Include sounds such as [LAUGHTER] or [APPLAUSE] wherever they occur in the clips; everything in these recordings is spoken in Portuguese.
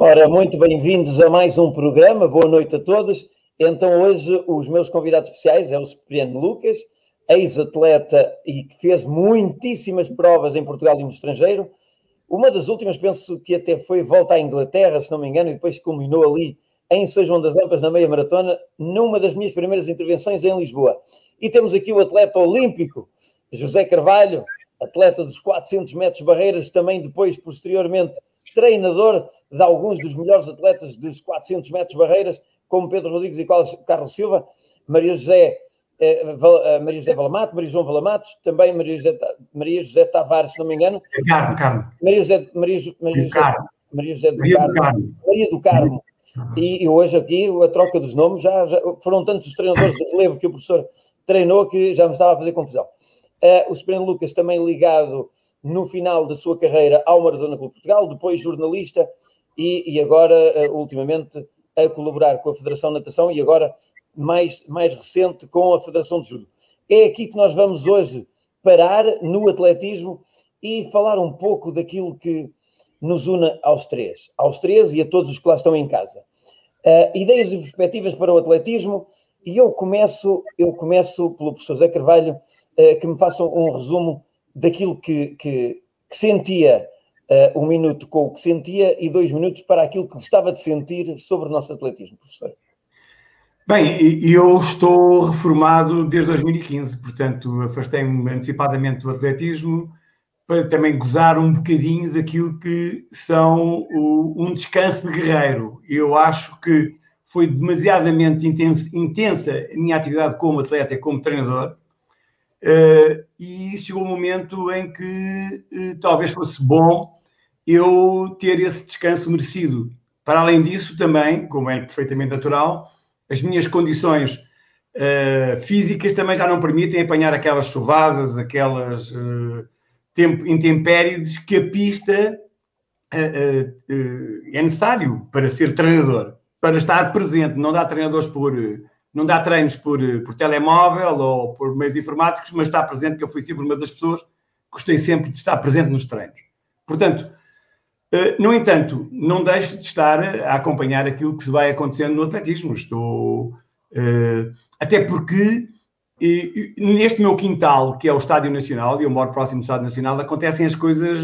Ora, muito bem-vindos a mais um programa. Boa noite a todos. Então, hoje, os meus convidados especiais é o Cipriano Lucas, ex-atleta e que fez muitíssimas provas em Portugal e no estrangeiro. Uma das últimas, penso que até foi volta à Inglaterra, se não me engano, e depois culminou ali em São João das Lampas, na meia maratona, numa das minhas primeiras intervenções em Lisboa. E temos aqui o atleta olímpico, José Carvalho, atleta dos 400 metros barreiras, também depois, posteriormente, treinador de alguns dos melhores atletas dos 400 metros barreiras, como Pedro Rodrigues e Carlos Silva, Maria José, eh, eh, Maria José Valamato, Maria João Valamatos, também Maria José, Maria José Tavares, se não me engano. Carmo, Carmo. Maria José, Maria, Maria José, Maria José do, Maria Carmo, do Carmo. Maria do Carmo. E, e, hoje aqui a troca dos nomes já, já, foram tantos os treinadores de relevo que o professor treinou que já me estava a fazer confusão. Uh, o Supremo Lucas também ligado no final da sua carreira ao Maradona Clube Portugal, depois jornalista e, e agora, uh, ultimamente, a colaborar com a Federação de Natação e agora, mais, mais recente, com a Federação de Judo. É aqui que nós vamos hoje parar no atletismo e falar um pouco daquilo que nos une aos três, aos três e a todos os que lá estão em casa. Uh, ideias e perspectivas para o atletismo, e eu começo, eu começo pelo professor Zé Carvalho, uh, que me faça um resumo daquilo que, que, que sentia uh, um minuto com o que sentia e dois minutos para aquilo que gostava de sentir sobre o nosso atletismo, professor. Bem, eu estou reformado desde 2015, portanto afastei-me antecipadamente do atletismo para também gozar um bocadinho daquilo que são o, um descanso de guerreiro. Eu acho que foi demasiadamente intensa, intensa a minha atividade como atleta e como treinador, uh, e chegou o um momento em que uh, talvez fosse bom eu ter esse descanso merecido. Para além disso, também, como é perfeitamente natural, as minhas condições uh, físicas também já não permitem apanhar aquelas chuvadas, aquelas tempo, intempéries que a pista é necessário para ser treinador, para estar presente. Não dá treinadores por. Não dá treinos por, por telemóvel ou por meios informáticos, mas está presente, que eu fui sempre uma das pessoas que gostei sempre de estar presente nos treinos. Portanto, eh, no entanto, não deixo de estar a acompanhar aquilo que se vai acontecendo no atletismo. Estou. Uh, até porque neste meu quintal, que é o Estádio Nacional, e eu moro próximo do Estádio Nacional, acontecem as coisas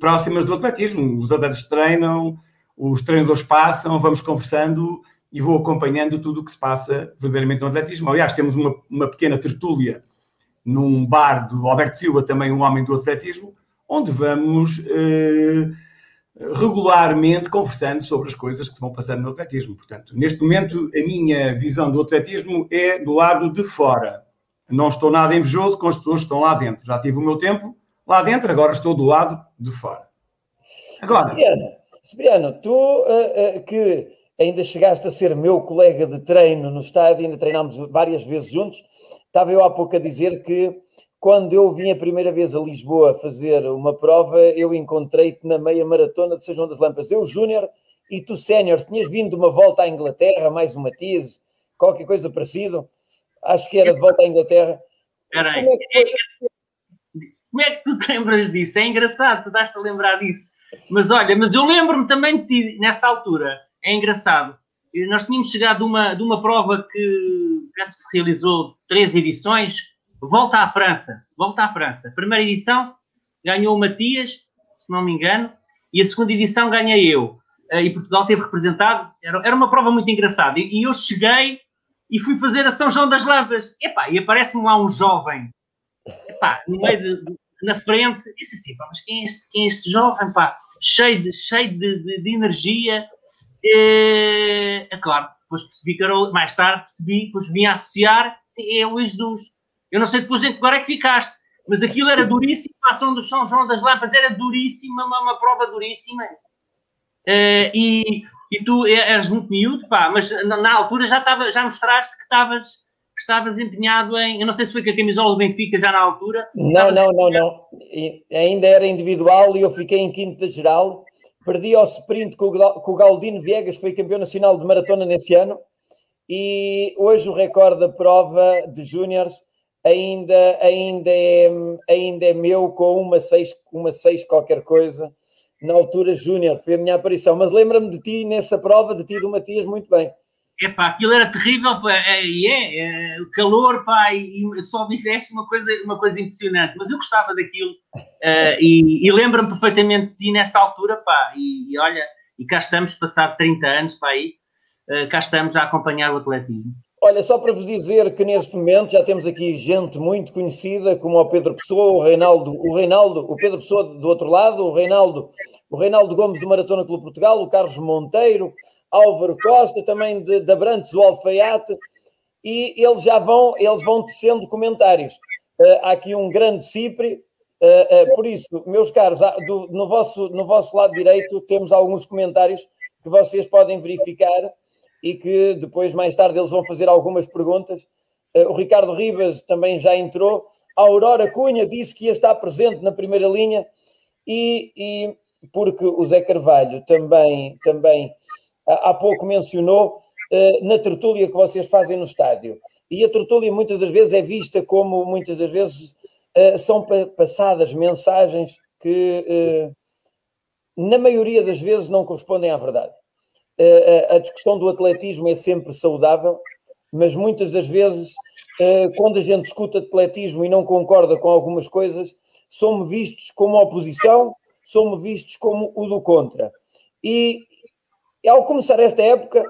próximas do atletismo. Os atletas treinam, os treinadores passam, vamos conversando e vou acompanhando tudo o que se passa verdadeiramente no atletismo. Aliás, temos uma, uma pequena tertúlia num bar do Alberto Silva, também um homem do atletismo, onde vamos uh, regularmente conversando sobre as coisas que se vão passando no atletismo. Portanto, neste momento, a minha visão do atletismo é do lado de fora. Não estou nada invejoso com as pessoas que estão lá dentro. Já tive o meu tempo lá dentro, agora estou do lado de fora. Agora. Cipriano, tu uh, uh, que ainda chegaste a ser meu colega de treino no estádio, ainda treinámos várias vezes juntos, estava eu há pouco a dizer que quando eu vim a primeira vez a Lisboa fazer uma prova, eu encontrei-te na meia maratona de São João das Lampas. Eu, Júnior, e tu, Sénior, tinhas vindo de uma volta à Inglaterra, mais um Matias, qualquer coisa parecido. Acho que era de volta à Inglaterra. Espera aí. Como, é que Como é que tu te lembras disso? É engraçado, tu dás-te a lembrar disso. Mas olha, mas eu lembro-me também de ti nessa altura. É engraçado. Nós tínhamos chegado de uma, de uma prova que penso que se realizou três edições, Volta à França. Volta à França. primeira edição ganhou o Matias, se não me engano, e a segunda edição ganhei eu. Eh, e Portugal teve representado. Era, era uma prova muito engraçada. E, e, eu cheguei e fui fazer a São João das Lampas. Epá, e aparece-me lá um jovem, epá, no meio de, de, na frente. Disse assim, pá, mas quem é este, quem é este jovem, pá? Cheio de, cheio de, de, de energia. É, é claro, depois percebi que era, mais tarde percebi, depois vim a associar, sim, é o Jesus. Eu não sei depois que lugar é que ficaste, mas aquilo era duríssimo, a ação do São João das Lampas era duríssima, uma, uma prova duríssima. Uh, e, e tu eras muito miúdo, pá, mas na, na altura já, tava, já mostraste que estavas que estavas empenhado em. Eu não sei se foi com a camisola do Benfica já na altura. Não, não, não, não. Ainda era individual e eu fiquei em quinto da geral. Perdi ao sprint com o, Galdino Viegas, foi campeão nacional de maratona nesse ano. E hoje o recorde da prova de júniores ainda, ainda, é, ainda é meu com uma seis, uma seis qualquer coisa. na altura júnior, foi a minha aparição. Mas lembra-me de ti nessa prova, de ti do Matias, muito bem. Epá, aquilo era terrível, pá, é, e é, é, calor, pá, e, e só me veste uma coisa, uma coisa impressionante, mas eu gostava daquilo, uh, e, e lembro-me perfeitamente de nessa altura, pá, e, e, olha, e cá estamos, passado 30 anos, pá, aí, uh, cá estamos a acompanhar o atletismo. Olha, só para vos dizer que neste momento já temos aqui gente muito conhecida, como o Pedro Pessoa, o Reinaldo, o Reinaldo, o Pedro Pessoa do outro lado, o Reinaldo, o Reinaldo Gomes do Maratona Clube Portugal, o Carlos Monteiro, Álvaro Costa, também de, de Abrantes, o Alfaiate, e eles já vão, eles vão tecendo comentários. Uh, há aqui um grande Cipre, uh, uh, por isso, meus caros, do, no, vosso, no vosso lado direito temos alguns comentários que vocês podem verificar e que depois, mais tarde, eles vão fazer algumas perguntas. o Ricardo Ribas também já entrou. A Aurora Cunha disse que ia estar presente na primeira linha e, e porque o Zé Carvalho também, também há pouco mencionou, eh, na tertúlia que vocês fazem no estádio. E a tertúlia muitas das vezes é vista como, muitas das vezes, eh, são passadas mensagens que, eh, na maioria das vezes, não correspondem à verdade. A discussão do atletismo é sempre saudável, mas muitas das vezes, quando a gente discute atletismo e não concorda com algumas coisas, somos vistos como oposição, somos vistos como o do contra. E e ao começar esta época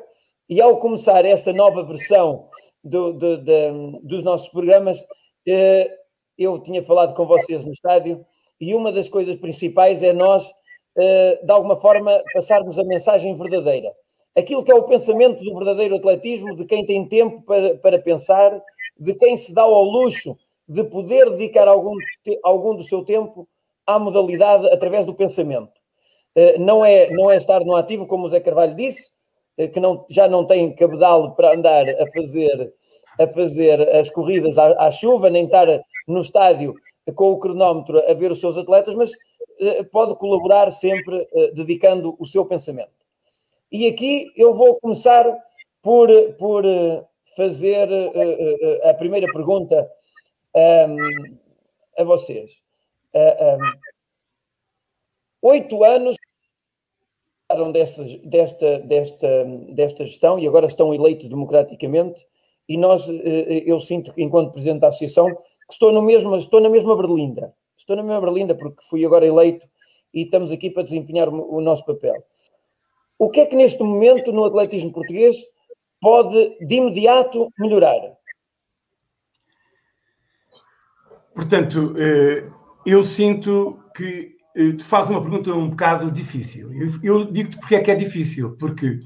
e ao começar esta nova versão do, do, do, dos nossos programas, eh, eu tinha falado com vocês no estádio e uma das coisas principais é nós, eh, de alguma forma, passarmos a mensagem verdadeira. Aquilo que é o pensamento do verdadeiro atletismo, de quem tem tempo para, para pensar, de quem se dá ao luxo de poder dedicar algum, algum do seu tempo à modalidade através do pensamento. Eh, não é, não é estar no ativo, como o Zé Carvalho disse, eh, que não, já não tem cabedal para andar a fazer, a fazer as corridas à, à, chuva, nem estar no estádio com o cronómetro a ver os seus atletas, mas eh, pode colaborar sempre dedicando o seu pensamento. E aqui eu vou começar por, por fazer a primeira pergunta um, a vocês. Um, Oito anos desta, desta, desta, desta gestão e agora estão eleitos democraticamente e nós, eh, eu sinto que enquanto Presidente da Associação estou, no mesmo, estou na mesma berlinda. Estou na mesma berlinda porque fui agora eleito e estamos aqui para desempenhar o nosso papel. O que é que neste momento no atletismo português pode de imediato melhorar? Portanto, eh, eu sinto que eh, te faz uma pergunta um bocado difícil. Eu, eu digo-te porque é que é difícil, porque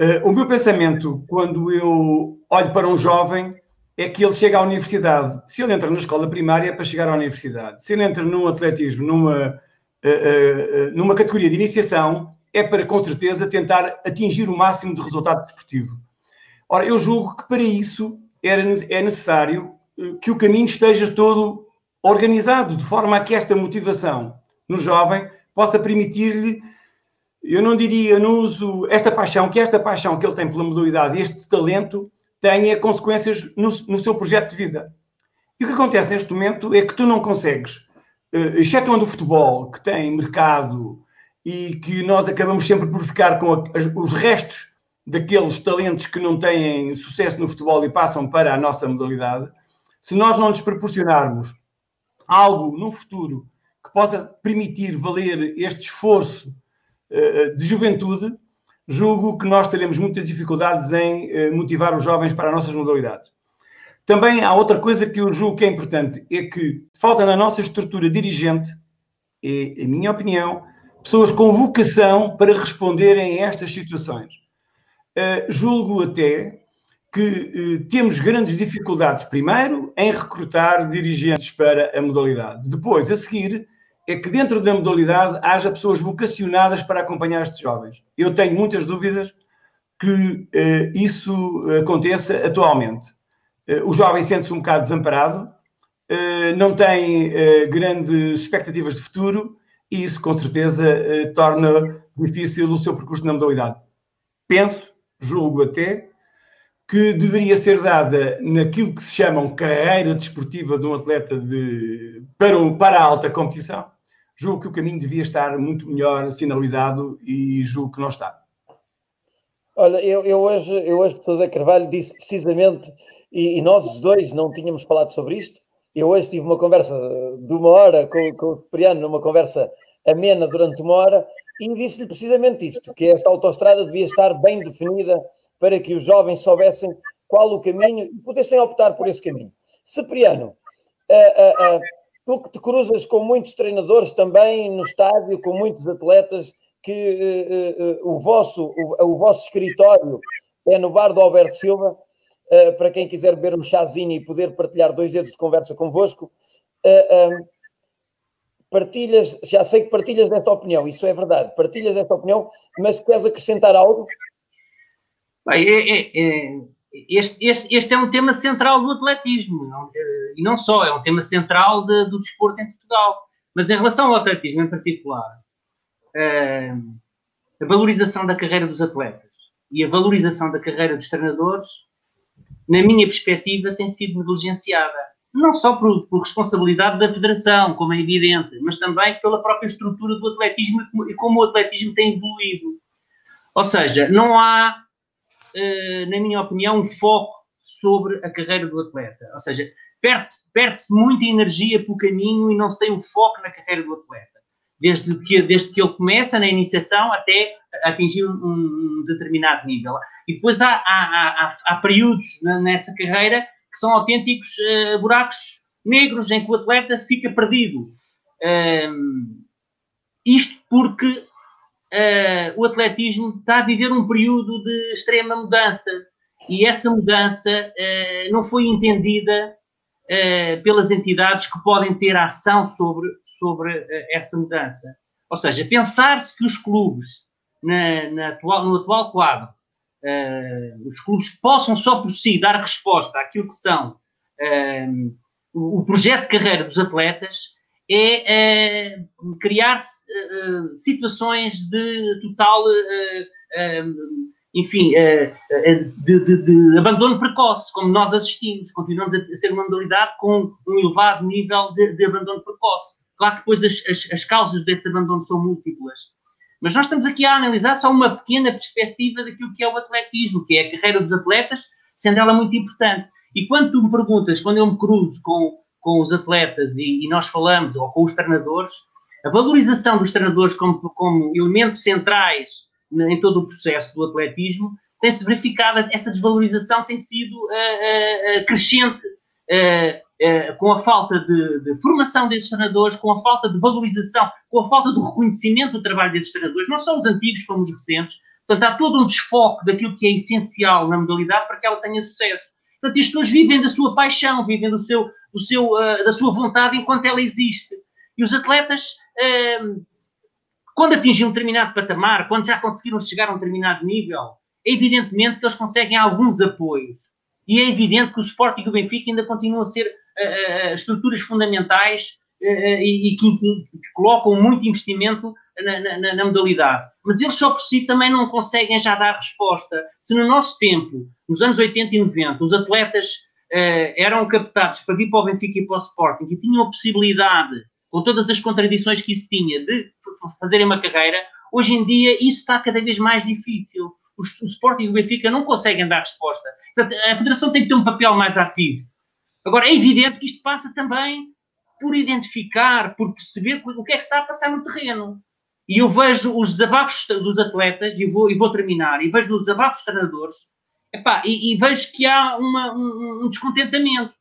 uh, o meu pensamento, quando eu olho para um jovem, é que ele chega à universidade. Se ele entra na escola primária, é para chegar à universidade. Se ele entra num atletismo, numa, uh, uh, numa categoria de iniciação, é para, com certeza, tentar atingir o máximo de resultado desportivo. Ora, eu julgo que para isso era, é necessário que o caminho esteja todo organizado, de forma a que esta motivação no jovem possa permitir-lhe, eu não diria, não uso esta paixão, que esta paixão que ele tem pela modalidade, este talento, tenha consequências no, no seu projeto de vida. E o que acontece neste momento é que tu não consegues, uh, excetuando o futebol, que tem mercado e que nós acabamos sempre por ficar com os restos daqueles talentos que não têm sucesso no futebol e passam para a nossa modalidade, se nós não lhes proporcionarmos algo no futuro possa permitir valer este esforço uh, de juventude, julgo que nós teremos muitas dificuldades em uh, motivar os jovens para as nossas modalidades. Também há outra coisa que eu julgo que é importante, é que falta na nossa estrutura dirigente, é a minha opinião, pessoas com vocação para responderem a estas situações. Uh, julgo até que uh, temos grandes dificuldades, primeiro, em recrutar dirigentes para a modalidade. Depois, a seguir, é que dentro da modalidade haja pessoas vocacionadas para acompanhar estes jovens. Eu tenho muitas dúvidas que uh, isso aconteça atualmente. Uh, o jovem sente-se um bocado desamparado, uh, não tem grandes expectativas de futuro e isso, com certeza, torna difícil o seu percurso na modalidade. Penso, julgo até, que deveria ser dada naquilo que se chama carreira desportiva de um atleta de, para, para a alta competição, julgo que o caminho devia estar muito melhor sinalizado e julgo que não está. Olha, eu, eu hoje, eu hoje, José Carvalho, disse precisamente, e, e, nós dois não tínhamos falado sobre isto, eu hoje tive uma conversa de uma hora com, com o Cipriano, numa conversa amena durante uma hora, e disse-lhe precisamente isto, que esta autoestrada devia estar bem definida para que os jovens soubessem qual o caminho e pudessem optar por esse caminho. Cipriano, uh, uh, uh, tu que te cruzas com muitos treinadores também no estádio, com muitos atletas, que o, vosso, o, o, vosso escritório é no bar do Alberto Silva, para quem quiser beber um chazinho e poder partilhar dois dedos de conversa convosco. partilhas, já sei que partilhas esta opinião, isso é verdade, partilhas esta opinião, mas queres acrescentar algo? Bem, é, é, é este, este, este, é um tema central do atletismo, não, eh, e não só, é um tema central de, do desporto em Portugal. Mas em relação ao atletismo em particular, uh, a valorização da carreira dos atletas e a valorização da carreira dos treinadores, na minha perspectiva, tem sido negligenciada. Não só por, por responsabilidade da federação, como é evidente, mas também pela própria estrutura do atletismo e como, o atletismo tem evoluído. Ou seja, não há eh, na minha opinião, um foco sobre a carreira do atleta. Ou seja, perde-se perde muita energia pelo caminho e não se tem um foco na carreira do atleta. Desde que, desde que ele começa na iniciação até atingir um, um determinado nível. E depois há, há, há, há, períodos nessa carreira que são autênticos uh, buracos negros em que o atleta fica perdido. Um, isto porque uh, o atletismo está a viver um período de extrema mudança e essa mudança uh, não foi entendida uh, pelas entidades que podem ter ação sobre, sobre essa mudança. Ou seja, pensar-se que os clubes, na, na atual, no atual quadro, os clubes possam só por si dar resposta àquilo que são o projeto de carreira dos atletas, é, é criar uh, situações de total, uh, enfim, de, de, de, abandono precoce, como nós assistimos. Continuamos a ser uma modalidade com um elevado nível de, de abandono precoce. Claro que depois as, as, as, causas desse abandono são múltiplas. Mas nós estamos aqui a analisar só uma pequena perspectiva daquilo que é o atletismo, que é a carreira dos atletas, sendo ela muito importante. E quando tu me perguntas, quando eu me cruzo com com os atletas e, e, nós falamos, ou com os treinadores, a valorização dos treinadores como, como elementos centrais em todo o processo do atletismo tem-se verificado, essa desvalorização tem sido uh, uh, uh, crescente com a falta de, de, formação desses treinadores, com a falta de valorização, com a falta do reconhecimento do trabalho desses treinadores, não só os antigos como os recentes. Portanto, há todo um desfoque daquilo que é essencial na modalidade para que ela tenha sucesso. Portanto, as pessoas vivem da sua paixão, vivem do seu, seu, uh, da sua vontade enquanto ela existe. E os atletas, uh, quando atingem um determinado patamar, quando já conseguiram chegar a um determinado nível, é evidentemente que eles conseguem alguns apoios. E é evidente que o Sporting e o Benfica ainda continuam a ser uh, estruturas fundamentais e, e que, que, colocam muito investimento na, na, na, modalidade. Mas eles só por si também não conseguem já dar resposta. Se no nosso tempo, nos anos 80 e 90, os atletas eram captados para vir para o Benfica e para o Sporting e tinham a possibilidade, com todas as contradições que isso tinha, de fazerem uma carreira, hoje em dia isso está cada vez mais difícil. O, o Sporting e o Benfica não conseguem dar resposta. Portanto, a Federação tem que ter um papel mais ativo. Agora, é evidente que isto passa também por identificar, por perceber o que é que está a passar no terreno. E eu vejo os desabafos dos atletas, e vou, e vou terminar, e vejo os desabafos dos treinadores, epá, e, e, vejo que há uma, um, um, descontentamento.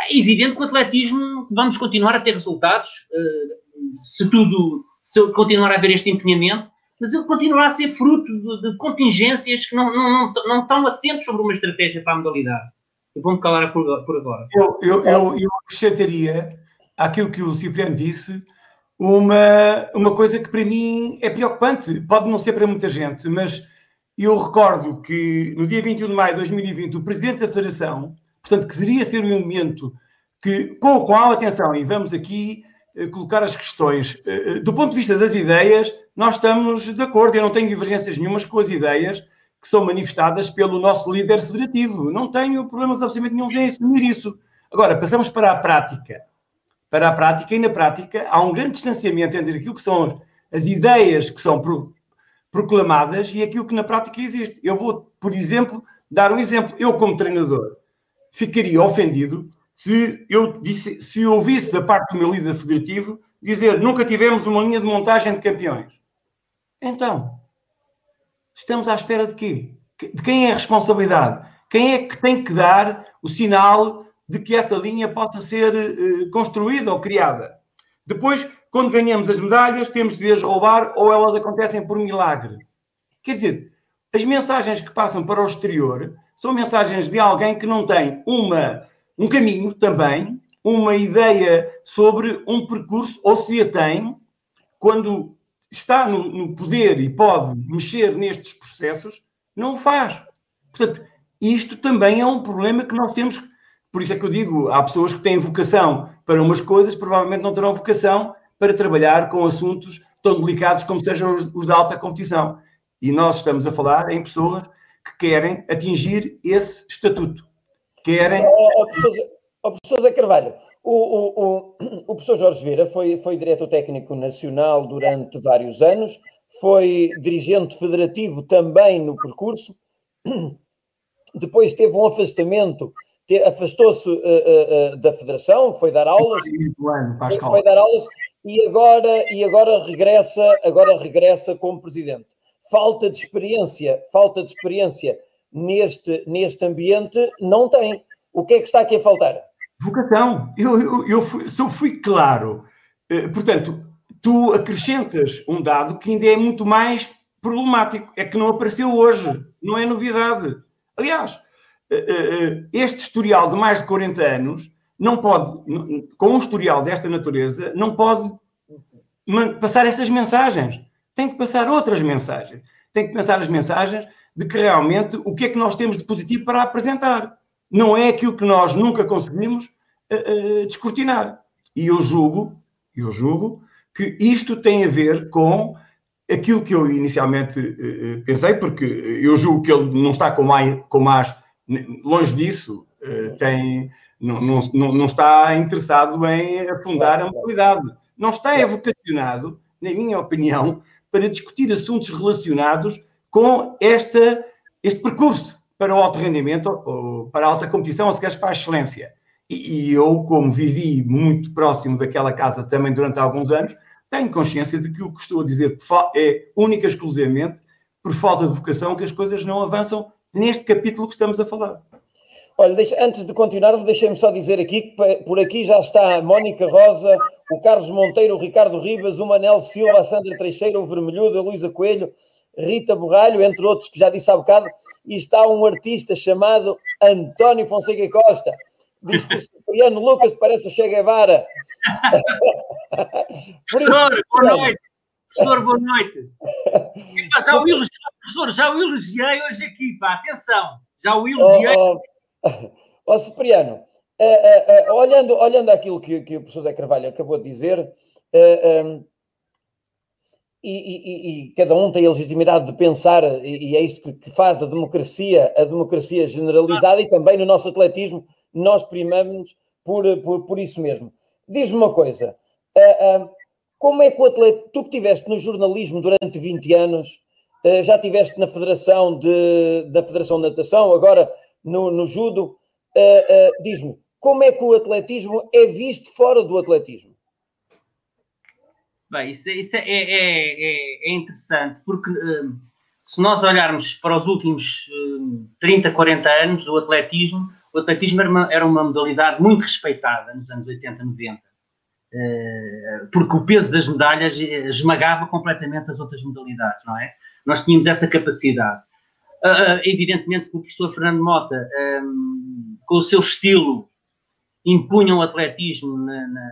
É evidente que o atletismo vamos continuar a ter resultados, uh, se tudo, se continuar a haver este empenhamento, mas ele continuará a ser fruto de, de contingências que não, não, não, não, estão assentes sobre uma estratégia para a modalidade. Eu vou-me calar por, por agora. Eu, eu, eu, eu acrescentaria àquilo que o Cipriano disse, uma, uma coisa que para mim é preocupante. Pode não ser para muita gente, mas eu recordo que no dia 21 de maio de 2020, o Presidente da Federação, portanto, que deveria ser um elemento que, com o qual, atenção, e vamos aqui uh, colocar as questões, uh, do ponto de vista das ideias, nós estamos de acordo, eu não tenho divergências nenhumas com as ideias que são manifestadas pelo nosso líder federativo. Não tenho problemas absolutamente nenhum em assumir isso. Agora, passamos para a prática para a prática, e na prática há um grande distanciamento entre aquilo que são as ideias que são proclamadas e aquilo que na prática existe. Eu vou, por exemplo, dar um exemplo. Eu, como treinador, ficaria ofendido se eu disse, se ouvisse da parte do meu líder federativo dizer nunca tivemos uma linha de montagem de campeões. Então, estamos à espera de quê? De quem é a responsabilidade? Quem é que tem que dar o sinal de que essa linha possa ser uh, construída ou criada? Depois, quando ganhamos as medalhas, temos de as roubar ou elas acontecem por milagre. Quer dizer, as mensagens que passam para o exterior são mensagens de alguém que não tem uma, um caminho também, uma ideia sobre um percurso, ou se a tem, quando está no, no poder e pode mexer nestes processos, não o faz. Portanto, isto também é um problema que nós temos. Por isso é que eu digo: há pessoas que têm vocação para umas coisas, provavelmente não terão vocação para trabalhar com assuntos tão delicados como sejam os, os da alta competição. E nós estamos a falar em pessoas que querem atingir esse estatuto. Querem. Oh, professor, oh, professor Zé Carvalho, o, o, o, o, professor Jorge Vieira foi, foi diretor técnico nacional durante vários anos, foi dirigente federativo também no percurso, depois teve um afastamento, afastou-se uh, uh, da federação, foi dar aulas, foi, foi dar aulas e agora, e agora regressa, agora regressa como presidente. Falta de experiência, falta de experiência neste, neste ambiente não tem. O que é que está aqui a faltar? Vocação. Eu, eu, eu fui, eu fui claro, eh, portanto, tu acrescentas um dado que ainda é muito mais problemático, é que não apareceu hoje, não é novidade. Aliás, eh, eh, este historial de mais de 40 anos não pode, com um historial desta natureza, não pode passar estas mensagens. Tem que passar outras mensagens. Tem que passar as mensagens de que realmente o que é que nós temos de positivo para apresentar. Não é aquilo que nós nunca conseguimos uh, uh, descortinar. E eu julgo, eu julgo que isto tem a ver com aquilo que eu inicialmente uh, pensei, porque eu julgo que ele não está com mais, com mais longe disso, tem não, não, não está interessado em afundar a mobilidade. Não está vocacionado, na minha opinião, para discutir assuntos relacionados com esta, este percurso para o alto rendimento, ou para a alta competição, ou se queres para a excelência. E, e eu, como vivi muito próximo daquela casa também durante alguns anos, tenho consciência de que o que estou a dizer é única e exclusivamente por falta de vocação que as coisas não avançam neste capítulo que estamos a falar. Olha, deixa, antes de continuar, deixem-me só dizer aqui que por aqui já está a Mónica Rosa, o Carlos Monteiro, o Ricardo Ribas, o Manel Silva, a Sandra Treixeira, o Vermelhudo, a Luísa Coelho, Rita Borralho, entre outros que já disse há bocado, e está um artista chamado António Fonseca Costa. Diz que o Cipriano Lucas parece a Che Guevara. [LAUGHS] Professor, boa noite. Professor, boa noite. Já o elogiei, professor, já o elogiei hoje aqui, pá, atenção. Já o elogiei. Oh, [LAUGHS] Ó Cipriano, uh, uh, uh, olhando, olhando aquilo que, que o professor Zé Carvalho acabou de dizer, um, e, e, e, cada um tem a legitimidade de pensar, e, e é isto que, que, faz a democracia, a democracia generalizada, e também no nosso atletismo, nós primamos por, por, por isso mesmo. Diz-me uma coisa, como é que o atleta, tu que estiveste no jornalismo durante 20 anos, já estiveste na Federação de, da Federação de Natação, agora no, no judo, uh, uh, diz-me, como é que o atletismo é visto fora do atletismo? Bem, isso, isso é, é, é, é, interessante, porque uh, se nós olharmos para os últimos uh, 30, 40 anos do atletismo, o atletismo era uma, era uma modalidade muito respeitada nos anos 80, 90. Uh, porque o peso das medalhas esmagava completamente as outras modalidades, não é? Nós tínhamos essa capacidade. Uh, evidentemente que o professor Fernando Mota, um, com o seu estilo, impunha o atletismo na, na,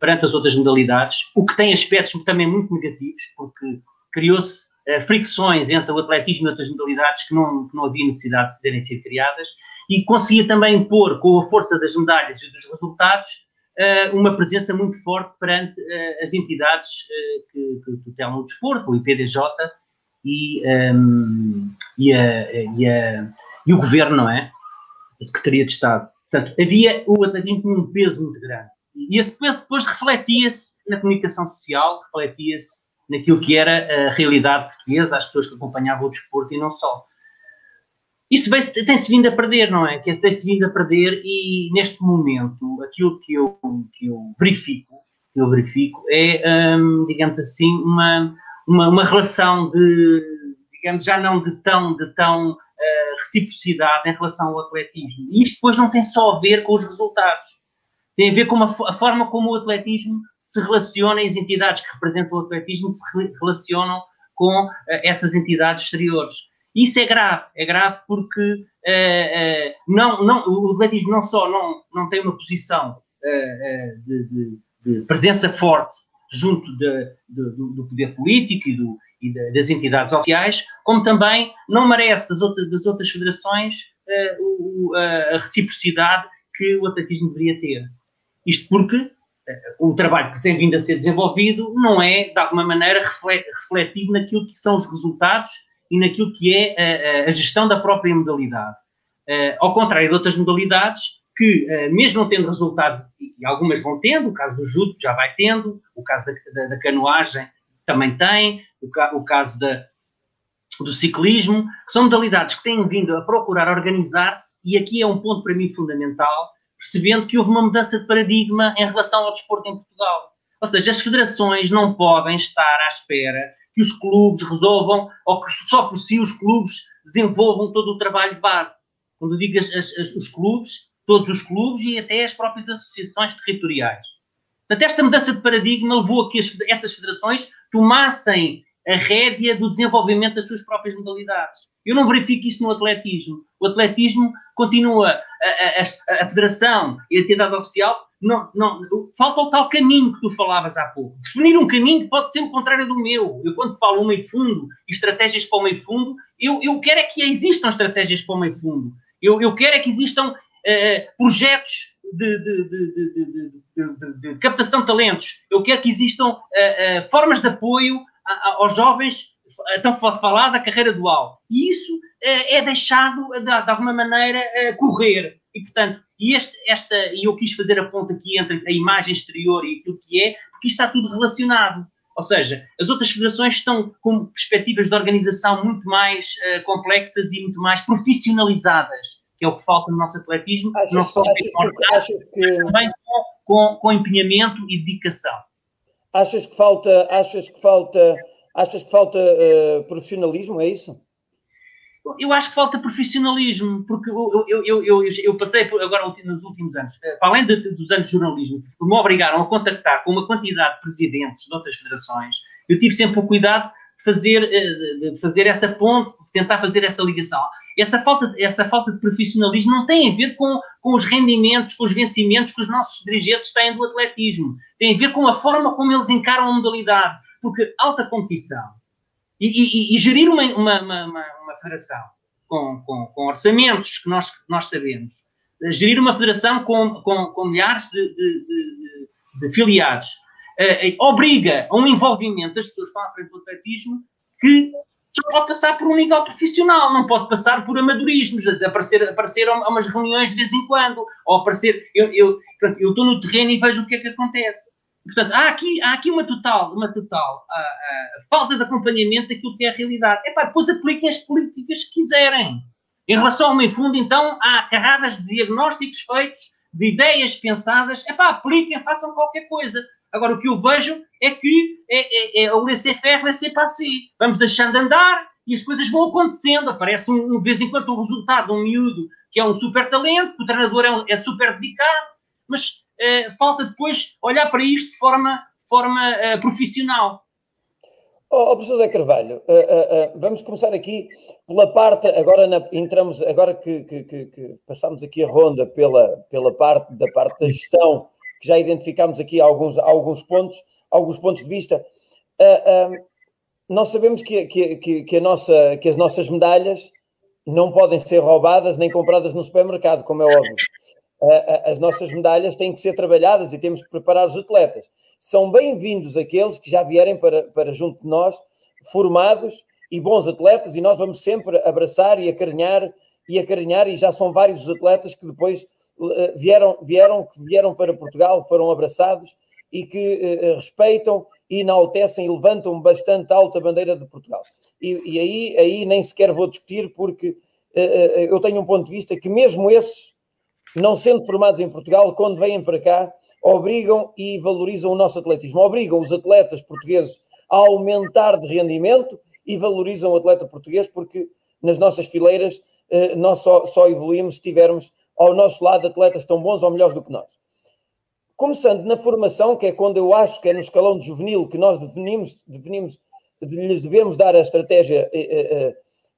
perante as outras modalidades, o que tem aspectos também muito negativos, porque criou-se uh, fricções entre o atletismo e outras modalidades que não, que não havia necessidade de terem sido criadas, e conseguia também impor, com a força das medalhas e dos resultados, uh, uma presença muito forte perante as entidades que, que tutelam o desporto, o IPDJ, e, um, e, a, e, a, e, o governo, não é? A Secretaria de Estado. Portanto, havia, o atletismo tinha um peso muito grande. e esse peso depois refletia-se na comunicação social, refletia-se naquilo que era a realidade portuguesa, as pessoas que acompanhavam o desporto e não só. Isso tem-se vindo a perder, não é? Tem-se vindo a perder e neste momento aquilo que eu, que eu verifico, que eu verifico é, hum, digamos assim, uma, uma, uma, relação de, digamos, já não de tão, de tão uh, reciprocidade em relação ao atletismo. E isto depois não tem só a ver com os resultados. Tem a ver com a, a forma como o atletismo se relaciona as entidades que representam o atletismo se re, relacionam com uh, essas entidades exteriores. Isso é grave, é grave porque uh, não, não, o atletismo não só não, não tem uma posição de, de, de, presença forte junto de, do, do, poder político e, do, e das entidades oficiais, como também não merece das outras, das outras federações o, a reciprocidade que o atletismo deveria ter. Isto porque o trabalho que tem vindo a ser desenvolvido não é, de alguma maneira, refletido naquilo que são os resultados e naquilo que é a, a gestão da própria modalidade. Uh, ao contrário de outras modalidades, que uh, mesmo não tendo resultado, e algumas vão tendo, o caso do judo já vai tendo, o caso da, da, da canoagem também tem, o, ca, o caso da, do ciclismo, que são modalidades que têm vindo a procurar organizar-se, e aqui é um ponto para mim fundamental, percebendo que houve uma mudança de paradigma em relação ao desporto em Portugal. Ou seja, as federações não podem estar à espera que os clubes resolvam, ou que só por si os clubes desenvolvam todo o trabalho de base. Quando digo as, as, os clubes, todos os clubes e até as próprias associações territoriais. Portanto, esta mudança de paradigma levou a que as, essas federações tomassem a rédea do desenvolvimento das suas próprias modalidades. Eu não verifico isso no atletismo. O atletismo continua, a, a, a federação e a entidade oficial não, não, falta o tal caminho que tu falavas há pouco. Definir um caminho pode ser o contrário do meu. Eu, quando falo um meio fundo e estratégias para o meio fundo, eu, eu quero é que existam estratégias para o meio fundo. Eu, eu quero é que existam uh, projetos de, de, de, de, captação de talentos. Eu quero que existam uh, uh, formas de apoio a, a, aos jovens tão falar da carreira dual. E isso é deixado, de, de alguma maneira, correr. E, portanto, e este, esta, e eu quis fazer a ponta aqui entre a imagem exterior e aquilo que é, porque isto está tudo relacionado. Ou seja, as outras federações estão com perspectivas de organização muito mais uh, complexas e muito mais profissionalizadas, que é o que falta no nosso atletismo, achas, não só achas que... mas também com, com, com empenhamento e dedicação. Achas que falta, achas que falta, achas que falta uh, profissionalismo, é isso? Eu acho que falta profissionalismo, porque eu, eu, eu, eu, passei por, agora nos últimos anos, eh, para além de, dos anos de jornalismo, me obrigaram a contactar com uma quantidade de presidentes de outras federações, eu tive sempre o cuidado fazer, eh, de fazer essa ponte, tentar fazer essa ligação. Essa falta, essa falta de profissionalismo não tem a ver com, com os rendimentos, com os vencimentos que os nossos dirigentes têm do atletismo. Tem a ver com a forma como eles encaram a modalidade. Porque alta competição e, e, e gerir uma, uma, uma, uma federação com, com, com, orçamentos que nós, nós sabemos, gerir uma federação com, com, com milhares de, de, de, de filiados, uh, obriga a um envolvimento das pessoas que estão à frente do atletismo que só pode passar por um nível profissional, não pode passar por amadorismos, aparecer, aparecer a umas reuniões de vez em quando, ou aparecer. Eu, eu, eu estou no terreno e vejo o que é que acontece. Portanto, há aqui, há aqui uma total, uma total uh, uh, falta de acompanhamento daquilo que é a realidade. Epá, depois apliquem as políticas que quiserem. Em relação ao meio fundo, então, há carradas de diagnósticos feitos, de ideias pensadas. Epá, apliquem, façam qualquer coisa. Agora, o que eu vejo é que é, é, é o laissez-faire, laissez-passer. Vamos deixando andar e as coisas vão acontecendo. Aparece um, de vez em quando um resultado, um miúdo que é um super talento, que o treinador é, é super dedicado, mas uh, falta depois olhar para isto de forma, de forma uh, profissional. Oh, oh, professor Zé Carvalho, uh, vamos começar aqui pela parte, agora na, entramos, agora que, que, que, que, passamos aqui a ronda pela, pela parte da parte da gestão, que já identificámos aqui alguns, alguns pontos, alguns pontos de vista. nós sabemos que, que, que, a nossa, que as nossas medalhas não podem ser roubadas nem compradas no supermercado, como é óbvio as nossas medalhas têm que ser trabalhadas e temos que preparar os atletas. São bem-vindos aqueles que já vierem para, para junto de nós, formados e bons atletas, e nós vamos sempre abraçar e acarinhar e acarinhar, e já são vários os atletas que depois vieram, vieram, que vieram para Portugal, foram abraçados e que respeitam e enaltecem e levantam bastante alta a bandeira de Portugal. E, e aí, aí nem sequer vou discutir, porque eu tenho um ponto de vista que mesmo esses, não sendo formados em Portugal, quando vêm para cá, obrigam e valorizam o nosso atletismo, obrigam os atletas portugueses a aumentar de rendimento e valorizam o atleta português, porque nas nossas fileiras eh, nós só, só evoluímos se tivermos ao nosso lado atletas tão bons ou melhores do que nós. Começando na formação, que é quando eu acho que é no escalão de juvenil que nós definimos, definimos lhes devemos dar a estratégia eh,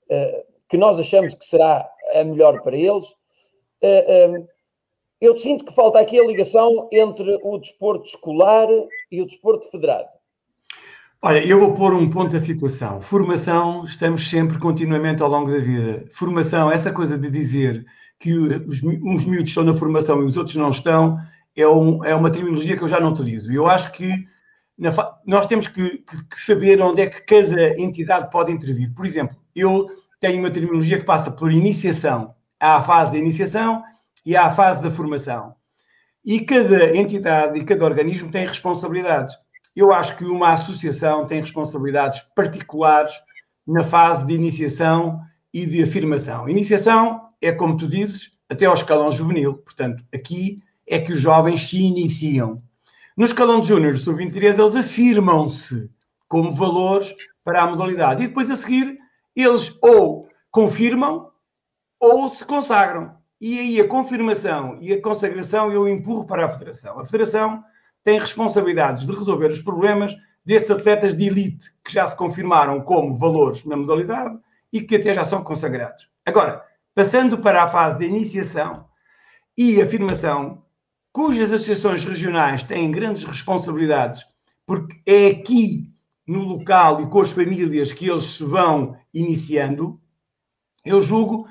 eh, que nós achamos que será a melhor para eles. Eu sinto que falta aqui a ligação entre o desporto escolar e o desporto federado. Olha, eu vou pôr um ponto da situação. Formação, estamos sempre, continuamente ao longo da vida. Formação, essa coisa de dizer que os, uns miúdos estão na formação e os outros não estão, é, um, é uma terminologia que eu já não utilizo. Eu acho que na, nós temos que, que, que, saber onde é que cada entidade pode intervir. Por exemplo, eu tenho uma terminologia que passa por iniciação. Há a fase da iniciação e há a fase da formação. E cada entidade e cada organismo tem responsabilidades. Eu acho que uma associação tem responsabilidades particulares na fase de iniciação e de afirmação. Iniciação é, como tu dizes, até ao escalão juvenil. Portanto, aqui é que os jovens se iniciam. No escalão de júnior, sub-23, eles afirmam-se como valores para a modalidade. E depois, a seguir, eles ou confirmam ou se consagram. E aí a confirmação e a consagração eu empurro para a Federação. A Federação tem responsabilidades de resolver os problemas destes atletas de elite que já se confirmaram como valores na modalidade e que até já são consagrados. Agora, passando para a fase de iniciação e afirmação, cujas associações regionais têm grandes responsabilidades, porque é aqui no local e com as famílias que eles se vão iniciando, eu julgo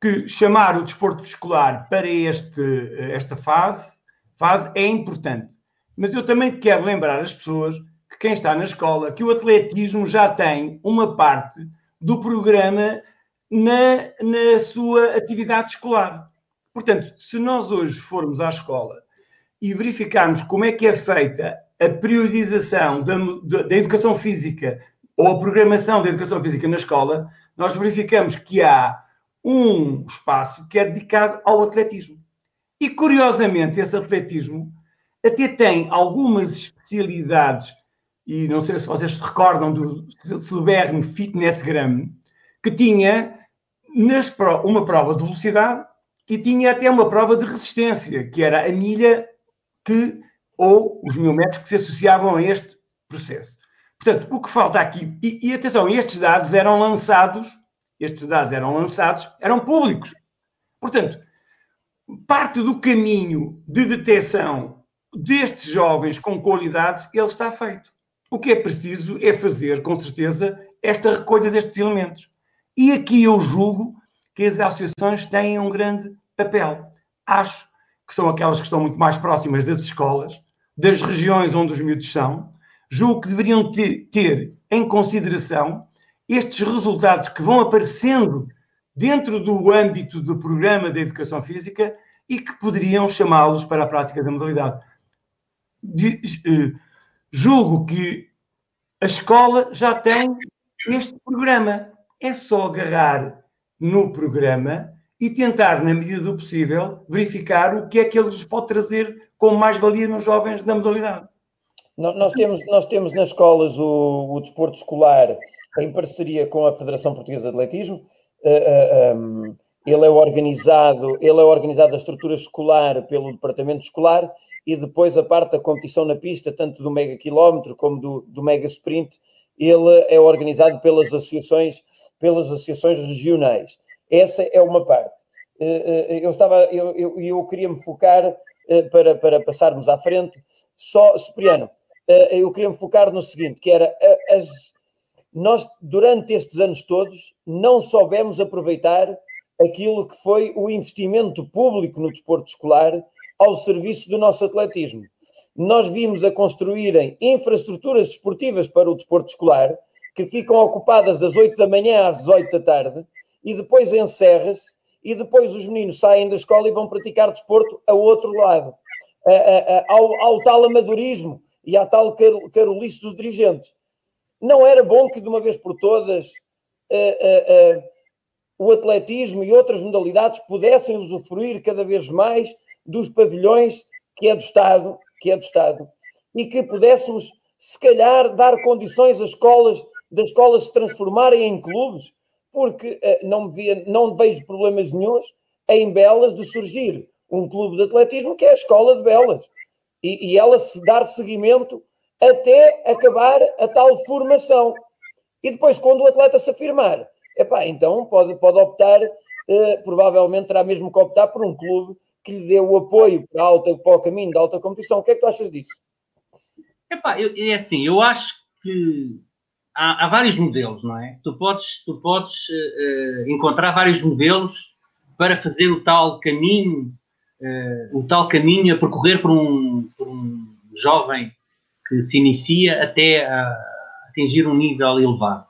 que chamar o desporto escolar para este, esta fase, fase é importante. Mas eu também quero lembrar as pessoas que quem está na escola, que o atletismo já tem uma parte do programa na, na sua atividade escolar. Portanto, se nós hoje formos à escola e verificarmos como é que é feita a periodização da, da, educação física ou a programação da educação física na escola, nós verificamos que há um espaço que é dedicado ao atletismo. E, curiosamente, esse atletismo até tem algumas especialidades, e não sei se vocês se recordam do celeberno Fitnessgram, que tinha uma prova de velocidade e tinha até uma prova de resistência, que era a milha que, ou os mil metros que se associavam a este processo. Portanto, o que falta aqui, e, e atenção, estes dados eram lançados, estes dados eram lançados, eram públicos. Portanto, parte do caminho de detecção destes jovens com qualidades, ele está feito. O que é preciso é fazer, com certeza, esta recolha destes elementos. E aqui eu julgo que as associações têm um grande papel. Acho que são aquelas que estão muito mais próximas das escolas, das regiões onde os miúdos são. Julgo que deveriam ter, em consideração estes resultados que vão aparecendo dentro do âmbito do programa da educação física e que poderiam chamá-los para a prática da modalidade de, uh, julgo que a escola já tem este programa. É só agarrar no programa e tentar, na medida do possível, verificar o que é que ele lhes pode trazer como mais-valia nos jovens da modalidade. Nós temos, nós temos nas escolas o, o desporto escolar em parceria com a Federação Portuguesa de Atletismo. Uh, um, ele é organizado, ele é organizado a estrutura escolar pelo departamento escolar e depois a parte da competição na pista, tanto do mega quilómetro como do, do mega sprint, ele é organizado pelas associações, pelas associações regionais. Essa é uma parte. Eh, eh, eu estava, eu, eu, eu queria me focar eh, para, para passarmos à frente. Só, Cipriano, eu queria me focar no seguinte, que era as, nós durante estes anos todos não soubemos aproveitar aquilo que foi o investimento público no desporto escolar ao serviço do nosso atletismo. Nós vimos a construírem infraestruturas esportivas para o desporto escolar, que ficam ocupadas das 8 da manhã às 18 da tarde, e depois encerra-se, e depois os meninos saem da escola e vão praticar desporto a outro lado, ao, ao tal amadorismo e à tal carolice dos dirigentes. Não era bom que de uma vez por todas o atletismo e outras modalidades pudessem usufruir cada vez mais dos pavilhões que é do Estado, que é do Estado, e que pudéssemos, se calhar, dar condições às escolas, das escolas se transformarem em clubes, porque uh, não, via, não vejo problemas nenhums em Belas de surgir um clube de atletismo que é a Escola de Belas. E, e ela se dar seguimento até acabar a tal formação. E depois, quando o atleta se afirmar, epá, então pode, pode optar, uh, provavelmente terá mesmo que optar por um clube que lhe dê o apoio para, alta, para o caminho da alta competição. O que é que tu achas disso? Epá, eu, é assim, eu acho que há, há, vários modelos, não é? Tu podes, tu podes uh, encontrar vários modelos para fazer o tal caminho, uh, o tal caminho a percorrer por um, por um jovem que se inicia até atingir um nível elevado.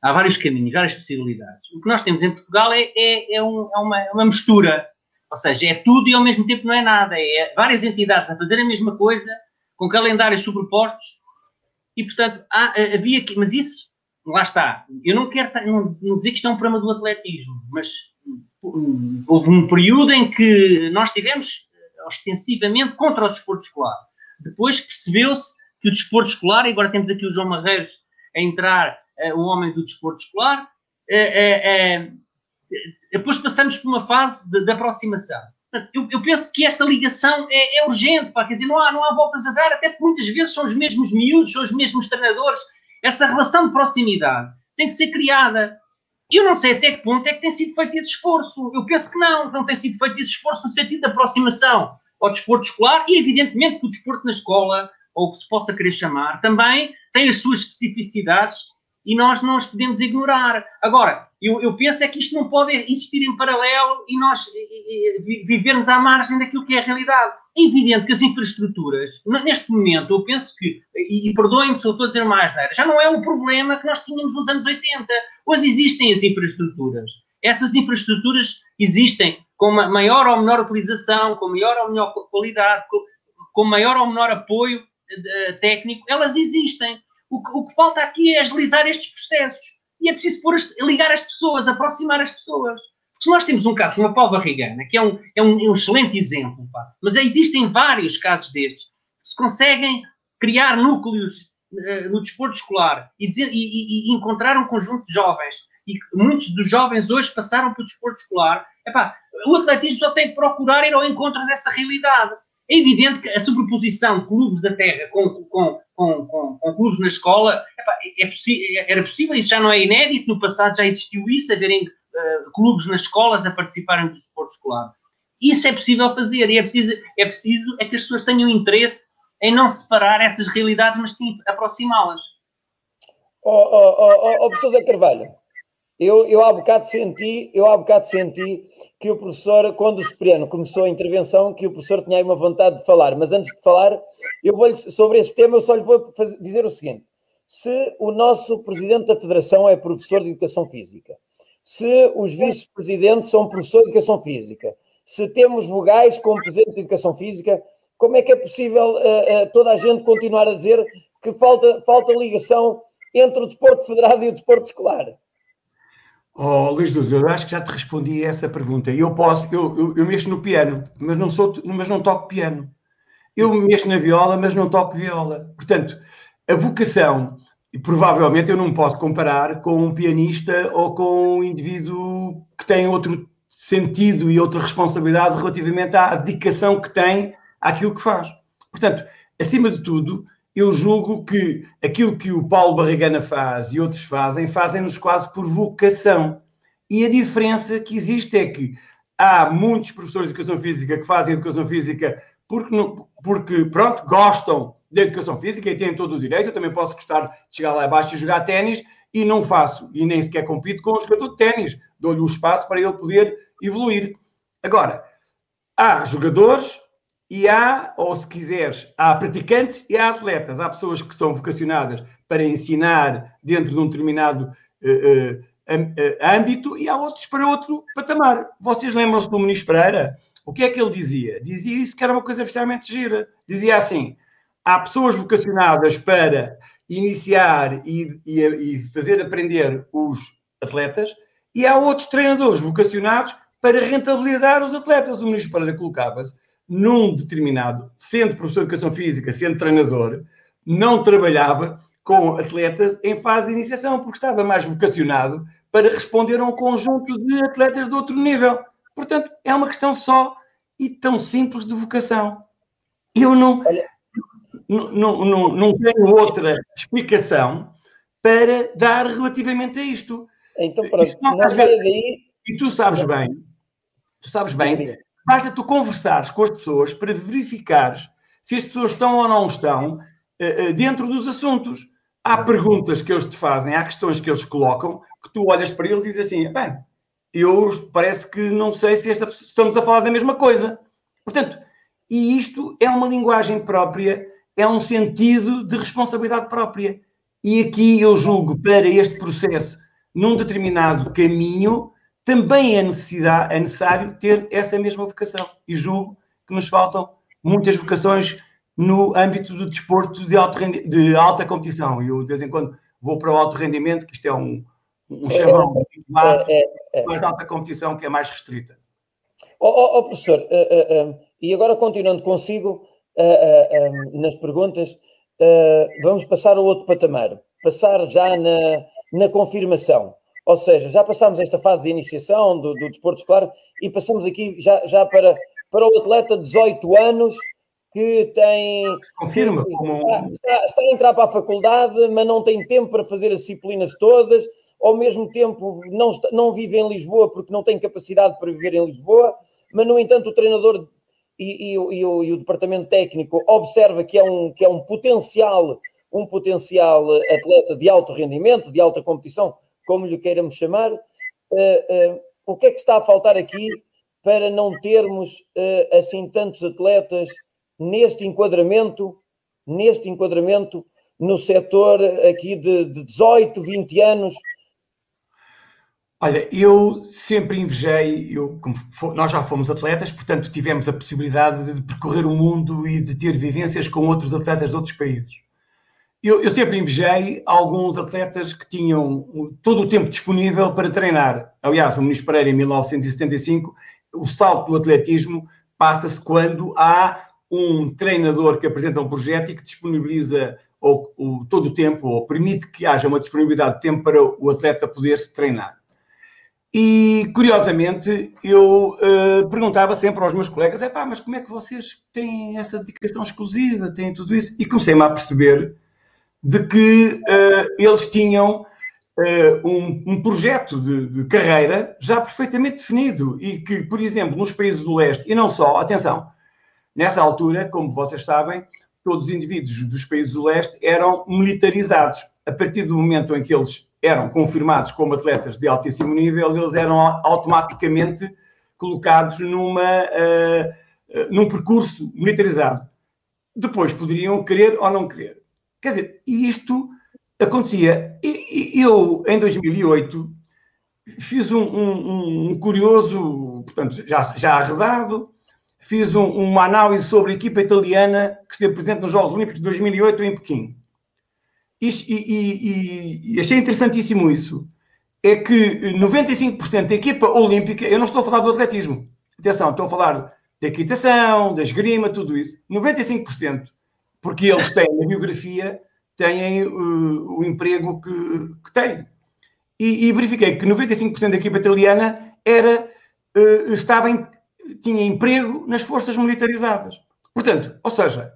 Há vários caminhos, várias possibilidades. O que nós temos em Portugal é, é, é, um, é uma, é uma mistura ou seja, é tudo e ao mesmo tempo não é nada. É várias entidades a fazer a mesma coisa, com calendários sobrepostos, e portanto há, havia aqui, mas isso, lá está. Eu não quero não, não dizer que isto é um problema do atletismo, mas hum, houve um período em que nós tivemos eh, ostensivamente contra o desporto escolar. Depois percebeu-se que o desporto escolar, e agora temos aqui o João Marreiros a entrar, uh, o homem do desporto escolar, uh, depois passamos por uma fase de, de aproximação. Eu, eu, penso que essa ligação é, é, urgente, pá, quer dizer, não há, não há voltas a dar, até porque muitas vezes são os mesmos miúdos, são os mesmos treinadores. Essa relação de proximidade tem que ser criada. Eu não sei até que ponto é que tem sido feito esse esforço. Eu penso que não, que não tem sido feito esse esforço no sentido de aproximação ao desporto escolar e, evidentemente, que o desporto na escola, ou o que se possa querer chamar, também tem as suas especificidades e nós não os podemos ignorar. Agora, eu, eu, penso é que isto não pode existir em paralelo e nós e, e, vivermos à margem daquilo que é a realidade. É evidente que as infraestruturas, neste momento, eu penso que, e, e perdoem-me se eu estou a dizer mais, já não é um problema que nós tínhamos nos anos 80. Hoje existem as infraestruturas. Essas infraestruturas existem com maior ou menor utilização, com maior ou menor qualidade, com, com maior ou menor apoio uh, técnico, elas existem. O que, o que falta aqui é agilizar estes processos e é preciso pôr, ligar as pessoas, aproximar as pessoas. Se nós temos um caso como a Paulo Barrigana, que é um, é um, é um excelente exemplo, pá, mas existem vários casos destes, que se conseguem criar núcleos uh, no desporto escolar e, dizer, e, e, encontrar um conjunto de jovens, e muitos dos jovens hoje passaram pelo desporto escolar, epá, o atletismo só tem que procurar ir ao encontro dessa realidade. É evidente que a sobreposição de clubes da terra com, com, com, com, com clubes na escola é era possível, isso já não é inédito, no passado já existiu isso, haverem uh, clubes nas escolas a participarem do desporto escolar. Isso é possível fazer e é preciso, é preciso é que as pessoas tenham interesse em não separar essas realidades, mas sim aproximá-las. Oh, oh, oh, oh, Zé Carvalho, eu, eu há bocado senti, eu há bocado senti que o professor, quando o Cipriano começou a intervenção, que o professor tinha aí uma vontade de falar, mas antes de falar, eu vou sobre esse tema, eu só lhe vou fazer, dizer o seguinte: se o nosso presidente da Federação é professor de Educação Física, se os vice-presidentes são professores de Educação Física, se temos vogais como presidente de Educação Física, como é que é possível uh, uh, toda a gente continuar a dizer que falta, falta ligação entre o desporto federado e o desporto escolar? Oh, Luís Duz, eu acho que já te respondi a essa pergunta. Eu posso, eu, eu, eu, mexo no piano, mas não, sou, mas não toco piano. Eu mexo na viola, mas não toco viola. Portanto, a vocação, e provavelmente eu não posso comparar com um pianista ou com um indivíduo que tem outro sentido e outra responsabilidade relativamente à dedicação que tem àquilo que faz. Portanto, acima de tudo, eu julgo que aquilo que o Paulo Barrigana faz e outros fazem, fazem-nos quase por vocação. E a diferença que existe é que há muitos professores de educação física que fazem educação física porque, porque pronto, gostam da educação física e têm todo o direito. Eu também posso gostar de chegar lá abaixo e jogar ténis e não faço, e nem sequer compito com o jogador de ténis. Dou-lhe o espaço para ele poder evoluir. Agora, há jogadores e há, ou se quiseres, há praticantes e há atletas. Há pessoas que são vocacionadas para ensinar dentro de um determinado uh, uh, âmbito e há outros para outro patamar. Vocês lembram-se do Muniz Pereira? O que é que ele dizia? Dizia isso que era uma coisa extremamente gira. Dizia assim: há pessoas vocacionadas para iniciar e, e, e fazer aprender os atletas, e há outros treinadores vocacionados para rentabilizar os atletas. O Ministro Pereira colocava-se num determinado, sendo professor de educação física, sendo treinador, não trabalhava com atletas em fase de iniciação, porque estava mais vocacionado para responder a um conjunto de atletas de outro nível. Portanto, é uma questão só e tão simples de vocação. Eu não, não, não, não tenho outra explicação para dar relativamente a isto. Então, pronto, nós vezes, daí... E tu sabes bem, tu sabes bem, basta tu conversares com as pessoas para verificares se as pessoas estão ou não estão uh, dentro dos assuntos. Há perguntas que eles te fazem, há questões que eles colocam, que tu olhas para eles e dizes assim, bem, eu parece que não sei se esta, estamos a falar da mesma coisa. Portanto, e isto é uma linguagem própria, é um sentido de responsabilidade própria. E aqui eu julgo para este processo, num determinado caminho, também é, necessidade, é necessário ter essa mesma vocação. E julgo que nos faltam muitas vocações no âmbito do desporto de, alto de alta competição. Eu, de vez em quando, vou para o alto rendimento, que isto é um, um chavão é, é, é, mais de alta competição, que é mais restrita. Ó oh, oh, oh, professor, uh, uh, uh, e agora continuando consigo nas perguntas, vamos passar ao outro patamar, passar já na, na confirmação. Ou seja, já passámos esta fase de iniciação do, do desporto escolar e passamos aqui já, já para, para o atleta de 18 anos que tem. Confirma. Como... está, está, a entrar para a faculdade, mas não tem tempo para fazer as disciplinas todas, ao mesmo tempo não, está, não vive em Lisboa porque não tem capacidade para viver em Lisboa, mas no entanto o treinador e, e, e, o, e o, departamento técnico observa que é um, que é um potencial um potencial atleta de alto rendimento, de alta competição, como lhe queiramos chamar, uh, uh, o que é que está a faltar aqui para não termos uh, assim tantos atletas neste enquadramento, neste enquadramento no setor aqui de, de 18, 20 anos? Olha, eu sempre invejei, eu, nós já fomos atletas, portanto tivemos a possibilidade de percorrer o mundo e de ter vivências com outros atletas de outros países. Eu, eu, sempre invejei alguns atletas que tinham todo o tempo disponível para treinar. Aliás, o Ministro Pereira, em 1975, o salto do atletismo passa-se quando há um treinador que apresenta um projeto e que disponibiliza ou, todo o tempo, ou permite que haja uma disponibilidade de tempo para o atleta poder se treinar. E, curiosamente, eu uh, perguntava sempre aos meus colegas: é pá, mas como é que vocês têm essa dedicação exclusiva, têm tudo isso? E comecei-me a perceber de que uh, eles tinham uh, um, um, projeto de, de, carreira já perfeitamente definido e que, por exemplo, nos países do leste, e não só, atenção, nessa altura, como vocês sabem, todos os indivíduos dos países do leste eram militarizados. A partir do momento em que eles eram confirmados como atletas de altíssimo nível, eles eram automaticamente colocados numa, uh, num percurso militarizado. Depois poderiam querer ou não querer. Quer dizer, isto acontecia. E, eu, em 2008, fiz um, um, um curioso, portanto, já, já arredado, fiz um, uma análise sobre a equipa italiana que esteve presente nos Jogos Olímpicos de 2008 em Pequim. E, e, e, achei interessantíssimo isso. É que 95% da equipa olímpica, eu não estou a falar do atletismo, atenção, estou a falar da equitação, da esgrima, tudo isso. 95% porque eles têm a biografia, têm uh, o emprego que, que têm. E, e, verifiquei que 95% da equipa italiana era, uh, estava em, tinha emprego nas forças militarizadas. Portanto, ou seja,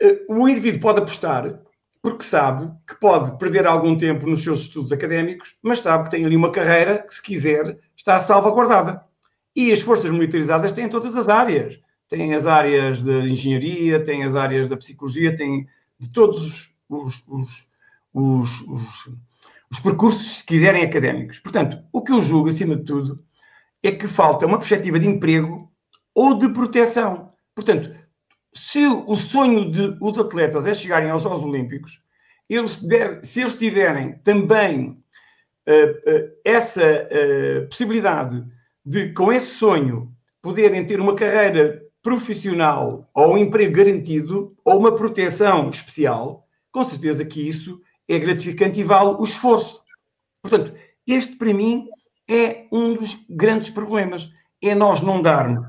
uh, o indivíduo pode apostar porque sabe que pode perder algum tempo nos seus estudos académicos, mas sabe que tem ali uma carreira que, se quiser, está salvaguardada. E as forças militarizadas têm todas as áreas tem as áreas de engenharia, tem as áreas da psicologia, tem de todos os, os, os, os, percursos, se quiserem, académicos. Portanto, o que eu julgo, acima de tudo, é que falta uma perspectiva de emprego ou de proteção. Portanto, se o sonho dos atletas é chegarem aos Jogos Olímpicos, eles deve, se eles tiverem também essa possibilidade de, com esse sonho, poderem ter uma carreira profissional ou um emprego garantido ou uma proteção especial, com certeza que isso é gratificante e vale o esforço. Portanto, este para mim é um dos grandes problemas. É nós não darmos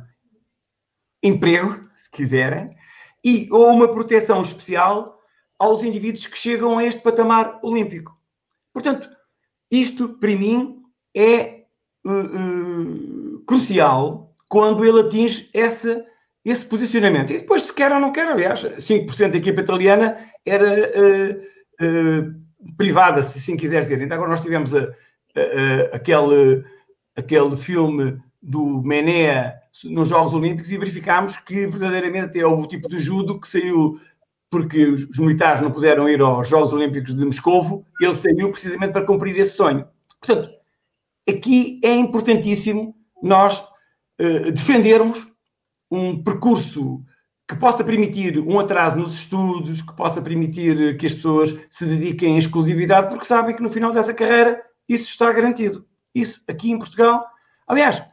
emprego, se quiserem, e ou uma proteção especial aos indivíduos que chegam a este patamar olímpico. Portanto, isto para mim é uh, uh, crucial quando ele atinge essa, esse posicionamento. E depois, se quer ou não quer, aliás, 5% da equipa italiana era uh, privada, se assim quiser dizer. Então, agora nós tivemos a, a, a, aquele, aquele filme do Menea nos Jogos Olímpicos e verificámos que verdadeiramente houve o tipo de judo que saiu porque os militares não puderam ir aos Jogos Olímpicos de Moscovo, ele saiu precisamente para cumprir esse sonho. Portanto, aqui é importantíssimo nós uh, defendermos um percurso que possa permitir um atraso nos estudos, que possa permitir que as pessoas se dediquem em exclusividade, porque sabem que no final dessa carreira isso está garantido. Isso aqui em Portugal, aliás,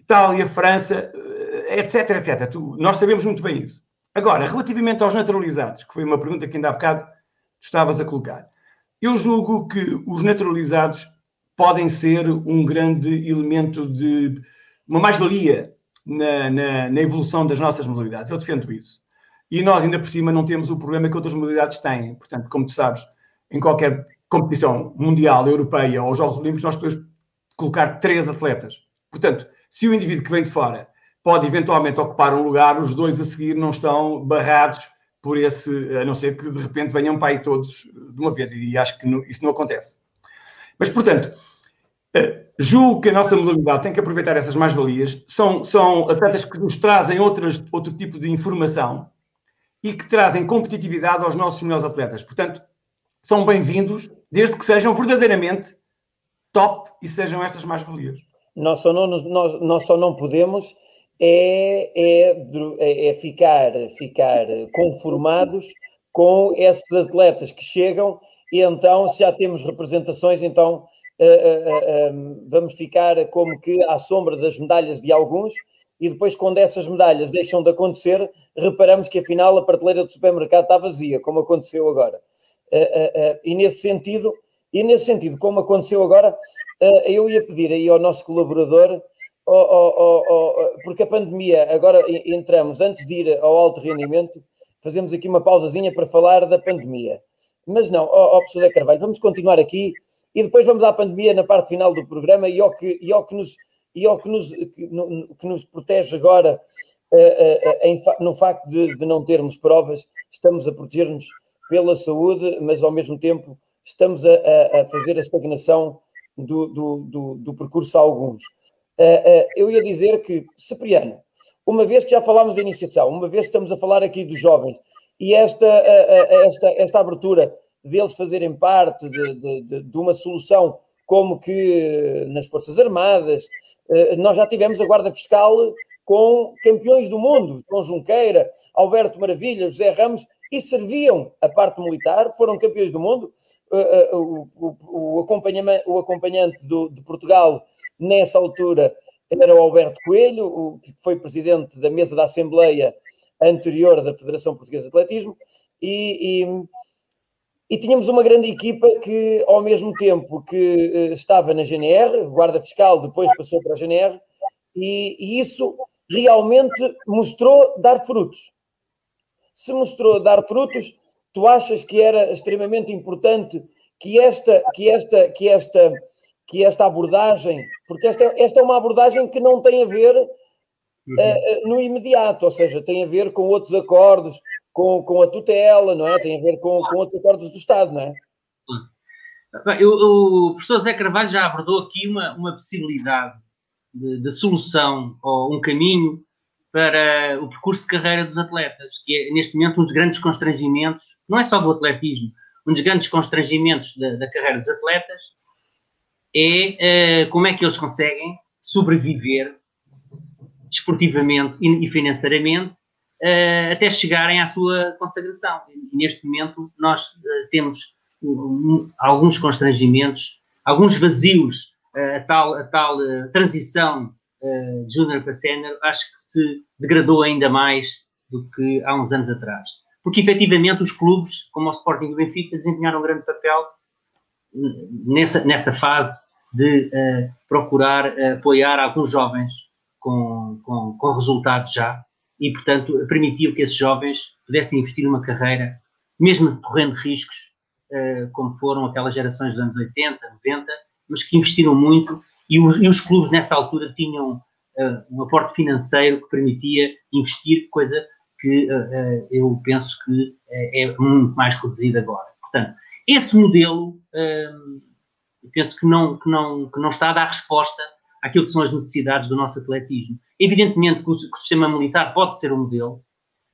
Itália, França, eh, etc, etc. Tu, nós sabemos muito bem isso. Agora, relativamente aos naturalizados, que foi uma pergunta que ainda há bocado tu estavas a colocar, eu julgo que os naturalizados podem ser um grande elemento de uma mais-valia na, na, na, evolução das nossas modalidades. Eu defendo isso. E nós, ainda por cima, não temos o problema que outras modalidades têm. Portanto, como tu sabes, em qualquer competição mundial, europeia ou Jogos Olímpicos, nós podemos colocar três atletas. Portanto, se o indivíduo que vem de fora pode eventualmente ocupar um lugar, os dois a seguir não estão barrados por esse, a não ser que de repente venham para aí todos de uma vez, e acho que isso não acontece. Mas, portanto, julgo que a nossa modalidade tem que aproveitar essas mais-valias. São, são atletas que nos trazem outras, outro tipo de informação e que trazem competitividade aos nossos melhores atletas. Portanto, são bem-vindos, desde que sejam verdadeiramente top e sejam estas mais-valias. Nós só não, nós, nós só não podemos é, é, é, é ficar, ficar conformados com esses atletas que chegam e então, se já temos representações, então vamos ficar como que à sombra das medalhas de alguns e depois, quando essas medalhas deixam de acontecer, reparamos que afinal a prateleira do supermercado está vazia, como aconteceu agora. e nesse sentido, e nesse sentido, como aconteceu agora, eu ia pedir aí ao nosso colaborador, porque a pandemia, agora entramos, antes de ir ao alto rendimento, fazemos aqui uma pausazinha para falar da pandemia. Mas não, ó oh, professor Carvalho, vamos continuar aqui e depois vamos à pandemia na parte final do programa e ao que, e ao que, nos, e ao que, nos, que, que nos protege agora uh, uh, no facto de, de não termos provas, estamos a proteger-nos pela saúde, mas ao mesmo tempo estamos a, a, a fazer a estagnação do, do, do, do percurso a alguns. Uh, eu ia dizer que, Cipriano, uma vez que já falámos da iniciação, uma vez que estamos a falar aqui dos jovens, e esta, esta, esta abertura deles fazerem parte de, de, de, uma solução como que nas Forças Armadas, nós já tivemos a Guarda Fiscal com campeões do mundo, com Junqueira, Alberto Maravilha, José Ramos, e serviam a parte militar, foram campeões do mundo, uh, o, o, o acompanhante do, de Portugal nessa altura era o Alberto Coelho, o, que foi presidente da mesa da Assembleia anterior da Federação Portuguesa de Atletismo, e, e, e, tínhamos uma grande equipa que, ao mesmo tempo que uh, estava na GNR, guarda fiscal, depois passou para a GNR, e, e isso realmente mostrou dar frutos. Se mostrou dar frutos, tu achas que era extremamente importante que esta, que esta, que esta, que esta abordagem, porque esta, esta é uma abordagem que não tem a ver uh, no imediato, ou seja, tem a ver com outros acordos, com, com a tutela, não é? Tem a ver com, com outros acordos do Estado, não é? Eu, o professor Zé Carvalho já abordou aqui uma, uma possibilidade de, de solução ou um caminho para o percurso de carreira dos atletas, que é neste momento um dos grandes constrangimentos, não é só do atletismo, um dos grandes constrangimentos da, da carreira dos atletas é uh, como é que eles conseguem sobreviver desportivamente e, e financeiramente uh, até chegarem à sua consagração. E neste momento nós uh, temos um, alguns constrangimentos alguns vazios, a tal, a tal transição de júnior para sénior, acho que se degradou ainda mais do que há uns anos atrás. Porque efetivamente os clubes, como o Sporting e o Benfica, desempenharam um grande papel nessa, nessa fase de uh, procurar uh, apoiar alguns jovens com, com, com resultados já e, portanto, permitiu que esses jovens pudessem investir numa carreira, mesmo correndo riscos, uh, como foram aquelas gerações dos anos 80, 90, mas que investiram muito e os, e os clubes nessa altura tinham um aporte financeiro que permitia investir, coisa que eu penso que é muito mais reduzido agora. Portanto, esse modelo penso que não, que, não, que não está a dar resposta àquilo que são as necessidades do nosso atletismo. Evidentemente que o, que o sistema militar pode ser um modelo,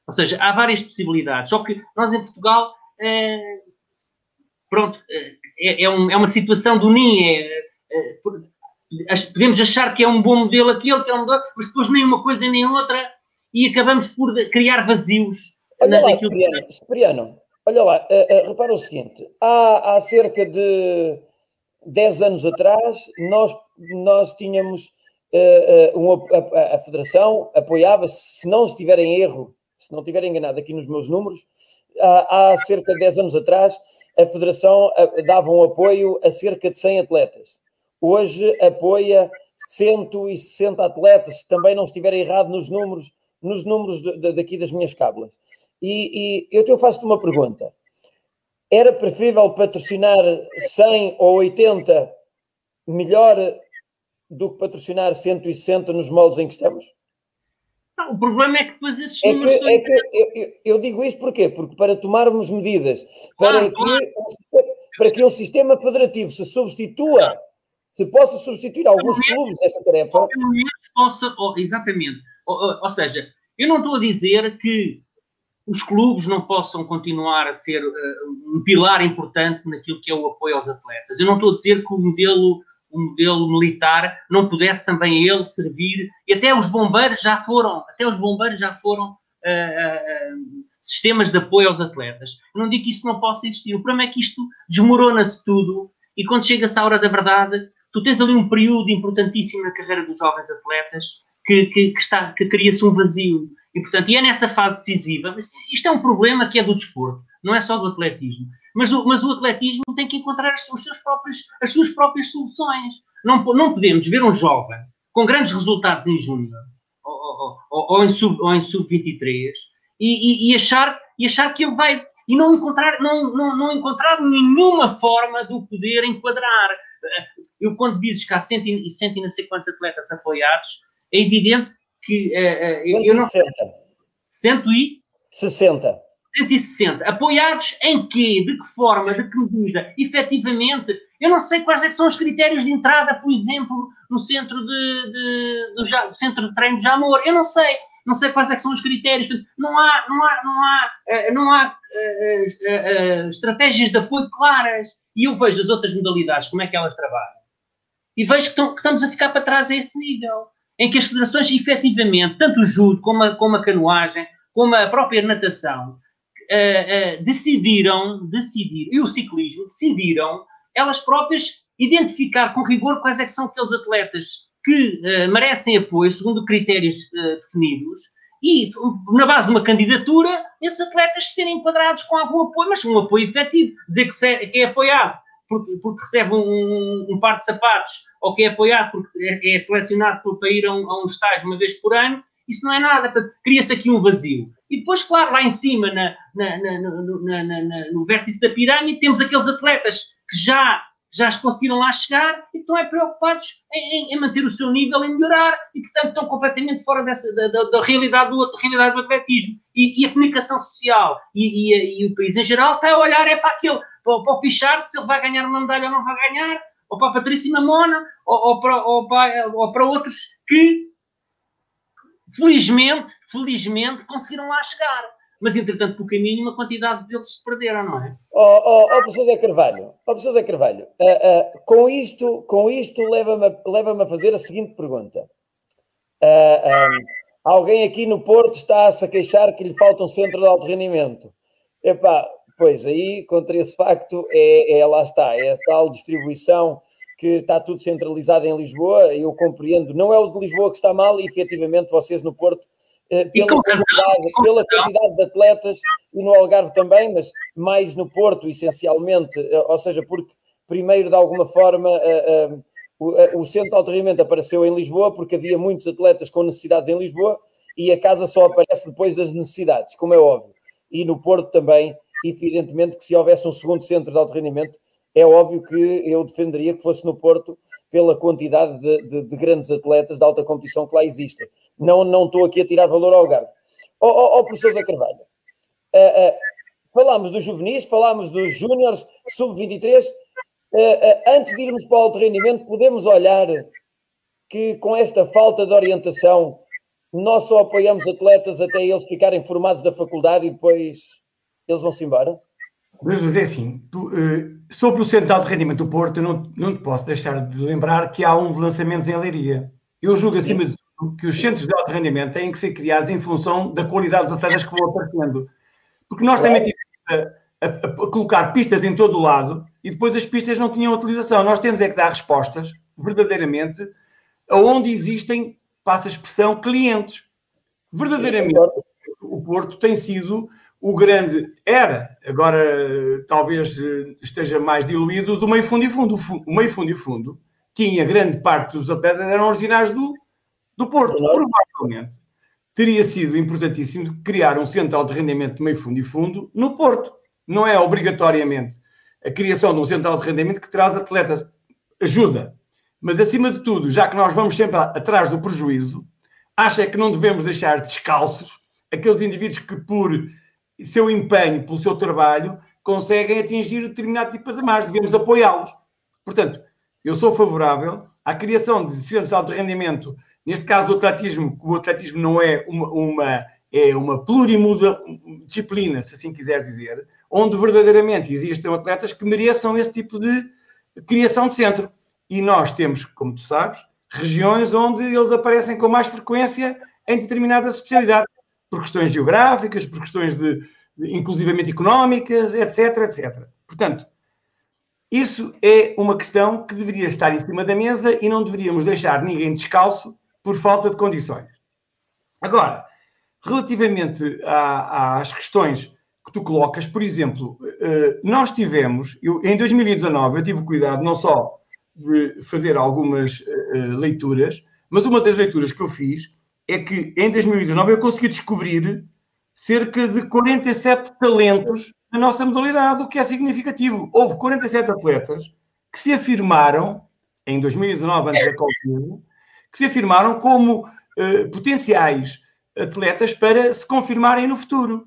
ou seja, há várias possibilidades, só que nós em Portugal, é, pronto, é, é, um, é, uma situação do NIM, é podemos achar que é um bom modelo aquele, que é um modelo, mas depois nem uma coisa nem outra, e acabamos por criar vazios. Olha lá, Cipriano, Cipriano, olha lá, uh, uh, repara o seguinte, há, há cerca de 10 anos atrás, nós, nós tínhamos uh, uh, a, a, Federação apoiava, se não estiver em erro, se não estiver enganado aqui nos meus números, há, há cerca de 10 anos atrás, a Federação dava um apoio a cerca de 100 atletas. Hoje apoia 160 atletas, se também não estiver errado nos números, nos números de, de, daqui das minhas cábulas. E, e eu te faço-te uma pergunta era preferível patrocinar 100 ou 80 melhor do que patrocinar 160 nos moldes em que estamos? Não, o problema é que depois esses é números que, são... É que eu, eu, digo isto porquê? Porque para tomarmos medidas para, ah, que, claro. para que um sistema federativo se substitua, se possa substituir alguns clubes nesta tarefa... Possa, oh, exatamente. Ou, ou seja, eu não estou a dizer que os clubes não possam continuar a ser uh, um pilar importante naquilo que é o apoio aos atletas. Eu não estou a dizer que o modelo, o modelo militar não pudesse também ele servir, e até os bombeiros já foram, até os bombeiros já foram uh, uh, sistemas de apoio aos atletas. Eu não digo que isso não possa existir. O problema é que isto desmorona-se tudo, e quando chega-se à hora da verdade, tu tens ali um período importantíssimo na carreira dos jovens atletas que, que, que, está, que cria-se um vazio. E, portanto, e é nessa fase decisiva, isto é um problema que é do desporto, não é só do atletismo. Mas o, mas o atletismo tem que encontrar os seus próprios, as suas próprias soluções. Não, não podemos ver um jovem com grandes resultados em júnior ou, ou, ou, ou, em sub-23 sub e, e, e, achar, e achar que ele vai e não encontrar, não, não, não encontrar nenhuma forma de o poder enquadrar. Eu, quando dizes que há cento e, cento e não sei quantos atletas apoiados, é evidente que uh, uh, eu não 160. 160. Apoiados em quê? De que forma? De que medida? Efetivamente, eu não sei quais é são os critérios de entrada, por exemplo, no centro de, de, do, centro de treino de Jamor. Eu não sei. Não sei quais é são os critérios. Não há, não há, não há, não há uh, estratégias de apoio claras. E eu vejo as outras modalidades, como é que elas trabalham. E vejo que, estão, que estamos a ficar para trás a esse nível em que as federações, efetivamente, tanto o judo como a, como a canoagem, como a própria natação, uh, uh, decidiram, decidir, e o ciclismo, decidiram, elas próprias, identificar com rigor quais é são aqueles atletas que uh, merecem apoio, segundo critérios definidos, e, na base de uma candidatura, esses atletas serem enquadrados com algum apoio, mas um apoio efetivo. Dizer que, se, que é apoiado porque, porque recebe um, um, par de sapatos ou que é apoiado porque é, é selecionado para ir a um, a um estágio uma vez por ano, isso não é nada. Cria-se aqui um vazio. E depois, claro, lá em cima, na, na, na, no vértice da pirâmide, temos aqueles atletas que já, já conseguiram lá chegar e estão é preocupados em, em, em, manter o seu nível, em melhorar, e portanto estão completamente fora dessa, da, da, da realidade, do, da realidade do atletismo. E, e a comunicação social e, e, e, o país em geral está a olhar é para aquele para, para o Pichard, se ele vai ganhar uma medalha ou não vai ganhar, ou para a Patrícia Mamona, ou, ou, para, ou, para, ou para outros que, felizmente, felizmente, conseguiram lá chegar. Mas, entretanto, por caminho, uma quantidade deles se perderam, não é? Ó, oh, oh, oh, professor Zé Carvalho, oh, professor Zé Carvalho, uh, uh, com isto, com isto leva-me a, leva a fazer a seguinte pergunta. Uh, alguém aqui no Porto está-se a queixar que lhe falta um centro de alto rendimento. Epá, Pois, aí, contra esse facto, é, é, lá está, é a tal distribuição que está tudo centralizado em Lisboa, eu compreendo, não é o de Lisboa que está mal, e efetivamente vocês no Porto, pela, quantidade, pela quantidade de atletas, e no Algarve também, mas mais no Porto, essencialmente, eh, ou seja, porque primeiro, de alguma forma, eh, o centro de alojamento apareceu em Lisboa, porque havia muitos atletas com necessidades em Lisboa, e a casa só aparece depois das necessidades, como é óbvio. E no Porto também, evidentemente que se houvesse um segundo centro de alto rendimento, é óbvio que eu defenderia que fosse no Porto pela quantidade de, de, de, grandes atletas de alta competição que lá existem. Não, não estou aqui a tirar valor ao Garde. Ó oh, oh, oh, professor Zé Carvalho, uh, uh, falámos dos juvenis, falámos dos júniores, sub-23. Uh, antes de irmos para o alto rendimento, podemos olhar que com esta falta de orientação, nós só apoiamos atletas até eles ficarem formados da faculdade e depois eles vão-se embora? Mas é assim, sobre o Centro de Rendimento do Porto, eu não, não te posso deixar de lembrar que há um de lançamentos em Leiria. Eu julgo, acima de tudo, que os centros de alto rendimento têm que ser criados em função da qualidade dos atletas que vão aparecendo. Porque nós também tivemos a, a, a, colocar pistas em todo o lado e depois as pistas não tinham utilização. Nós temos é que dar respostas, verdadeiramente, aonde existem, passa a expressão, clientes. Verdadeiramente, o Porto tem sido o grande era, agora talvez eh, esteja mais diluído, do meio fundo e fundo. O meio fundo e fundo tinha grande parte dos atletas eram originários do, do Porto. Provavelmente teria sido importantíssimo criar um central de rendimento de meio fundo e fundo no Porto. Não é obrigatoriamente a criação de um central de rendimento que traz atletas. Ajuda. Mas, acima de tudo, já que nós vamos sempre atrás do prejuízo, acha que não devemos deixar descalços aqueles indivíduos que, por seu empenho, pelo seu trabalho, conseguem atingir determinado tipo de margem. Devemos apoiá-los. Portanto, eu sou favorável à criação de centros de alto rendimento, neste caso o atletismo, o atletismo não é uma, uma, é uma plurimudisciplina, se assim quiseres dizer, onde verdadeiramente existem atletas que mereçam esse tipo de criação de centro. E nós temos, como tu sabes, regiões onde eles aparecem com mais frequência em determinadas especialidades por questões geográficas, por questões de, de inclusivamente económicas, etc, etc. Portanto, isso é uma questão que deveria estar em cima da mesa e não deveríamos deixar ninguém descalço por falta de condições. Agora, relativamente às questões que tu colocas, por exemplo, eh, nós tivemos, eu, em 2019, eu tive cuidado não só de fazer algumas eh, leituras, mas uma das leituras que eu fiz é que em 2019 eu consegui descobrir cerca de 47 talentos na nossa modalidade, o que é significativo. Houve 47 atletas que se afirmaram, em 2019, antes da Covid, que se afirmaram como uh, potenciais atletas para se confirmarem no futuro.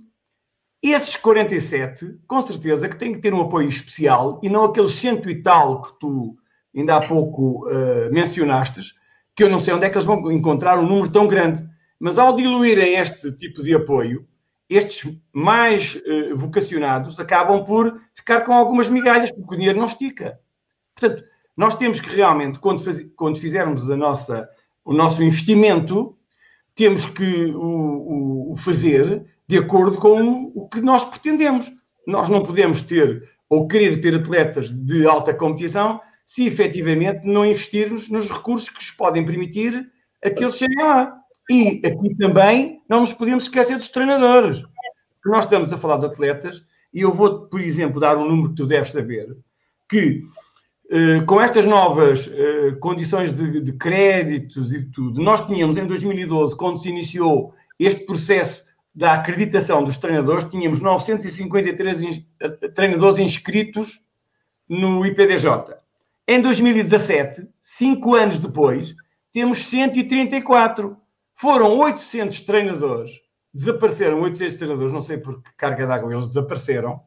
Esses 47, com certeza, que têm que ter um apoio especial e não aqueles cento e tal que tu ainda há pouco uh, mencionastes, que eu não sei onde é que eles vão encontrar um número tão grande. Mas ao diluírem este tipo de apoio, estes mais uh, vocacionados acabam por ficar com algumas migalhas, porque o dinheiro não estica. Portanto, nós temos que realmente, quando, faz, quando fizermos a nossa, o nosso investimento, temos que o, o, o fazer de acordo com o que nós pretendemos. Nós não podemos ter ou querer ter atletas de alta competição se efetivamente não investirmos nos recursos que nos podem permitir a que eles cheguem lá. E aqui também não nos podemos esquecer dos treinadores. Nós estamos a falar de atletas, e eu vou, por exemplo, dar um número que tu deves saber, que eh, com estas novas eh, condições de, de créditos e de tudo, nós tínhamos em 2012, quando se iniciou este processo da acreditação dos treinadores, tínhamos 953 in, eh, treinadores inscritos no IPDJ. Em 2017, cinco anos depois, temos 134. Foram 800 treinadores. Desapareceram 800 treinadores, não sei por que carga d'água eles desapareceram,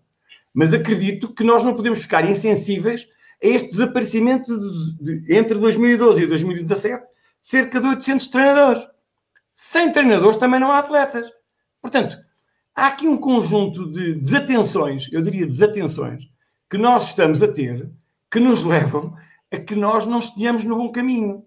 mas acredito que nós não podemos ficar insensíveis a este desaparecimento de, de, entre 2012 e 2017 cerca de 800 treinadores. Sem treinadores também não há atletas. Portanto, há aqui um conjunto de desatenções, eu diria desatenções, que nós estamos a ter que nos levam a que nós não estejamos no bom caminho.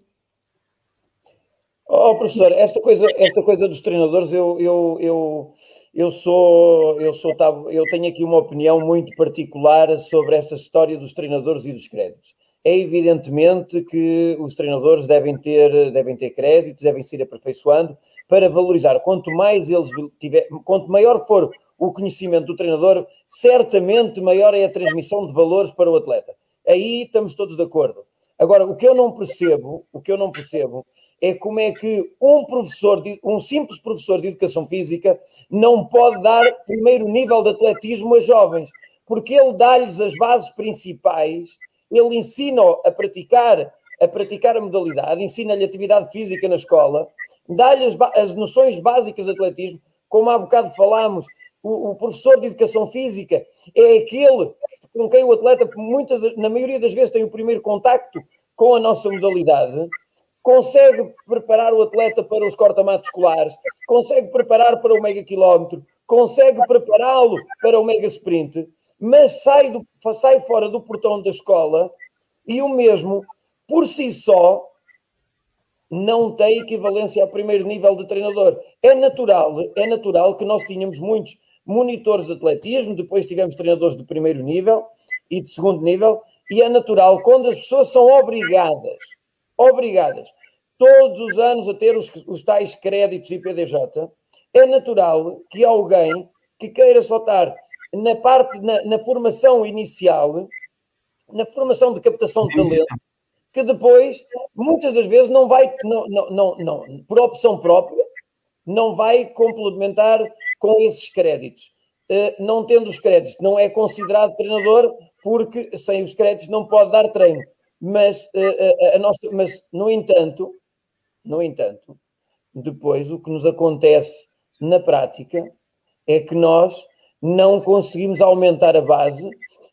Oh, professor, esta coisa, esta coisa dos treinadores, eu, eu, eu, eu sou, eu sou, eu tenho aqui uma opinião muito particular sobre esta história dos treinadores e dos créditos. é evidentemente que os treinadores devem ter, devem ter créditos, devem se aperfeiçoando para valorizar. Quanto mais eles tiver, quanto maior for o conhecimento do treinador, certamente maior é a transmissão de valores para o atleta. Aí estamos todos de acordo. Agora, o que eu não percebo, o que eu não percebo é como é que um professor, de, um simples professor de educação física não pode dar primeiro nível de atletismo a jovens, porque ele dá-lhes as bases principais ele ensina a praticar, a praticar a modalidade, ensina-lhe atividade física na escola, dá-lhe as, as, noções básicas de atletismo, como há bocado falámos, o, o, professor de educação física é aquele com quem o atleta, muitas, na maioria das vezes, tem o primeiro contacto com a nossa modalidade, consegue preparar o atleta para os cortamatos escolares, consegue preparar para o mega quilómetro, consegue prepará-lo para o mega sprint mas sai, do, sai fora do portão da escola e o mesmo, por si só, não tem equivalência ao primeiro nível de treinador. É natural, é natural que nós tínhamos muitos monitores de atletismo, depois tivemos treinadores de primeiro nível e de segundo nível, e é natural quando as pessoas são obrigadas, obrigadas, todos os anos a ter os, os tais créditos IPDJ, é natural que alguém que queira só estar na parte, na, na, formação inicial, na formação de captação de talento, que depois, muitas das vezes, não vai, não, não, não, não, por opção própria, não vai complementar com esses créditos. Uh, não tendo os créditos, não é considerado treinador, porque sem os créditos não pode dar treino. Mas, uh, a nossa, mas no entanto, no entanto, depois o que nos acontece na prática é que nós não conseguimos aumentar a base,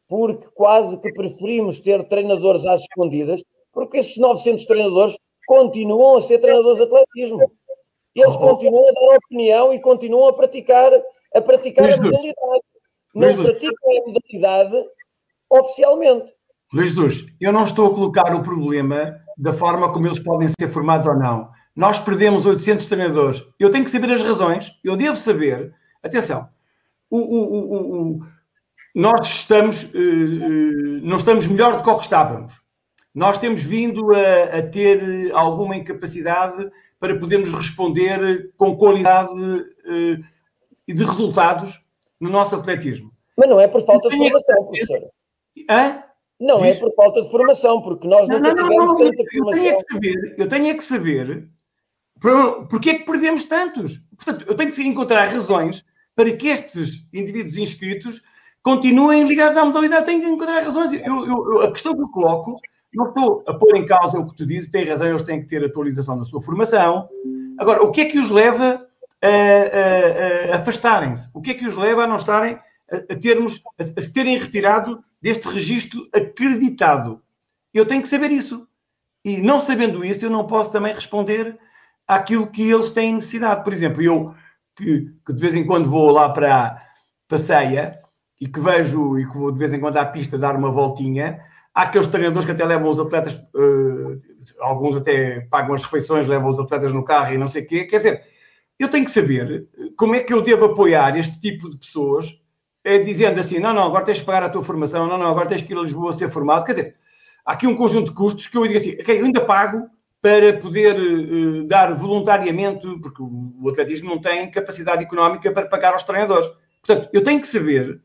porque quase que preferimos ter treinadores às escondidas, porque esses 900 treinadores continuam a ser treinadores de atletismo. Eles continuam a dar opinião e continuam a praticar, a praticar a modalidade. Não praticam a modalidade oficialmente. Luís Luz, eu não estou a colocar o problema da forma como eles podem ser formados ou não. Nós perdemos 800 treinadores. Eu tenho que saber as razões. Eu devo saber. Atenção, o, o, o, nós estamos, uh, não estamos melhor do que o que estávamos. Nós temos vindo a, a, ter alguma incapacidade para podermos responder com qualidade e de resultados no nosso atletismo. Mas não é por falta de formação, professor. Hã? Não Diz? é por falta de formação, porque nós não, nunca não, tivemos não, tanta eu formação. Tenho que saber, eu tenho é que saber porque é que perdemos tantos. Portanto, eu tenho que encontrar razões para que estes indivíduos inscritos continuem ligados à modalidade. Tem que encontrar razões. Eu, eu, a questão que eu coloco, não estou a pôr em causa o que tu dizes, tem razão, eles têm que ter atualização da sua formação. Agora, o que é que os leva a, a, a afastarem-se? O que é que os leva a não estarem, a, termos, a, se terem retirado deste registro acreditado? Eu tenho que saber isso. E não sabendo isso, eu não posso também responder àquilo que eles têm necessidade. Por exemplo, eu que, que, de vez em quando vou lá para, a Ceia e que vejo e que vou de vez em quando à pista dar uma voltinha, há aqueles treinadores que até levam os atletas, uh, alguns até pagam as refeições, levam os atletas no carro e não sei o quê. Quer dizer, eu tenho que saber como é que eu devo apoiar este tipo de pessoas, é, dizendo assim: não, não, agora tens de pagar a tua formação, não, não, agora tens que ir a Lisboa ser formado. Quer dizer, há aqui um conjunto de custos que eu digo assim: ok, eu ainda pago para poder uh, dar voluntariamente, porque o atletismo não tem capacidade económica para pagar aos treinadores. Portanto, eu tenho que saber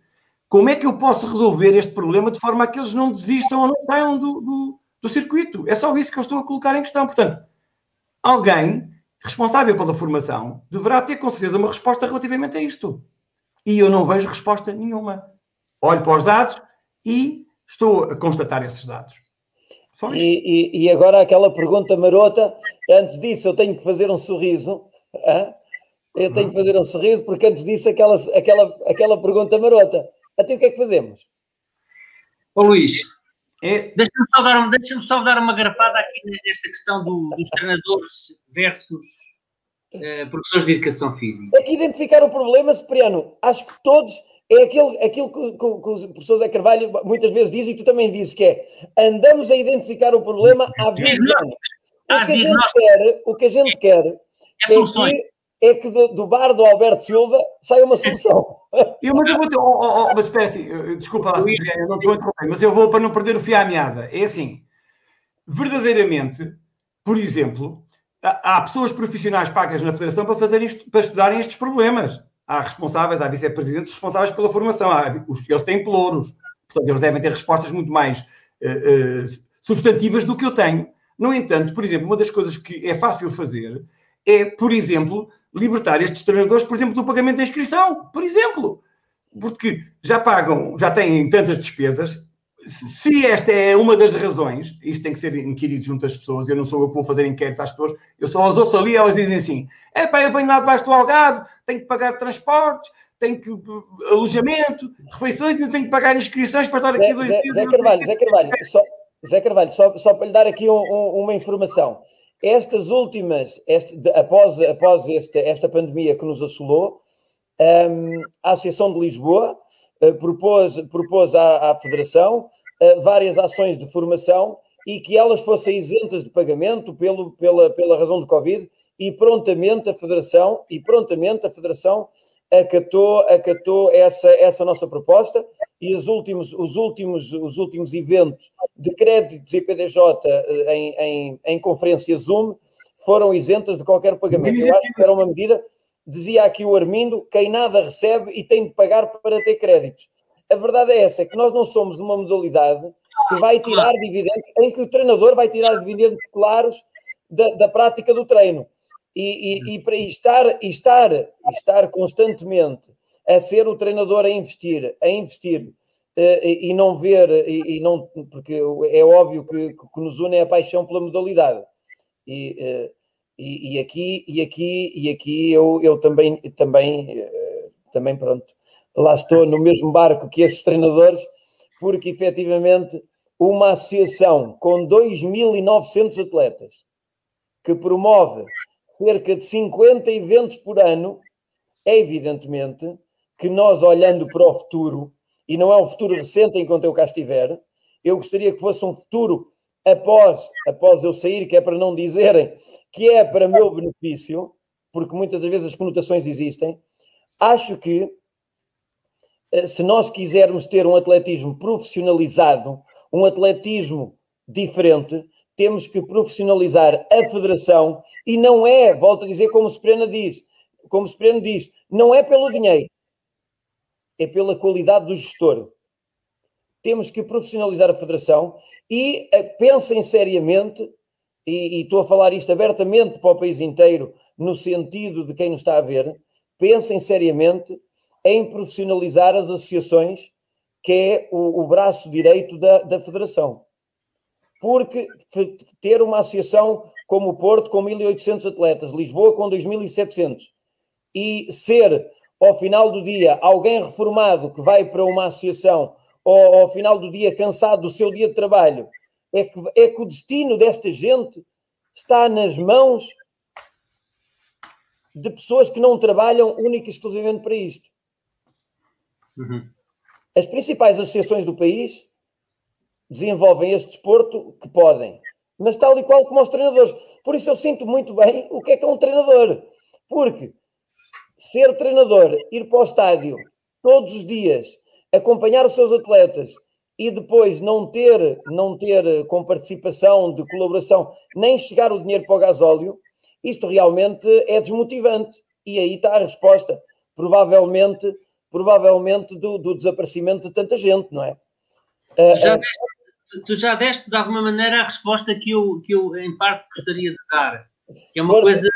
como é que eu posso resolver este problema de forma a que eles não desistam ou não saiam do, do, do circuito. É só isso que eu estou a colocar em questão. Portanto, alguém responsável pela formação deverá ter com certeza uma resposta relativamente a isto. E eu não vejo resposta nenhuma. Olho para os dados e estou a constatar esses dados. E, e, e, agora aquela pergunta marota, antes disso eu tenho que fazer um sorriso. Hein? Eu tenho que fazer um sorriso, porque antes disso aquela, aquela, aquela pergunta marota. Até o que é que fazemos? Ô Luís, é... deixa-me só, dar, deixa só dar uma garrafada aqui nesta questão do, dos treinadores versus uh, professores de educação física. É que identificar o problema, Cipriano, acho que todos é aquilo, aquilo que, que, que, o professor Zé Carvalho muitas vezes diz e tu também dizes, que é andamos a identificar o problema há 20 anos. O que a gente quer, o que a gente quer é, é que, é que do, do, bar do Alberto Silva saia uma solução. Eu, mas eu vou ter, oh, oh, oh, mas espera assim, desculpa lá, eu não estou a interromper, mas eu vou para não perder o fio à meada. É assim, verdadeiramente, por exemplo, há pessoas profissionais pagas na Federação para, fazerem, para estudarem estes problemas. Há responsáveis, há vice-presidentes responsáveis pela formação. Há, eles têm pelouros. Portanto, eles devem ter respostas muito mais uh, uh, substantivas do que eu tenho. No entanto, por exemplo, uma das coisas que é fácil fazer é, por exemplo, libertar estes treinadores, por exemplo, do pagamento da inscrição. Por exemplo. Porque já pagam, já têm tantas despesas, se esta é uma das razões, isto tem que ser inquirido junto às pessoas, eu não sou eu que vou fazer inquérito às pessoas, eu só as ouço ali e elas dizem assim: é pá, eu venho lá debaixo do Algarve, tenho que pagar transportes, tenho que alojamento, refeições, ainda tenho que pagar inscrições para estar aqui Zé, dois Zé, dias. Zé Carvalho, Zé Carvalho, só, Zé Carvalho, só, só para lhe dar aqui um, um, uma informação. Estas últimas, este, de, após, após este, esta pandemia que nos assolou, um, a Associação de Lisboa uh, propôs, propôs à, à Federação uh, várias ações de formação e que elas fossem isentas de pagamento pelo, pela, pela razão do Covid e prontamente a Federação e prontamente a Federação acatou, acatou essa, essa nossa proposta e os últimos, os últimos, os últimos eventos de créditos IPDJ eh, em, em, em conferência Zoom foram isentas de qualquer pagamento. Eu acho que era uma medida, dizia aqui o Armindo, quem nada recebe e tem de pagar para ter créditos. A verdade é essa, é que nós não somos uma modalidade que vai tirar dividendos, em que o treinador vai tirar dividendos claros da, da prática do treino. E, e, e para estar, estar, estar constantemente a ser o treinador a investir, a investir uh, e, e, não ver, e, não, porque é óbvio que, que nos une a paixão pela modalidade. E, uh, e, aqui, e aqui, e aqui eu, eu também, também, uh, também, pronto, lá estou no mesmo barco que esses treinadores, porque efetivamente uma associação com 2.900 atletas que promove cerca de 50 eventos por ano, é evidentemente que nós, olhando para o futuro, e não é um futuro recente enquanto eu cá estiver, eu gostaria que fosse um futuro após, após eu sair, que é para não dizerem que é para meu benefício, porque muitas vezes as conotações existem. Acho que eh, se nós quisermos ter um atletismo profissionalizado, um atletismo diferente, temos que profissionalizar a federação e não é, volto a dizer, como Supremo diz, como Supremo diz, não é pelo dinheiro, é pela qualidade do gestor. Temos que profissionalizar a federação e uh, pensem seriamente, e, e estou a falar isto abertamente para o país inteiro, no sentido de quem nos está a ver, pensem seriamente em profissionalizar as associações, que é o, o braço direito da, da federação porque ter uma associação como o Porto, com 1.800 atletas, Lisboa com 2.700, e ser, ao final do dia, alguém reformado que vai para uma associação, ou ao final do dia cansado do seu dia de trabalho, é que, é que o destino desta gente está nas mãos de pessoas que não trabalham única e exclusivamente para isto. Uhum. As principais associações do país desenvolvem este desporto que podem, mas tal e qual como os treinadores. Por isso eu sinto muito bem o que é que é um treinador. Porque ser treinador, ir para o estádio todos os dias, acompanhar os seus atletas e depois não ter, não ter com participação de colaboração, nem chegar o dinheiro para o gasóleo, isto realmente é desmotivante. E aí está a resposta, provavelmente, provavelmente do, do desaparecimento de tanta gente, não é? Já ah, tu já deste de alguma maneira a resposta que eu, que eu em parte gostaria de dar. Que é uma Força. coisa.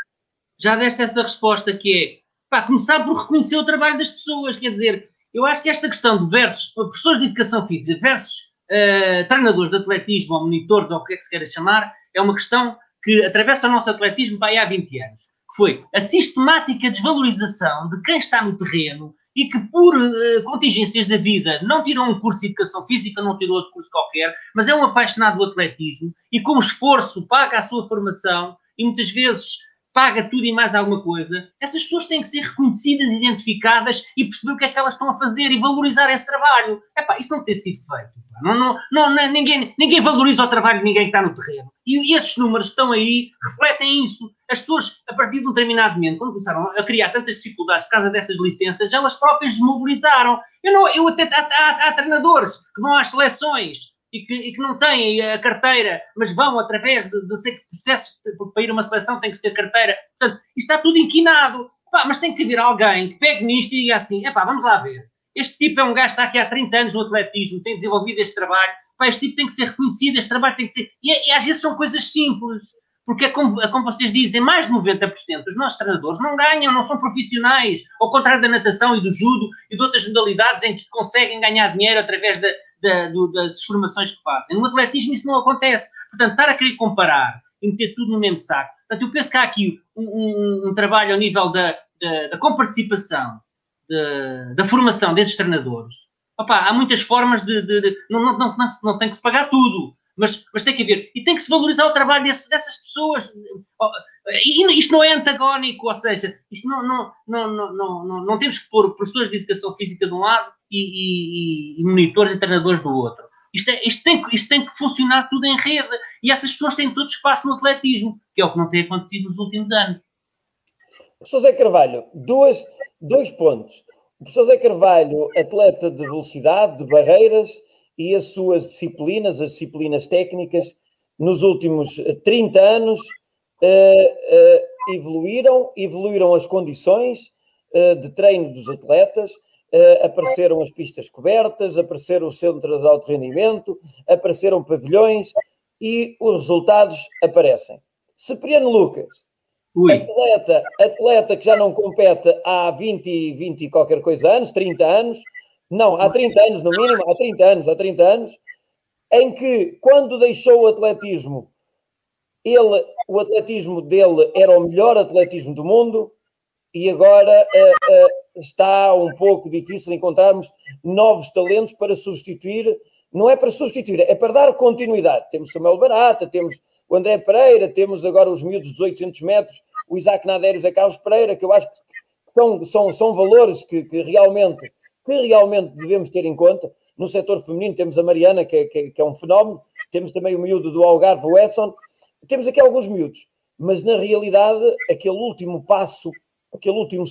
Já deste essa resposta que é pá, começar por reconhecer o trabalho das pessoas. Quer dizer, eu acho que esta questão de versus professores de educação física versus uh, treinadores de atletismo ou monitores ou o que é que se queira chamar, é uma questão que atravessa o nosso atletismo vai há 20 anos. Que foi a sistemática desvalorização de quem está no terreno e que por uh, contingências da vida não tirou um curso de educação física, não tirou outro curso qualquer, mas é um apaixonado do atletismo e com esforço paga a sua formação e muitas vezes paga tudo e mais alguma coisa, essas pessoas têm que ser reconhecidas, identificadas e perceber o que é que elas estão a fazer e valorizar esse trabalho. Epá, isso não tem sido feito. Não, não, não, ninguém, ninguém valoriza o trabalho de ninguém que está no terreno. E, esses números estão aí refletem isso. As pessoas, a partir de um determinado momento, quando começaram a criar tantas dificuldades por causa dessas licenças, elas próprias desmobilizaram. Eu, não, eu até, há, há, há treinadores que vão às seleções e que, e que não têm a carteira, mas vão através de, não sei que processo, para ir a uma seleção tem que ter carteira. Portanto, isto está tudo inquinado. Pá, mas tem que vir alguém que pegue nisto e diga assim: é pá, vamos lá ver. Este tipo é um gajo que está aqui há 30 anos no atletismo, tem desenvolvido este trabalho. Pá, este tipo tem que ser reconhecido, este trabalho tem que ser. E, e às vezes são coisas simples. Porque, é como, é como, vocês dizem, mais de 90% dos nossos treinadores não ganham, não são profissionais. Ao contrário da natação e do judo e de outras modalidades em que conseguem ganhar dinheiro através da, da, do, das formações que fazem. No atletismo isso não acontece. Portanto, estar a querer comparar e meter tudo no mesmo saco. Portanto, eu penso que há aqui um, um, um trabalho ao nível da, da, da comparticipação, da formação desses treinadores. Opa, há muitas formas de. de, de não, não, não, não, tem que se pagar tudo, mas, mas tem que haver. E tem que se valorizar o trabalho desse, dessas pessoas. E isto não é antagónico, ou seja, isto não, não, não, não, não, não, não temos que pôr professores de educação física de um lado e, e, e monitores e treinadores do outro. Isto, é, isto, tem, isto tem que funcionar tudo em rede. E essas pessoas têm todo espaço no atletismo, que é o que não tem acontecido nos últimos anos. Zé Carvalho, dois, dois pontos. O professor Zé Carvalho, atleta de velocidade, de barreiras e as suas disciplinas, as disciplinas técnicas, nos últimos 30 anos uh, uh, evoluíram, evoluíram as condições uh, de treino dos atletas, apareceram as pistas cobertas, apareceram os centros de alto rendimento, apareceram pavilhões e os resultados aparecem. Cipriano Lucas, Atleta, atleta que já não compete há 20, 20 e qualquer coisa anos, 30 anos, não, há 30 anos no mínimo, há 30 anos, há 30 anos, em que quando deixou o atletismo, ele, o atletismo dele era o melhor atletismo do mundo e agora uh, uh, está um pouco difícil encontrarmos novos talentos para substituir, não é para substituir, é para dar continuidade. Temos Samuel Barata, temos o André Pereira, temos agora os miúdos dos 800 metros, o Isaac Nader e o Zé Carlos Pereira, que eu acho que são, são, são valores que, que, realmente, que realmente devemos ter em conta. No setor feminino temos a Mariana, que é, que, que é um fenómeno, temos também o miúdo do Algarve, o Edson, temos aqui alguns miúdos, mas na realidade aquele último passo, aquele último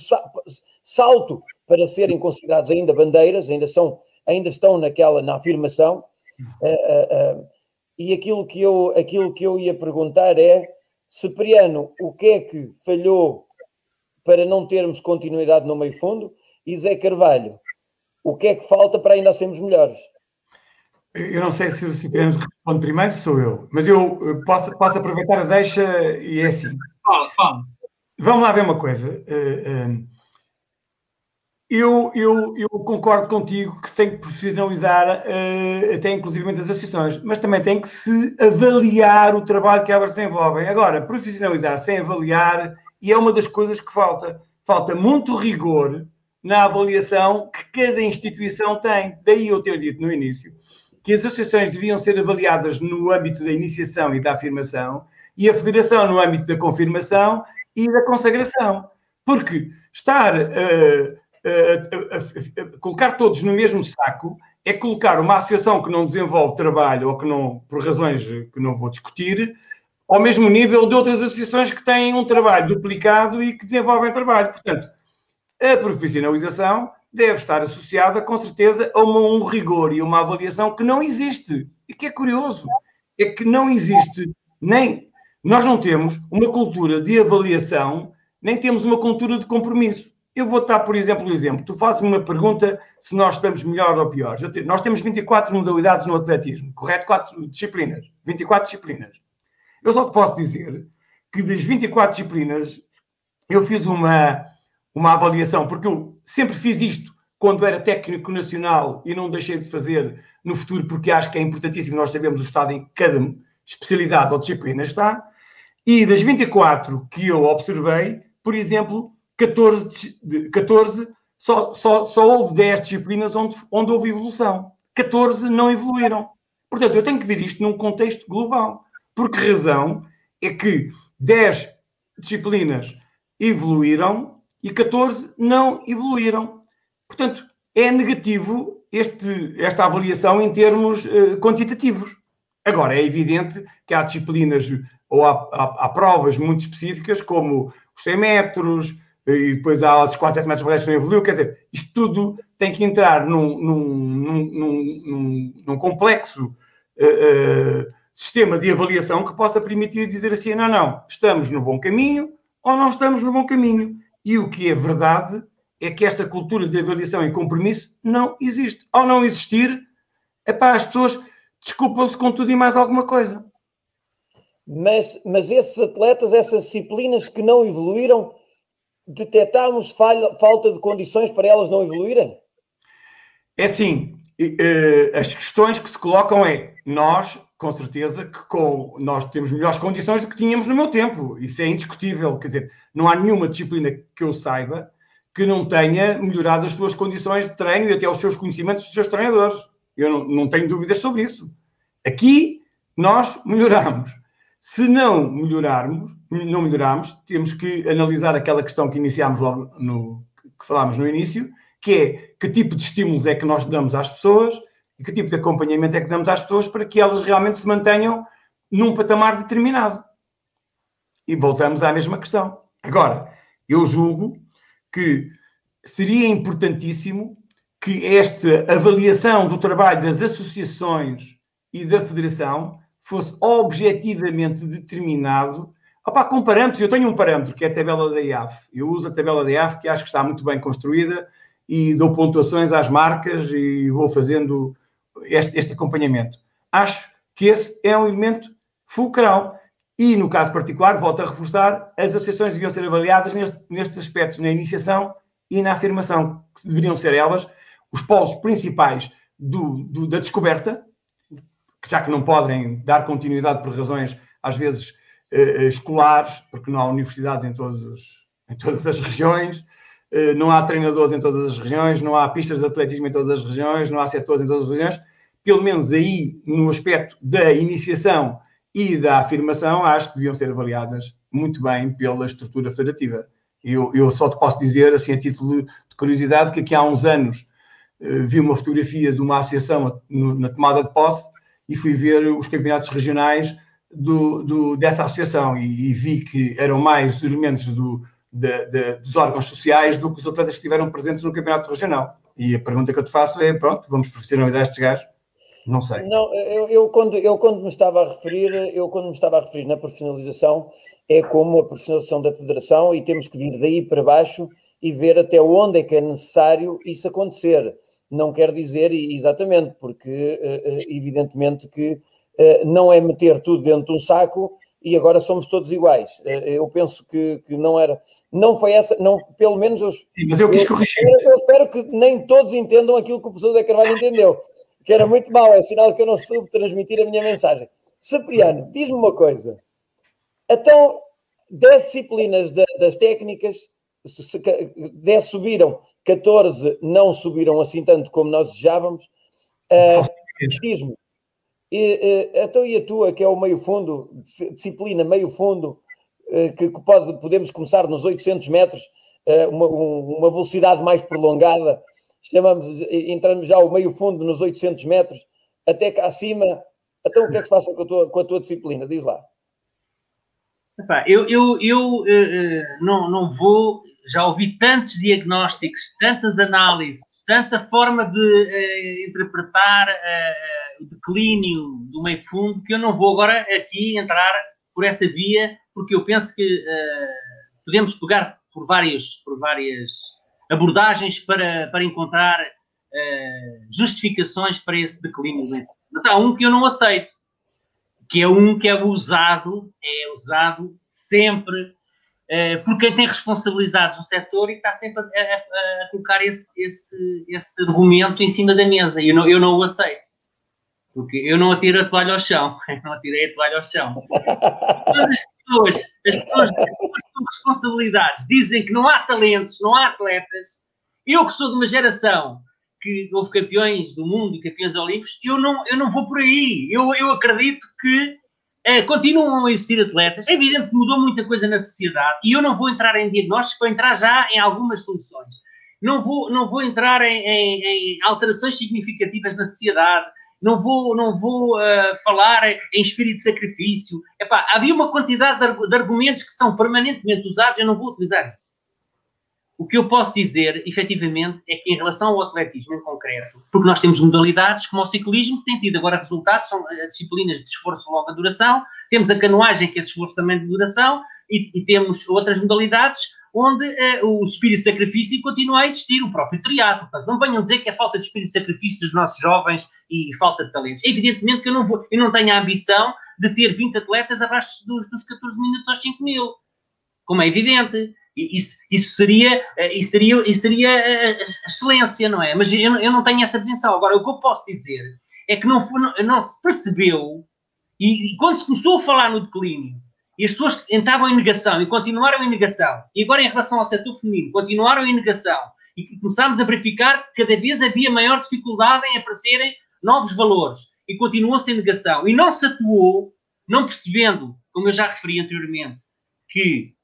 salto para serem considerados ainda bandeiras, ainda são, ainda estão naquela, na afirmação, uh, uh, uh, e aquilo que, eu, aquilo que eu ia perguntar é, Cipriano, o que é que falhou para não termos continuidade no meio fundo? E Zé Carvalho, o que é que falta para ainda sermos melhores? Eu não sei se o Cipriano responde primeiro, sou eu, mas eu posso, posso aproveitar a deixa e é assim. Fala, fala. Vamos lá ver uma coisa. Eh, eh, eu, eu, eu, concordo contigo que se tem que profissionalizar uh, até inclusive as associações, mas também tem que se avaliar o trabalho que elas desenvolvem. Agora, profissionalizar sem avaliar, e é uma das coisas que falta. Falta muito rigor na avaliação que cada instituição tem. Daí eu ter dito no início que as associações deviam ser avaliadas no âmbito da iniciação e da afirmação, e a federação no âmbito da confirmação e da consagração. Porque estar. Uh, colocar todos no mesmo saco é colocar uma associação que não desenvolve trabalho ou que não, por razões que não vou discutir, ao mesmo nível de outras associações que têm um trabalho duplicado e que desenvolvem trabalho. Portanto, a profissionalização deve estar associada, com certeza, a uma, um rigor e uma avaliação que não existe. E que é curioso. É que não existe nem. Nós não temos uma cultura de avaliação, nem temos uma cultura de compromisso. Eu vou dar, por exemplo, um exemplo. Tu fazes-me uma pergunta se nós estamos melhor ou pior. Nós temos 24 modalidades no atletismo, correto? Quatro disciplinas. 24 disciplinas. Eu só te posso dizer que das 24 disciplinas eu fiz uma, uma avaliação, porque eu sempre fiz isto quando era técnico nacional e não deixei de fazer no futuro, porque acho que é importantíssimo nós sabermos o estado em que cada especialidade ou disciplina está. E das 24 que eu observei, por exemplo, 14, 14 só, só, só houve 10 disciplinas onde, onde houve evolução. 14 não evoluíram. Portanto, eu tenho que ver isto num contexto global. Por que razão é que 10 disciplinas evoluíram e 14 não evoluíram? Portanto, é negativo este, esta avaliação em termos uh, quantitativos. Agora, é evidente que há disciplinas ou há, há, há provas muito específicas, como os 100 metros, e depois há outros 4, 7 metros para que não evoluiu. Quer dizer, isto tudo tem que entrar num, num, num, num, num complexo uh, sistema de avaliação que possa permitir dizer assim: não, não, estamos no bom caminho ou não estamos no bom caminho. E o que é verdade é que esta cultura de avaliação e compromisso não existe. Ao não existir, epá, as pessoas desculpam-se com tudo e mais alguma coisa. Mas, mas esses atletas, essas disciplinas que não evoluíram, detectámos falta de condições para elas não evoluírem? É assim, eh, as questões que se colocam é, nós, com certeza, que com, nós temos melhores condições do que tínhamos no meu tempo, isso é indiscutível, quer dizer, não há nenhuma disciplina que eu saiba que não tenha melhorado as suas condições de treino e até os seus conhecimentos dos seus treinadores. Eu não, não tenho dúvidas sobre isso. Aqui nós melhoramos. Se não melhorarmos, não melhorarmos, temos que analisar aquela questão que iniciámos logo no que falámos no início, que é que tipo de estímulos é que nós damos às pessoas e que tipo de acompanhamento é que damos às pessoas para que elas realmente se mantenham num patamar determinado. E voltamos à mesma questão. Agora, eu julgo que seria importantíssimo que esta avaliação do trabalho das associações e da federação fosse objetivamente determinado Opa, com parâmetros, eu tenho um parâmetro que é a tabela da IAF. Eu uso a tabela da IAF, que acho que está muito bem construída, e dou pontuações às marcas e vou fazendo este, este acompanhamento. Acho que esse é um elemento fulcral. E, no caso particular, volto a reforçar, as associações deviam ser avaliadas neste, nestes aspectos, na iniciação e na afirmação, que deveriam ser elas os polos principais do, do, da descoberta, já que não podem dar continuidade por razões, às vezes, eh, escolares, porque não há universidades em, todos, em todas as regiões, eh, não há treinadores em todas as regiões, não há pistas de atletismo em todas as regiões, não há setores em todas as regiões, pelo menos aí, no aspecto da iniciação e da afirmação, acho que deviam ser avaliadas muito bem pela estrutura federativa. Eu, eu só te posso dizer, assim, a título de curiosidade, que aqui há uns anos vi uma fotografia de uma associação no, na tomada de posse e fui ver os campeonatos regionais do, do, dessa associação e, e, vi que eram mais os elementos do, de, de, dos órgãos sociais do que os atletas que estiveram presentes no campeonato regional. E a pergunta que eu te faço é, pronto, vamos profissionalizar estes gajos? Não sei. Não, eu, eu, quando, eu quando me estava a referir, eu quando me estava a referir na profissionalização, é como a profissionalização da federação e temos que vir daí para baixo e ver até onde é que é necessário isso acontecer. Não quer dizer exatamente, porque eh, eh, evidentemente que eh, não é meter tudo dentro de um saco e agora somos todos iguais. Eu penso que, que não era, não foi essa, não, pelo menos eu, Sim, mas eu quis corrigir. Eu, eu espero que nem todos entendam aquilo que o professor Zé Carvalho entendeu que era muito mau, é sinal que eu não soube transmitir a minha mensagem. Cipriano, diz-me uma coisa. Então, 10 disciplinas de, das técnicas, 10 subiram, 14 não subiram assim tanto como nós desejávamos. Uh, diz-me, e, então e a tua, que é o meio fundo, disciplina meio fundo, uh, que, pode, podemos começar nos 800 metros, uh, uma, um, uma velocidade mais prolongada, chamamos, entramos já ao meio fundo nos 800 metros, até cá acima. Então, o que é que se passa com a tua, com a tua disciplina? Diz lá. eu, eu, eu uh, não, não vou. Já ouvi tantos diagnósticos, tantas análises, tanta forma de uh, interpretar uh, o declínio do meio fundo, que eu não vou agora aqui entrar por essa via, porque eu penso que podemos pegar por, vários, por várias abordagens para, para encontrar uh, justificações para esse declínio. Mas há um que eu não aceito, que é um que é usado, é usado sempre uh, por quem tem responsabilidades no setor e está sempre a, a, a colocar esse, esse, esse argumento em cima da mesa. Eu não, eu não o aceito. Porque eu não atiro a toalha ao chão. [LAUGHS] Eu não atirei a toalha ao chão. Quando as pessoas, as pessoas, as pessoas com responsabilidades dizem que não há talentos, não há atletas, eu que sou de uma geração que houve campeões do mundo e campeões olímpicos, eu não, eu não vou por aí. Eu, eu acredito que eh, continuam a existir atletas. É evidente que mudou muita coisa na sociedade e eu não vou entrar em diagnósticos, vou entrar já em algumas soluções. Não vou, não vou entrar em, em, em alterações significativas na sociedade não vou, não vou uh, falar em espírito de sacrifício. Epá, havia uma quantidade de, de, argumentos que são permanentemente usados, eu não vou utilizar. O que eu posso dizer, efetivamente, é que em relação ao atletismo em concreto, porque nós temos modalidades como o ciclismo, que tem tido agora resultados, são eh, disciplinas de esforço de longa duração, temos a canoagem, que é de esforço também de duração, e, e temos outras modalidades onde uh, o espírito de sacrifício continua a existir, o próprio triatlo. Portanto, não venham dizer que é falta de espírito de sacrifício dos nossos jovens e, e falta de talentos. Evidentemente que eu não, vou, eu não tenho a ambição de ter 20 atletas abaixo dos, dos 14 minutos aos 5 mil, como é evidente. Isso, isso, seria, eh, isso, seria, isso seria eh, excelência, não é? Mas eu, eu não tenho essa pretensão. Agora, o que eu posso dizer é que não, não, não se percebeu, e, e quando se começou a falar no declínio, e as pessoas entravam em negação e continuaram em negação, e agora em relação ao setor feminino, continuaram em negação, e começámos a verificar que cada vez havia maior dificuldade em aparecerem novos valores, e continuou-se em negação, e não se atuou, não percebendo, como eu já referi anteriormente, que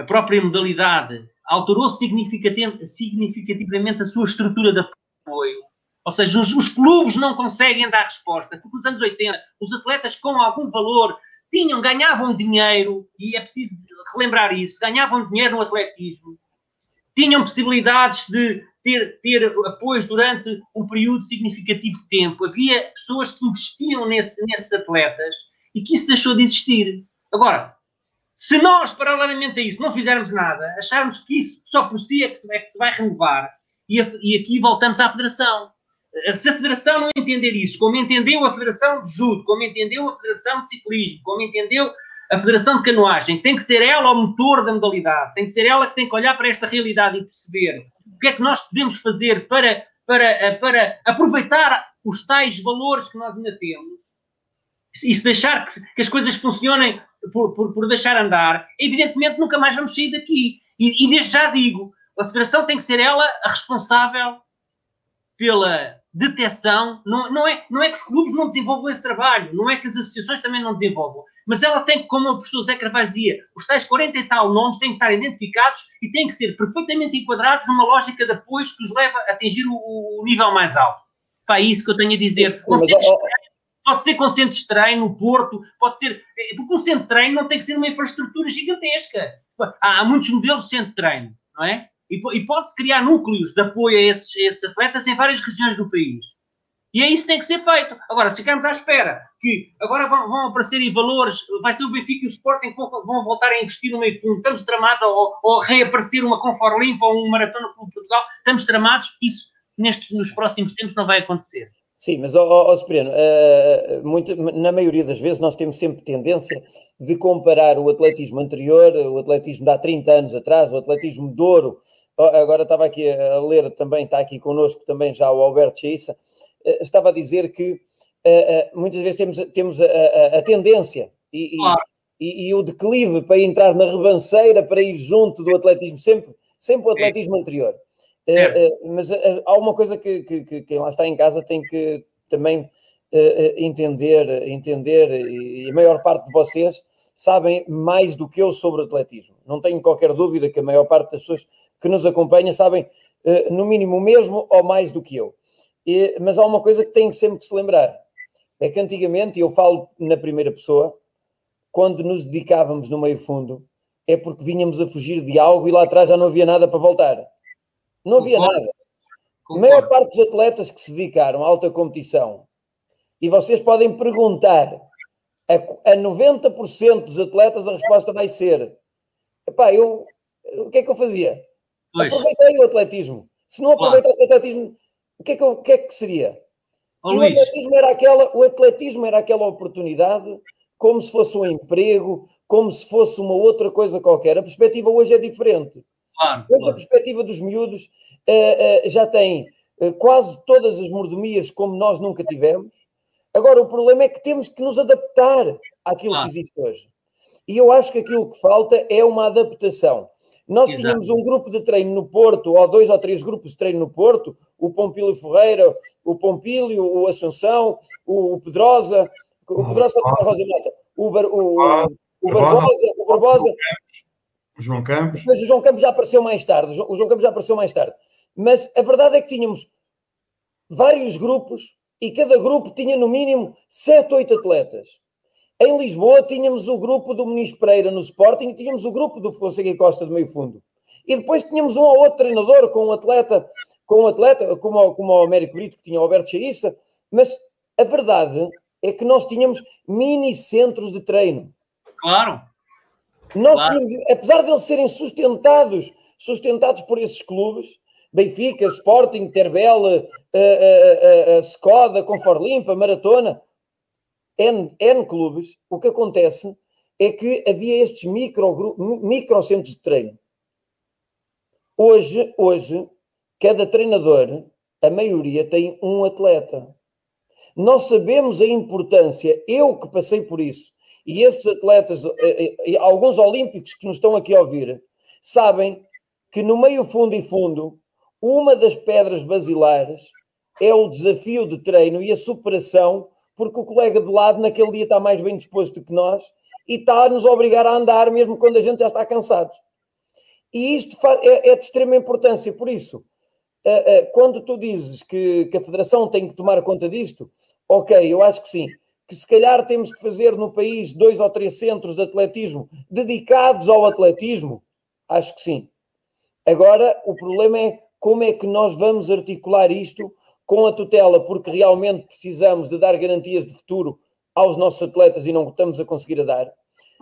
a própria modalidade alterou significativamente a sua estrutura de apoio. Ou seja, os, os, clubes não conseguem dar resposta, porque nos anos 80 os atletas com algum valor tinham, ganhavam dinheiro, e é preciso relembrar isso, ganhavam dinheiro no atletismo, tinham possibilidades de ter, ter durante um período significativo de tempo. Havia pessoas que investiam nesse, nesses atletas e que isso deixou de existir. Agora, se nós, paralelamente a isso, não fizermos nada, acharmos que isso só por si é que se, é que se vai renovar, e, a, e aqui voltamos à Federação. Eh, se a Federação não entender isso, como entendeu a Federação de Judo, como entendeu a Federação de Ciclismo, como entendeu a Federação de Canoagem, tem que ser ela o motor da modalidade, tem que ser ela que tem que olhar para esta realidade e perceber o que é que nós podemos fazer para, para, eh, para aproveitar os tais valores que nós ainda temos e se deixar que, que as coisas funcionem por, por, por, deixar andar, evidentemente nunca mais vamos sair daqui. E, e desde já digo, a Federação tem que ser ela a responsável pela detecção, não, não, é, não é que os clubes não desenvolvam esse trabalho, não é que as associações também não desenvolvam, mas ela tem, como o professor Zé Carvalho dizia, os tais 40 e tal nomes têm que estar identificados e têm que ser perfeitamente enquadrados numa lógica de apoios que os leva a atingir o, o nível mais alto. Para é isso que eu tenho a dizer. Mas, pode ser com centros de treino, no Porto, pode ser. Eh, porque um centro de treino não tem que ser uma infraestrutura gigantesca. Há, há muitos modelos de centro de treino, não é? E, e pode-se criar núcleos de apoio a esses, a esses, atletas em várias regiões do país. E é isso que tem que ser feito. Agora, se ficarmos à espera que agora vão, vão aparecer em valores, vai ser o Benfica e o Sporting que vão, voltar a investir no meio fundo, estamos tramados, ou, ou reaparecer uma Confor Limpa ou um Maratona Clube Portugal, estamos tramados, isso nestes, nos próximos tempos não vai acontecer. Sim, mas, ó, ó, Supremo, uh, muito, na maioria das vezes nós temos sempre tendência de comparar o atletismo anterior, o atletismo de há 30 anos atrás, o atletismo de ouro. Agora estava aqui a ler também, está aqui connosco também já o Alberto Cheissa, uh, estava a dizer que uh, muitas vezes temos, temos a, a, a tendência e, claro. e, e, o declive para entrar na rebanceira, para ir junto do atletismo, sempre, sempre o atletismo anterior. É, é, mas é, há uma coisa que, que, que, quem lá está em casa tem que também entender, entender, e a maior parte de vocês sabem mais do que eu sobre atletismo. Não tenho qualquer dúvida que a maior parte das pessoas que nos acompanham sabem no mínimo o mesmo ou mais do que eu. mas há uma coisa que tem sempre que se lembrar. É que antigamente, e eu falo na primeira pessoa, quando nos dedicávamos no meio fundo, é porque vínhamos a fugir de algo e lá atrás já não havia nada para voltar. Não havia nada. A maior parte dos atletas que se dedicaram à alta competição, e vocês podem perguntar a, a 90% dos atletas, a resposta vai ser: epá, eu, o que é que eu fazia? Pois. Aproveitei o atletismo. Se não aproveitasse claro. o atletismo, o que é que, eu, o que, é que seria? Oh, o, atletismo era aquela, o atletismo era aquela oportunidade como se fosse um emprego, como se fosse uma outra coisa qualquer. A perspectiva hoje é diferente. Claro, Hoje claro. a perspectiva dos miúdos uh, uh, já tem uh, quase todas as mordomias como nós nunca tivemos. Agora, o problema é que temos que nos adaptar àquilo claro. que existe hoje. E eu acho que aquilo que falta é uma adaptação. Nós Exato. tínhamos um grupo de treino no Porto, ou dois ou três grupos de treino no Porto, o Pompílio Ferreira, o Pompílio, o Assunção, o, Pedrosa, o Pedrosa, o, o, o, o Barbosa, o Barbosa, o João Campos. Mas o João Campos já apareceu mais tarde. O João Campos já apareceu mais tarde. Mas a verdade é que tínhamos vários grupos e cada grupo tinha no mínimo sete, oito atletas. Em Lisboa tínhamos o grupo do Muniz Pereira no Sporting e tínhamos o grupo do Fonseca e Costa do meio fundo. E depois tínhamos um ou outro treinador com um atleta, com um atleta, como, como o Américo Brito, que tinha o Alberto Chaissa, mas a verdade é que nós tínhamos mini centros de treino. Claro. Nós claro. tínhamos, apesar de eles serem sustentados, sustentados por esses clubes, Benfica, Sporting, Terbela, uh, uh, Skoda, Conforlimpa, Maratona, N, N clubes, o que acontece é que havia estes micro, micro centros de treino. Hoje, hoje, cada treinador, a maioria tem um atleta. Nós sabemos a importância, eu que passei por isso, e estes atletas, eh, eh, alguns olímpicos que nos estão aqui a ouvir, sabem que no meio fundo e fundo, uma das pedras basilares é o desafio de treino e a superação, porque o colega de lado naquele dia está mais bem disposto que nós e está a nos obrigar a andar mesmo quando a gente já está cansado. E isto é, é de extrema importância, por isso, eh, eh, quando tu dizes que a Federação tem que tomar conta disto, ok, eu acho que sim. Que se calhar temos que fazer no país dois ou três centros de atletismo dedicados ao atletismo, acho que sim. Agora, o problema é como é que nós vamos articular isto com a tutela, porque realmente precisamos de dar garantias de futuro aos nossos atletas e não estamos a conseguir a dar.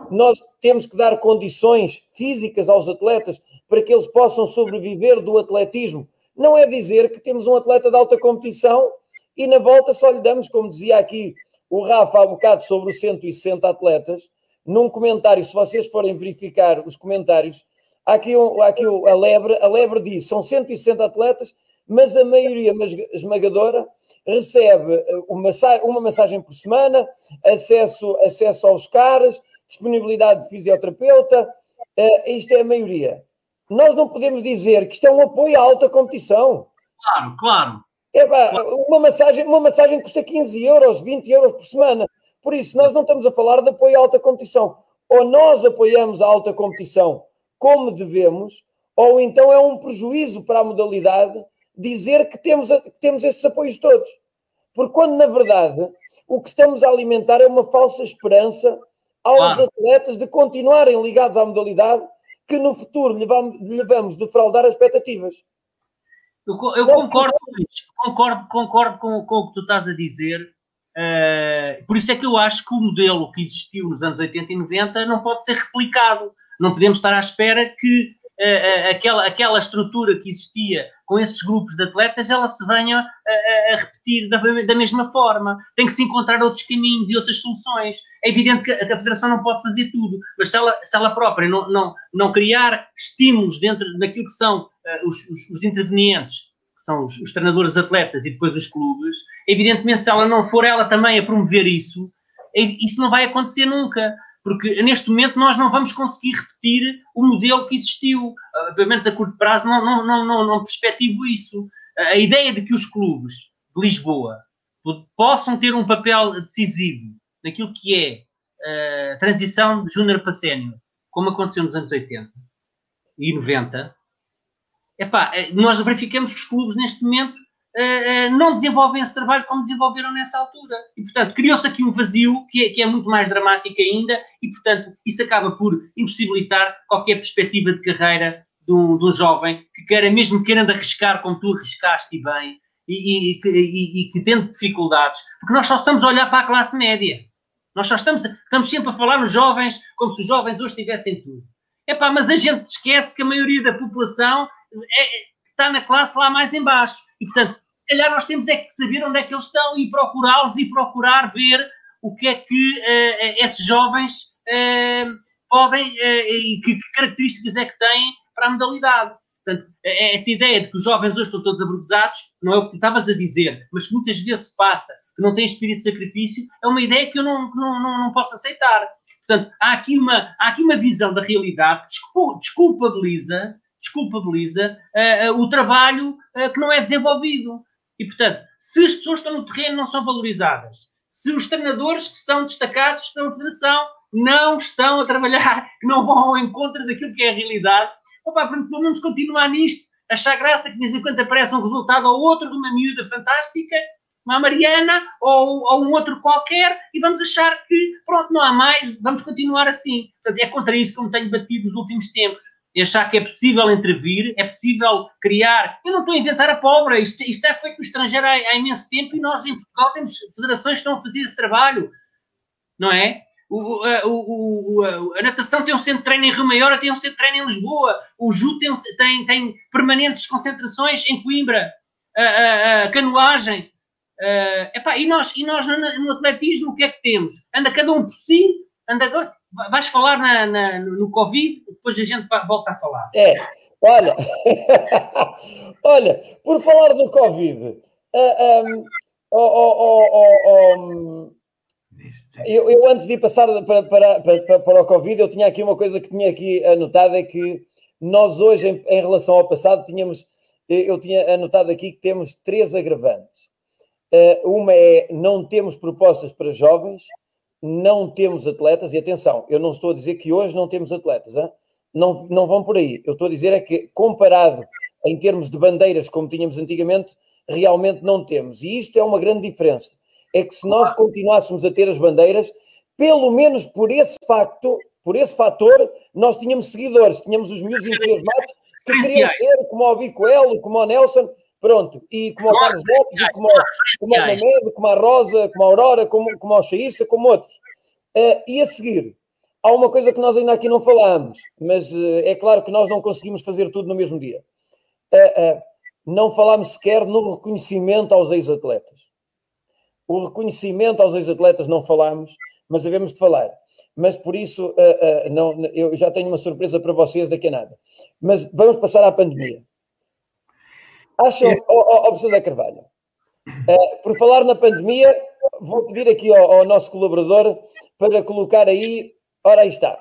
Nós temos que dar condições físicas aos atletas para que eles possam sobreviver do atletismo não é dizer que temos um atleta de alta competição e na volta só lhe damos, como dizia aqui o Rafa há bocado sobre os 160 atletas, num comentário, se vocês forem verificar os comentários, há aqui, um, há aqui a Lebre, a Lebre diz, são 160 atletas, mas a maioria esmagadora recebe eh, uma, uma massagem por semana, acesso, acesso aos caras, disponibilidade de fisioterapeuta, uh, isto é a maioria nós não podemos dizer que isto é um apoio à alta competição. Claro, claro. É, pá, uma, massagem, uma massagem custa 15 euros, 20 euros por semana. Por isso, nós não estamos a falar de apoio à alta competição. Ou nós apoiamos a alta competição como devemos, ou então é um prejuízo para a modalidade dizer que temos, que temos estes apoios todos. Porque quando, na verdade, o que estamos a alimentar é uma falsa esperança aos claro. atletas de continuarem ligados à modalidade que no futuro lhe vamos, lhe vamos defraudar as expectativas. Eu, eu concordo concordo, concordo com, com, o que tu estás a dizer. Uh, por isso é que eu acho que o modelo que existiu nos anos 80 e 90 não pode ser replicado. Não podemos estar à espera que aquela, aquela estrutura que existia com esses grupos de atletas, ela se venha a, a, repetir da, da, mesma forma. Tem que se encontrar outros caminhos e outras soluções. É evidente que a, a Federação não pode fazer tudo, mas se ela, se ela própria não, não, não criar estímulos dentro daquilo que são uh, os, os, os, intervenientes, que são os, os treinadores atletas e depois os clubes, evidentemente se ela não for ela também a promover isso, isso não vai acontecer nunca porque neste momento nós não vamos conseguir repetir o modelo que existiu, uh, pelo menos a curto prazo não, não, não, não, não perspectivo isso. Uh, a ideia de que os clubes de Lisboa possam ter um papel decisivo naquilo que é uh, a transição de júnior para sénior, como aconteceu nos anos 80 e 90, epá, eh, nós verificamos que os clubes neste momento uh, não desenvolvem esse trabalho como desenvolveram nessa altura. E, portanto, criou-se aqui um vazio que é, que é, muito mais dramático ainda e, portanto, isso acaba por impossibilitar qualquer perspectiva de carreira de um, de um jovem que queira, mesmo querendo arriscar como tu arriscaste bem e, e, e, e que tendo dificuldades, porque nós só estamos a olhar para a classe média. Nós só estamos, estamos sempre a falar nos jovens como se os jovens hoje tivessem tudo. Epá, mas a gente esquece que a maioria da população é, está na classe lá mais embaixo. E, portanto, se calhar nós temos é que saber onde é que eles estão e procurá-los e procurar ver o que é que uh, esses jovens uh, podem uh, e que, que, características é que têm para a modalidade. Portanto, é, é essa ideia de que os jovens hoje estão todos abruptados, não é o que tu estavas a dizer, mas que muitas vezes se passa, que não tem espírito de sacrifício, é uma ideia que eu não, não, não, não posso aceitar. Portanto, há aqui uma, há aqui uma visão da realidade que desculpabiliza desculpabiliza uh, uh, o trabalho uh, que não é desenvolvido. E, portanto, se as pessoas que estão no terreno não são valorizadas, se os treinadores que são destacados pela federação não estão a trabalhar, não vão ao encontro daquilo que é a realidade, opa, menos continuar nisto, achar graça que de vez em quando aparece um resultado ou outro de uma miúda fantástica, uma Mariana ou, ou, um outro qualquer, e vamos achar que, pronto, não há mais, vamos continuar assim. Portanto, é contra isso que eu me tenho batido nos últimos tempos e achar que é possível intervir, é possível criar. Eu não estou a inventar a pólvora, isto, isto é feito no estrangeiro há, há, imenso tempo e nós em Portugal temos federações que estão a fazer esse trabalho, não é? O, a, o, a, natação tem um centro de treino em Rio Maior, tem um centro de treino em Lisboa, o JU tem, tem, tem permanentes concentrações em Coimbra, a, a, a canoagem. Epá, e nós, e nós no, no, atletismo o que é que temos? Anda cada um por si, anda, vais falar na, na, no Covid, depois a gente volta a falar. É, olha, [LAUGHS] olha, por falar do Covid, uh, um, oh, oh, oh, eu, eu, antes de passar para, para, para, para, o Covid, eu tinha aqui uma coisa que tinha aqui anotado, é que nós hoje, em, em relação ao passado, tínhamos, eu tinha anotado aqui que temos três agravantes. Uh, uma é não temos propostas para jovens, não temos atletas, e atenção, eu não estou a dizer que hoje não temos atletas, hein? Não, não vão por aí. Eu estou a dizer é que, comparado em termos de bandeiras como tínhamos antigamente, realmente não temos. E isto é uma grande diferença. É que se nós continuássemos a ter as bandeiras, pelo menos por esse facto, por esse fator, nós tínhamos seguidores, tínhamos os miúdos entusiasmados que queriam ser como o Bicoelo, como o Nelson, Pronto, e como o Carlos Lopes, e como, como o Mamedo, como a Rosa, como a Aurora, como, como o Xaísta, como outros. Uh, e a seguir, há uma coisa que nós ainda aqui não falámos, mas uh, é claro que nós não conseguimos fazer tudo no mesmo dia. Uh, não falámos sequer no reconhecimento aos ex-atletas. O reconhecimento aos ex-atletas não falámos, mas devemos de falar. Mas por isso, não, eu já tenho uma surpresa para vocês daqui a nada. Mas vamos passar à pandemia. Acham, ó oh, oh, professor Zé Carvalho, uh, por falar na pandemia, vou pedir aqui ao, ao, nosso colaborador para colocar aí, ora aí está.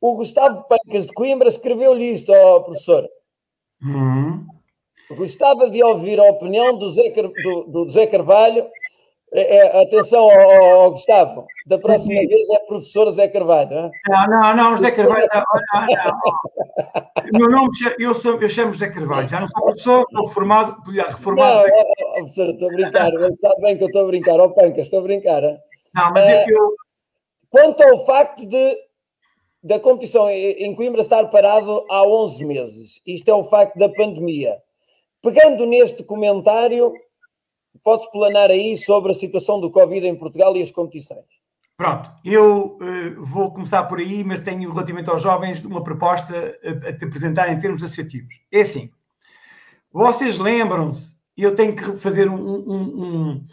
O Gustavo Pancas de Coimbra escreveu-lhe isto, professor. Uhum. Gostava de ouvir a opinião do Zé, do, do Zé Carvalho é, é, atenção ao, Gustavo, da próxima sim, vez é professor Zé Carvalho. Não, não, não, José Carvalho. Não, não, Meu nome, eu, sou, eu chamo José Carvalho, já não sou professor, estou formado, reformado. Não, Zé professor, estou a brincar, ele sabe bem que eu estou a brincar, ó oh, Pancas, estou a brincar. Hein? Não, mas é, eu. Quanto ao facto de da competição em Coimbra estar parado há 11 meses, isto é o facto da pandemia. Pegando neste comentário, podes planar aí sobre a situação do Covid em Portugal e as competições. Pronto, eu uh, vou começar por aí, mas tenho relativamente aos jovens uma proposta a, a te apresentar em termos associativos. É assim, vocês lembram-se, eu tenho que fazer um, um,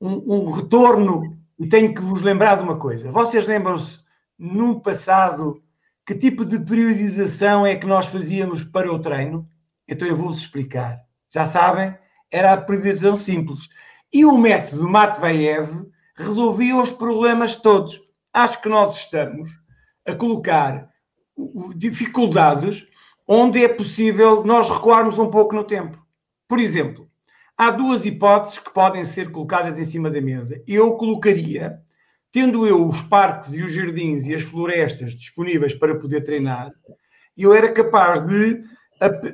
um, um, retorno e tenho que vos lembrar de uma coisa. Vocês lembram-se, no passado, que tipo de periodização é que nós fazíamos para o treino? Então eu vou-vos explicar. Já sabem, era a previsão simples. E o método Matveyev resolvia os problemas todos. Acho que nós estamos a colocar dificuldades onde é possível nós recuarmos um pouco no tempo. Por exemplo, há duas hipóteses que podem ser colocadas em cima da mesa. Eu colocaria, tendo eu os parques e os jardins e as florestas disponíveis para poder treinar, eu era capaz de,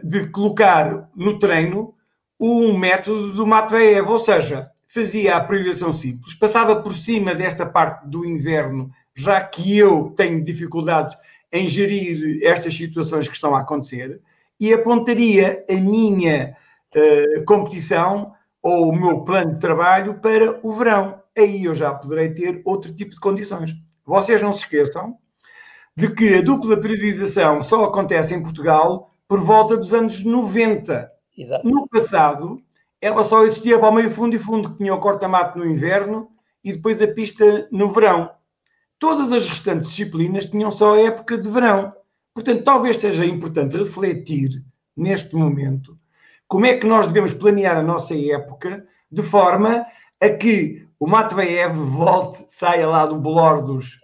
de colocar no treino um método do Matveev, ou seja, fazia a priorização simples, passava por cima desta parte do inverno, já que eu tenho dificuldades em gerir estas situações que estão a acontecer, e apontaria a minha uh, competição ou o meu plano de trabalho para o verão. Aí eu já poderei ter outro tipo de condições. Vocês não se esqueçam de que a dupla periodização só acontece em Portugal por volta dos anos 90. Exato. No passado, ela só existia para o meio fundo e fundo, que tinha o corta-mato no inverno e depois a pista no verão. Todas as restantes disciplinas tinham só a época de verão. Portanto, talvez seja importante refletir, neste momento, como é que nós devemos planear a nossa época de forma a que o Matveev volte, saia lá do bolor dos,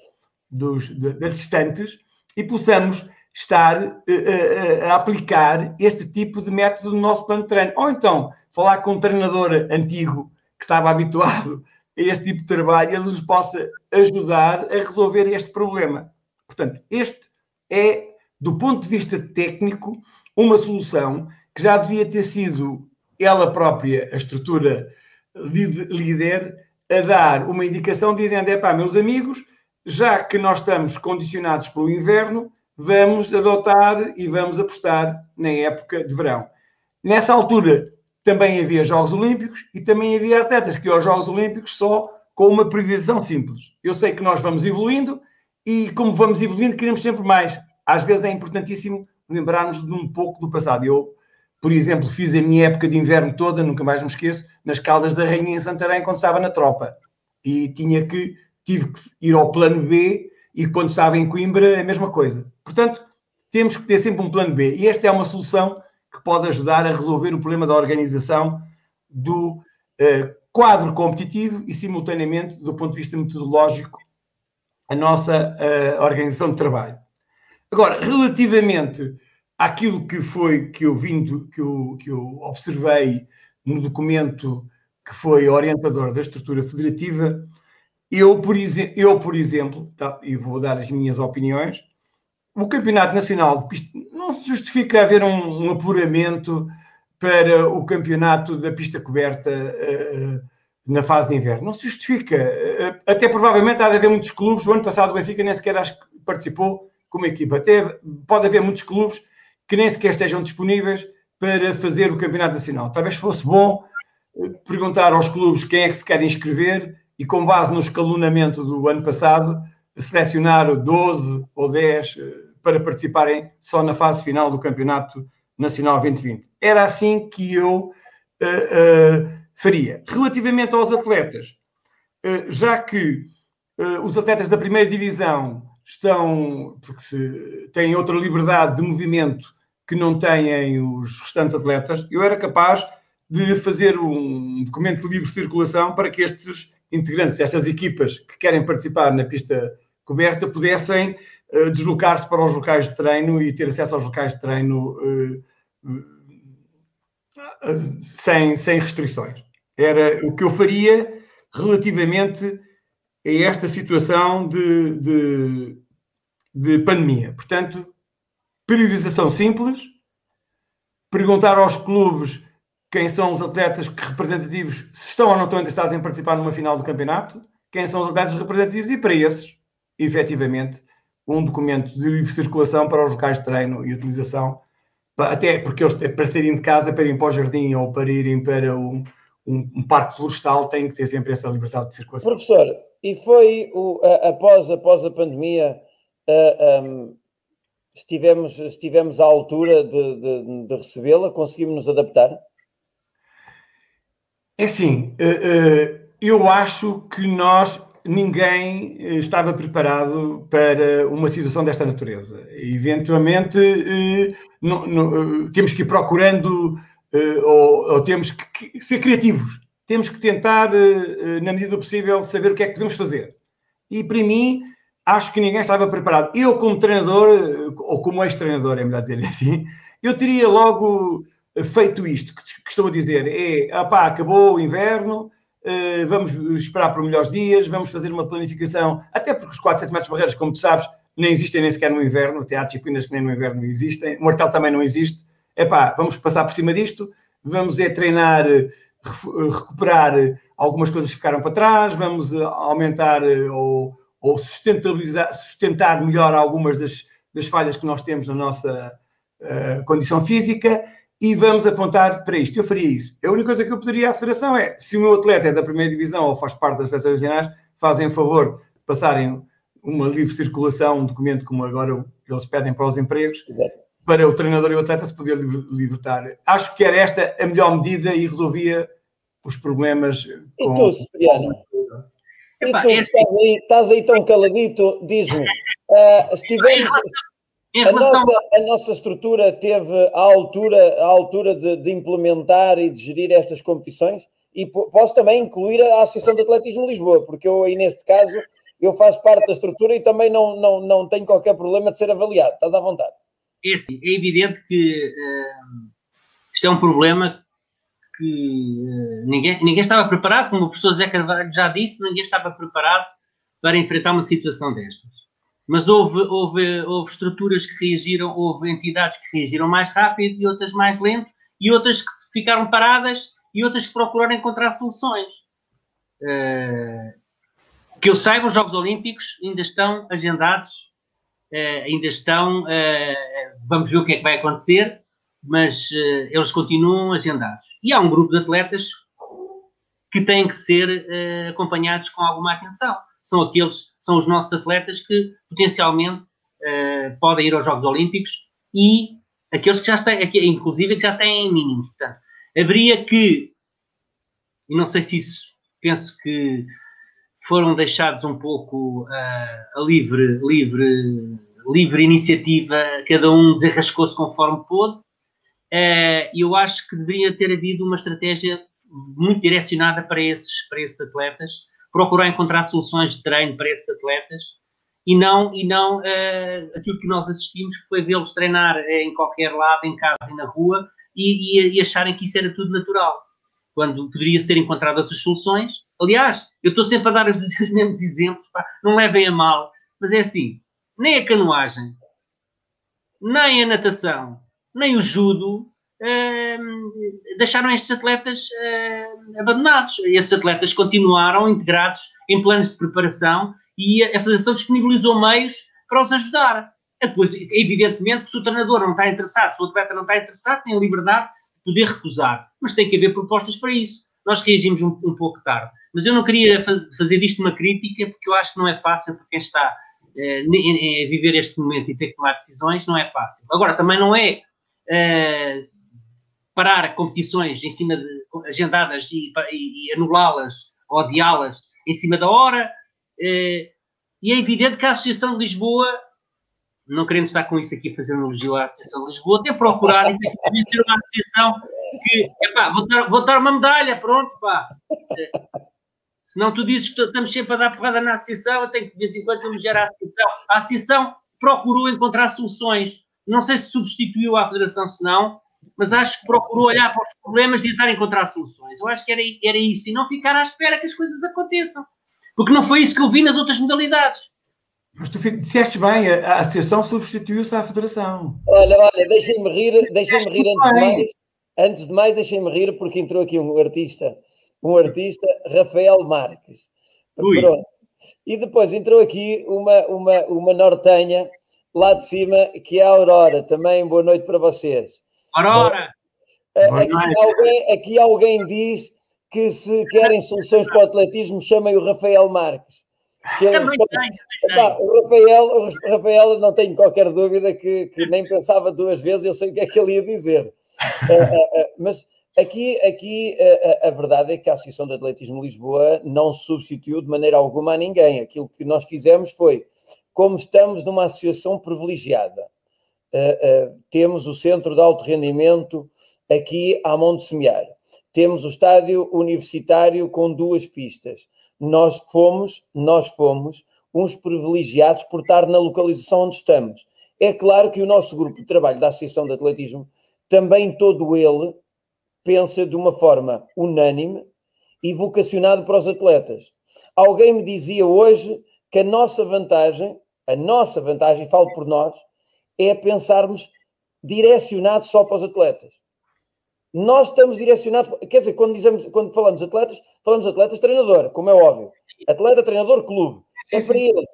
dos, das estantes e possamos estar uh, a aplicar este tipo de método no nosso plano de treino. Ou então, falar com um treinador antigo que estava habituado a este tipo de trabalho e ele nos possa ajudar a resolver este problema. Portanto, este é, do ponto de vista técnico, uma solução que já devia ter sido ela própria, a estrutura líder, a dar uma indicação dizendo: é pá, meus amigos, já que nós estamos condicionados pelo inverno, vamos adotar e vamos apostar na época de verão. Nessa altura também havia Jogos Olímpicos e também havia atletas que aos Jogos Olímpicos só com uma previsão simples. Eu sei que nós vamos evoluindo e, como vamos evoluindo, queremos sempre mais. Às vezes é importantíssimo lembrarmos de um pouco do passado. Eu, por exemplo, fiz a minha época de inverno toda, nunca mais me esqueço, nas Caldas da Rainha em Santarém, quando estava na tropa. E tinha que, tive que ir ao plano B e quando estava em Coimbra, a mesma coisa. Portanto, temos que ter sempre um plano B. E esta é uma solução que pode ajudar a resolver o problema da organização do uh, quadro competitivo e, simultaneamente, do ponto de vista metodológico, a nossa uh, organização de trabalho. Agora, relativamente àquilo que foi que eu vindo, que eu, que eu observei no documento que foi orientador da estrutura federativa, eu, por, eu, por exemplo, tá, e vou dar as minhas opiniões, o Campeonato Nacional de Pista não justifica haver um, um, apuramento para o campeonato da pista coberta uh, na fase de inverno. Não se justifica. Uh, até provavelmente há de haver muitos clubes. O ano passado o Benfica nem sequer acho que participou como equipa. Até pode haver muitos clubes que nem sequer estejam disponíveis para fazer o campeonato nacional. Talvez fosse bom perguntar aos clubes quem é que se quer inscrever e, com base no escalonamento do ano passado, selecionar 12 ou 10 eh, para participarem só na fase final do Campeonato Nacional 2020. Era assim que eu uh, uh, faria. Relativamente aos atletas, uh, já que os atletas da primeira divisão estão, porque se, têm outra liberdade de movimento que não têm os restantes atletas, eu era capaz de fazer um documento de livre circulação para que estes integrantes, estas equipas que querem participar na pista coberta, pudessem uh, deslocar-se para os locais de treino e ter acesso aos locais de treino uh, uh, sem, sem restrições. Era o que eu faria relativamente a esta situação de, de, de pandemia. Portanto, periodização simples, perguntar aos clubes quem são os atletas que representativos, se estão ou não estão interessados em participar numa final do campeonato, quem são os atletas representativos e para esses, efetivamente, um documento de livre circulação para os locais de treino e utilização, até porque eles, para saírem de casa, para irem para o jardim ou para irem para um, um, um parque florestal, têm que ter sempre essa liberdade de circulação. Professor, e foi o, após, após a pandemia, um, estivemos, estivemos à altura de, de, de recebê-la, conseguimos nos adaptar? É assim, eh, eh, eu acho que nós, ninguém eh, estava preparado para uma situação desta natureza. Eventualmente, temos que ir procurando ou, temos que ser criativos. Temos que tentar, na medida do possível, saber o que é que podemos fazer. E para mim, acho que ninguém estava preparado. Eu, como treinador, ou como ex-treinador, é melhor dizer assim, eu teria logo feito isto que, estou a dizer, é, opá, acabou o inverno, uh, vamos esperar por melhores dias, vamos fazer uma planificação, até porque os 4, 7 metros de barreiras, como tu sabes, nem existem nem sequer no inverno, até há disciplinas que nem no inverno existem, o também não existe, epá, vamos passar por cima disto, vamos é treinar, recuperar algumas coisas que ficaram para trás, vamos eh, aumentar eh, ou, ou sustentabilizar, sustentar melhor algumas das, das falhas que nós temos na nossa uh, condição física e vamos apontar para isto. Eu faria isso. A única coisa que eu poderia à Federação é, se o meu atleta é da primeira divisão ou faz parte das seleções regionais, fazem o favor de passarem uma livre circulação, um documento como agora eles pedem para os empregos, Exato. para o treinador e o atleta se poder libertar. Acho que era esta a melhor medida e resolvia os problemas. Com... E tu, Cipriano? E tu, é estás, aí, estás aí tão caladito, diz-me, uh, estivemos, a, relação... nossa, a nossa estrutura teve a altura, a altura de, de, implementar e de gerir estas competições? E posso também incluir a Associação de Atletismo de Lisboa, porque eu aí neste caso eu faço parte da estrutura e também não, não, não tenho qualquer problema de ser avaliado. Estás à vontade. É, assim, é evidente que uh, isto é um problema que uh, ninguém, ninguém estava preparado, como o professor Zé Carvalho já disse, ninguém estava preparado para enfrentar uma situação destas. Mas houve, houve, houve estruturas que reagiram, houve entidades que reagiram mais rápido e outras mais lento, e outras que ficaram paradas e outras que procuraram encontrar soluções. Uh, que eu saiba, os Jogos Olímpicos ainda estão agendados ainda estão, vamos ver o que é que vai acontecer, mas eles continuam agendados. E há um grupo de atletas que têm que ser acompanhados com alguma atenção. São aqueles, são os nossos atletas que potencialmente podem ir aos Jogos Olímpicos e aqueles que já têm, inclusive que já têm mínimos. Portanto, haveria que, e não sei se isso, penso que foram deixados um pouco uh, a livre, livre, livre iniciativa, cada um desenrascou-se conforme pôde, uh, eu acho que deveria ter havido uma estratégia muito direcionada para esses, para esses atletas, procurar encontrar soluções de treino para esses atletas, e não, e não uh, aquilo que nós assistimos, que foi vê-los treinar em qualquer lado, em casa e na rua, e, e, e acharem que isso era tudo natural quando poderia-se ter encontrado outras soluções. Aliás, eu estou sempre a dar os, [LAUGHS] os mesmos exemplos, pá, não levem a mal, mas é assim: nem a canoagem, nem a natação, nem o judo deixaram estes atletas abandonados. Esses atletas continuaram integrados em planos de preparação e a, Federação disponibilizou meios para os ajudar. Depois, evidentemente, se o treinador não está interessado, se o atleta não está interessado, tem a liberdade poder recusar, mas tem que haver propostas para isso. Nós reagimos um, um pouco tarde. Mas eu não queria fazer disto uma crítica, porque eu acho que não é fácil para quem está eh, a viver este momento e ter que tomar decisões, não é fácil. Agora, também não é eh, parar competições em cima de agendadas e, e, e anulá-las ou adiá-las em cima da hora. Eh, e é evidente que a Associação de Lisboa não queremos estar com isso aqui a fazer elogio à Associação de Lisboa, até procurar efetivamente ser uma associação que, epá, vou dar, vou dar uma medalha, pronto, pá. Se não tu dizes que estamos sempre a dar porrada na associação, eu tenho que de vez em quando elogiar a associação. A associação procurou encontrar soluções. Não sei se substituiu a federação, se não, mas acho que procurou olhar para os problemas e tentar encontrar soluções. Eu acho que era, era isso, e não ficar à espera que as coisas aconteçam. Porque não foi isso que eu vi nas outras modalidades. Mas tu disseste bem, a, associação substituiu-se à federação. Olha, olha, deixem-me rir, deixem-me rir antes de mais. Antes de mais, deixem-me rir porque entrou aqui um artista, um artista, Rafael Marques. Ui. Pronto. E depois entrou aqui uma, uma, uma nortenha lá de cima, que é a Aurora. Também boa noite para vocês. Aurora! Eh, aqui alguém, aqui alguém diz que se querem soluções para o atletismo, chamem o Rafael Marques. Que ele, também tem, Epá, o, Rafael, o Rafael, não tenho qualquer dúvida que, que, nem pensava duas vezes, eu sei o que é que ele ia dizer. uh, uh, uh, mas aqui, aqui a verdade é que a Associação de Atletismo de Lisboa não substituiu de maneira alguma a ninguém. Aquilo que nós fizemos foi, como estamos numa associação privilegiada, temos o Centro de Alto Rendimento aqui à Monte Semear, temos o Estádio Universitário com duas pistas nós fomos, nós fomos uns privilegiados por estar na localização onde estamos. É claro que o nosso grupo de trabalho da Associação de Atletismo, também todo ele, pensa de uma forma unânime e vocacionado para os atletas. Alguém me dizia hoje que a nossa vantagem, a nossa vantagem, falo por nós, é pensarmos direcionados só para os atletas. Nós estamos direcionados, quer dizer, quando, dizemos, quando falamos atletas, falamos atletas treinador, como é óbvio. Atleta, treinador, clube. É para eles.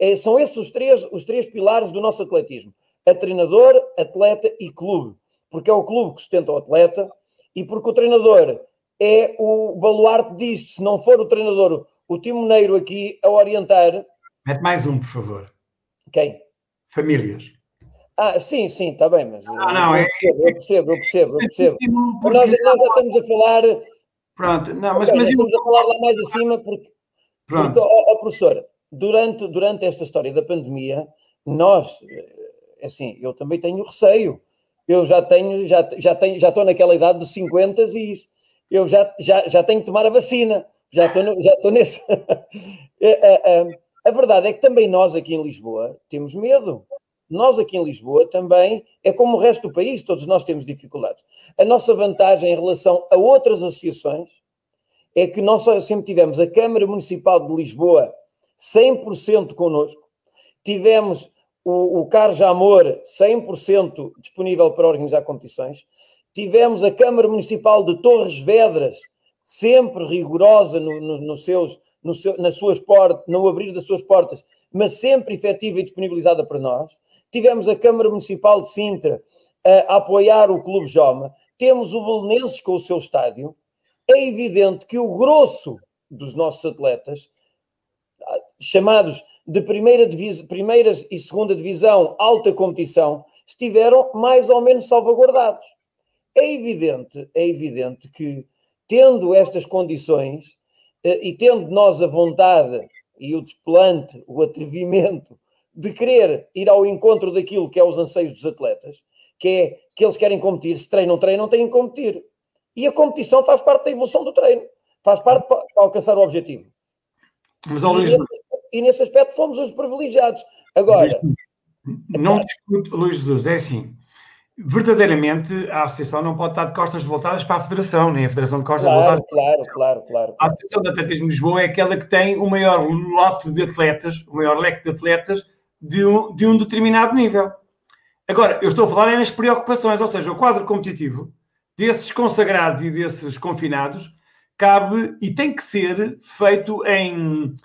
É, são esses os três, os três pilares do nosso atletismo: a treinador, atleta e clube. Porque é o clube que sustenta o atleta e porque o treinador é o baluarte disto. Se não for o treinador, o timoneiro aqui a orientar. Mete mais um, por favor. Quem? Famílias. Ah, sim, sim, está bem, mas ah, não, eu, é, percebo, eu percebo, eu percebo, eu percebo. Porque... Nós, nós já estamos a falar. Pronto, não, mas, okay, mas estamos eu... a falar lá mais acima porque, Pronto. porque oh, professor, durante, durante esta história da pandemia, nós, eh, assim, eu também tenho receio. Eu já tenho, já, já tenho, já estou naquela idade dos 50 e eu já, já, já tenho que tomar a vacina. Já estou, no, já estou nesse. a, [LAUGHS] a, a verdade é que também nós aqui em Lisboa temos medo. Nós aqui em Lisboa também, é como o resto do país, todos nós temos dificuldades. A nossa vantagem em relação a outras associações é que nós sempre tivemos a Câmara Municipal de Lisboa 100% connosco, tivemos o, o Amor 100% disponível para organizar competições, tivemos a Câmara Municipal de Torres Vedras sempre rigorosa no, no, no seus, no seu, nas suas portas, no abrir das suas portas mas sempre efetiva e disponibilizada para nós. Tivemos a Câmara Municipal de Sintra a apoiar o Clube Joma. Temos o Belenenses com o seu estádio. É evidente que o grosso dos nossos atletas, chamados de primeira, divisa, primeira e segunda divisão, alta competição, estiveram mais ou menos salvaguardados. É evidente, é evidente que, tendo estas condições eh, e tendo nós a vontade e o desplante, o atrevimento de querer ir ao encontro daquilo que é os anseios dos atletas, que é que eles querem competir, se treinam, treinam, têm que competir. E a competição faz parte da evolução do treino, faz parte para, alcançar o objetivo. Mas, e, nesse, e nesse aspecto fomos os privilegiados. Agora. Não discuto, Luís Jesus, é assim verdadeiramente a associação não pode estar de costas voltadas para a federação, nem a federação de costas claro, voltadas claro, para a claro, claro, A associação de atletismo de Lisboa é aquela que tem o maior lote de atletas, o maior leque de atletas de um, de um determinado nível. Agora, eu estou a falar é nas preocupações, ou seja, o quadro competitivo desses consagrados e desses confinados cabe e tem que ser feito em,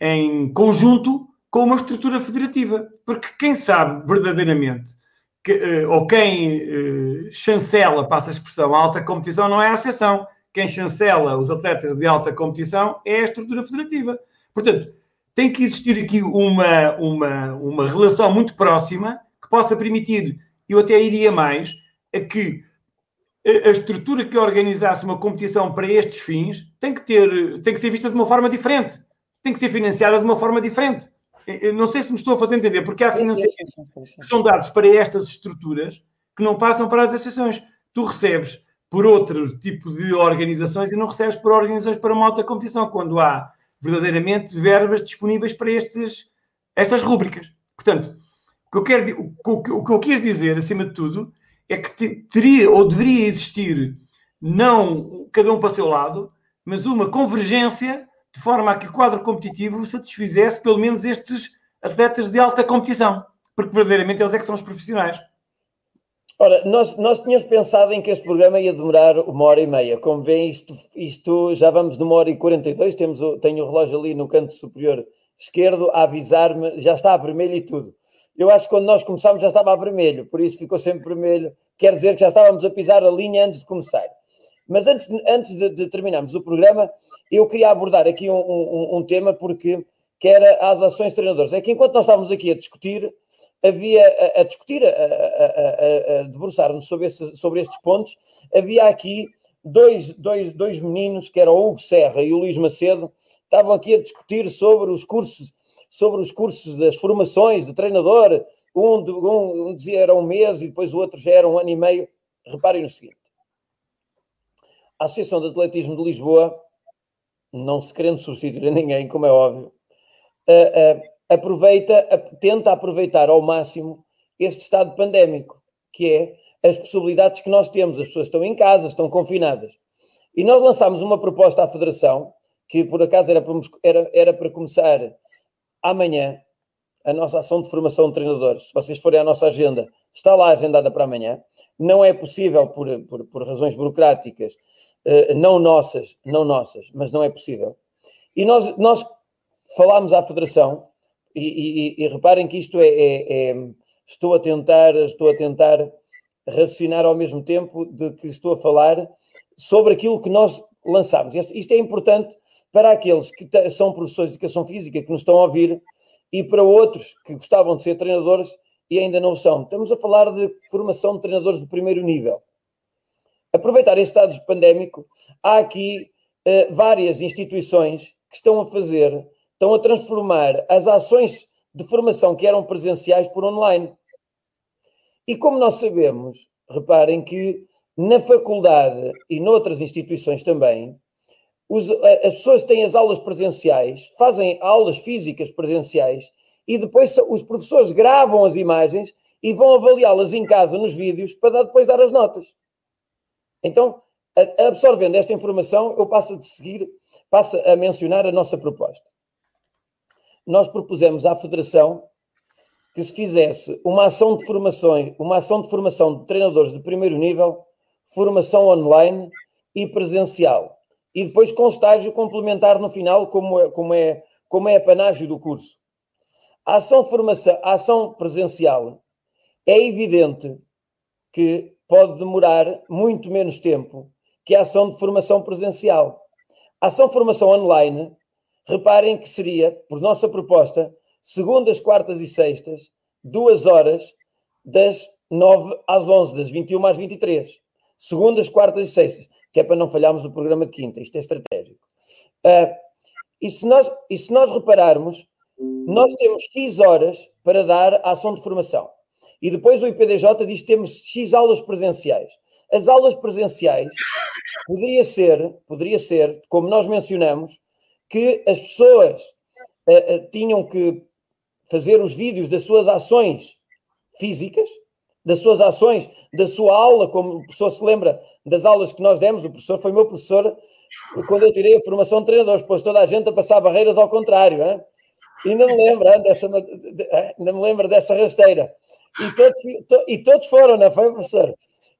em conjunto com uma estrutura federativa. Porque quem sabe verdadeiramente que, eh, ou quem uh, chancela, passa a expressão, a alta competição não é a associação. Quem chancela os atletas de alta competição é a estrutura federativa. Portanto, tem que existir aqui uma, uma, uma relação muito próxima que possa permitir, eu até iria mais, a que a estrutura que organizasse uma competição para estes fins tem que, ter, tem que ser vista de uma forma diferente, tem que ser financiada de uma forma diferente. Não sei se me estou a fazer entender, porque há financiamentos que são dados para estas estruturas que não passam para as associações. Tu recebes por outro tipo de organizações e não recebes por organizações para uma alta competição, quando há verdadeiramente verbas disponíveis para estes, estas rúbricas. Portanto, o que, eu quero, o que eu quis dizer, acima de tudo, é que teria ou deveria existir não cada um para o seu lado, mas uma convergência de forma a que o quadro competitivo satisfizesse pelo menos estes atletas de alta competição, porque verdadeiramente eles é que são os profissionais. Ora, nós, nós tínhamos pensado em que este programa ia demorar uma hora e meia. Como vêem, isto, isto já vamos numa hora e quarenta e dois. Temos o, tenho o relógio ali no canto superior esquerdo a avisar-me, já está a vermelho e tudo. Eu acho que quando nós começámos já estava a vermelho, por isso ficou sempre vermelho. Quer dizer que já estávamos a pisar a linha antes de começar. Mas antes, antes de, de terminarmos o programa, eu queria abordar aqui um, um, um, tema, porque que era as ações de treinadores. É que enquanto nós estávamos aqui a discutir, havia a, a discutir, a, a, a debruçar-nos sobre, sobre estes pontos, havia aqui dois, dois, dois meninos, que eram o Hugo Serra e o Luís Macedo, estavam aqui a discutir sobre os cursos, sobre os cursos, as formações de treinador. Um, um, um dizia era um mês e depois o outro já era um ano e meio. Reparem no seguinte: a Associação de Atletismo de Lisboa, não se querendo substituir a ninguém, como é óbvio, uh, uh, aproveita, tenta aproveitar ao máximo este estado pandémico, que é as possibilidades que nós temos. As pessoas estão em casa, estão confinadas. E nós lançámos uma proposta à Federação, que por acaso era para, era, era para começar amanhã, a nossa ação de formação de treinadores. Se vocês forem à nossa agenda, está lá agendada para amanhã. Não é possível, por, por, por razões burocráticas, eh, não nossas, não nossas, mas não é possível. E nós, nós falámos à Federação, e, e, e reparem que isto é, é, é, estou a tentar, estou a tentar raciocinar ao mesmo tempo de que estou a falar sobre aquilo que nós lançámos. Isto é importante para aqueles que são professores de educação física que nos estão a ouvir e para outros que gostavam de ser treinadores e ainda não são. Estamos a falar de formação de treinadores de primeiro nível aproveitar este estado pandémico, há aqui uh, várias instituições que estão a fazer, estão a transformar as ações de formação que eram presenciais por online. E como nós sabemos, reparem que na faculdade e noutras instituições também, os, as pessoas têm as aulas presenciais, fazem aulas físicas presenciais e depois os professores gravam as imagens e vão avaliá-las em casa nos vídeos para depois dar as notas. Então, absorvendo esta informação, eu passo a seguir, passo a mencionar a nossa proposta. Nós propusemos à Federação que se fizesse uma ação de formação, uma ação de formação de treinadores de primeiro nível, formação online e presencial. E depois com estágio complementar no final, como é, como é, como é a panágio do curso. A ação, formação, a ação presencial é evidente que pode demorar muito menos tempo que a ação de formação presencial. A ação de formação online, reparem que seria, por nossa proposta, segundas, quartas e sextas, duas horas, das 9 às 11, das 21 às 23. Segundas, quartas e sextas, que é para não falharmos o programa de quinta. Isto é estratégico. Uh, e, se nós, e se nós repararmos, nós temos X horas para dar a ação de formação. E depois o IPDJ diz que temos X aulas presenciais. As aulas presenciais poderia ser, poderia ser, como nós mencionamos, que as pessoas uh, uh, tinham que fazer os vídeos das suas ações físicas, das suas ações, da sua aula, como o professor se lembra das aulas que nós demos, o professor foi meu professor quando eu tirei a formação de treinadores, pôs toda a gente a passar barreiras ao contrário. Hein? Ainda me lembro dessa, ainda me lembro dessa rasteira. E todos, e todos foram, não foi, professor?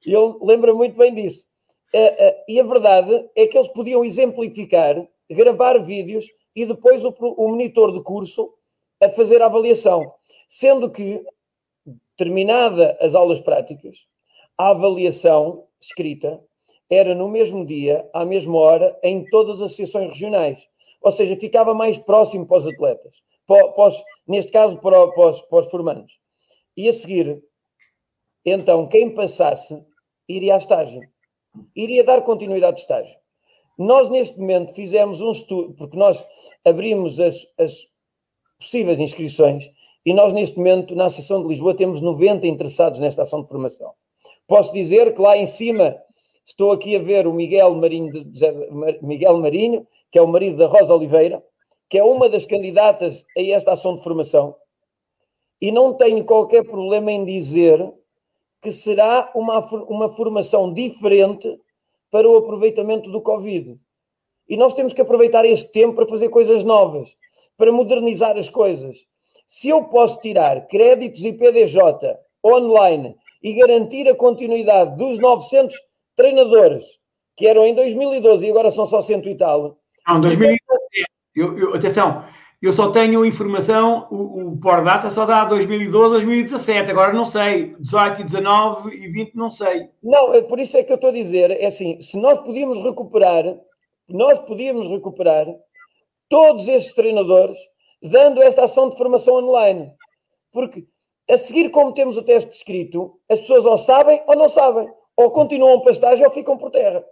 Eu lembro muito bem disso. Eh, eh, e a verdade é que eles podiam exemplificar, gravar vídeos e depois o, o monitor de curso a fazer a avaliação. Sendo que, terminada as aulas práticas, a avaliação escrita era no mesmo dia, à mesma hora, em todas as associações regionais. Ou seja, ficava mais próximo para os atletas, para, para os, neste caso para, para, os, para os formandos. E a seguir, então, quem passasse iria à estágio, iria dar continuidade de estágio. Nós, neste momento, fizemos um estudo, porque nós abrimos as, as possíveis inscrições e nós, neste momento, na Associação de Lisboa, temos 90 interessados nesta ação de formação. Posso dizer que lá em cima estou aqui a ver o Miguel Marinho, Miguel Marinho, que é o marido da Rosa Oliveira, que é uma das candidatas a esta ação de formação, e não tenho qualquer problema em dizer que será uma, uma formação diferente para o aproveitamento do Covid. E nós temos que aproveitar este tempo para fazer coisas novas, para modernizar as coisas. Se eu posso tirar créditos e PDJ online e garantir a continuidade dos 900 treinadores que eram em 2012 e agora são só 100 e tal. Não, 2012. Eu, eu, atenção, eu só tenho informação, o, o Data só dá 2012, 2017, agora não sei, 18 e 19 e 20 não sei. Não, é por isso é que eu estou a dizer, é assim, se nós podíamos recuperar, nós podíamos recuperar todos esses treinadores dando esta ação de formação online. Porque a seguir, como temos o teste escrito, as pessoas ou sabem ou não sabem ou continuam para estágio ou ficam por terra.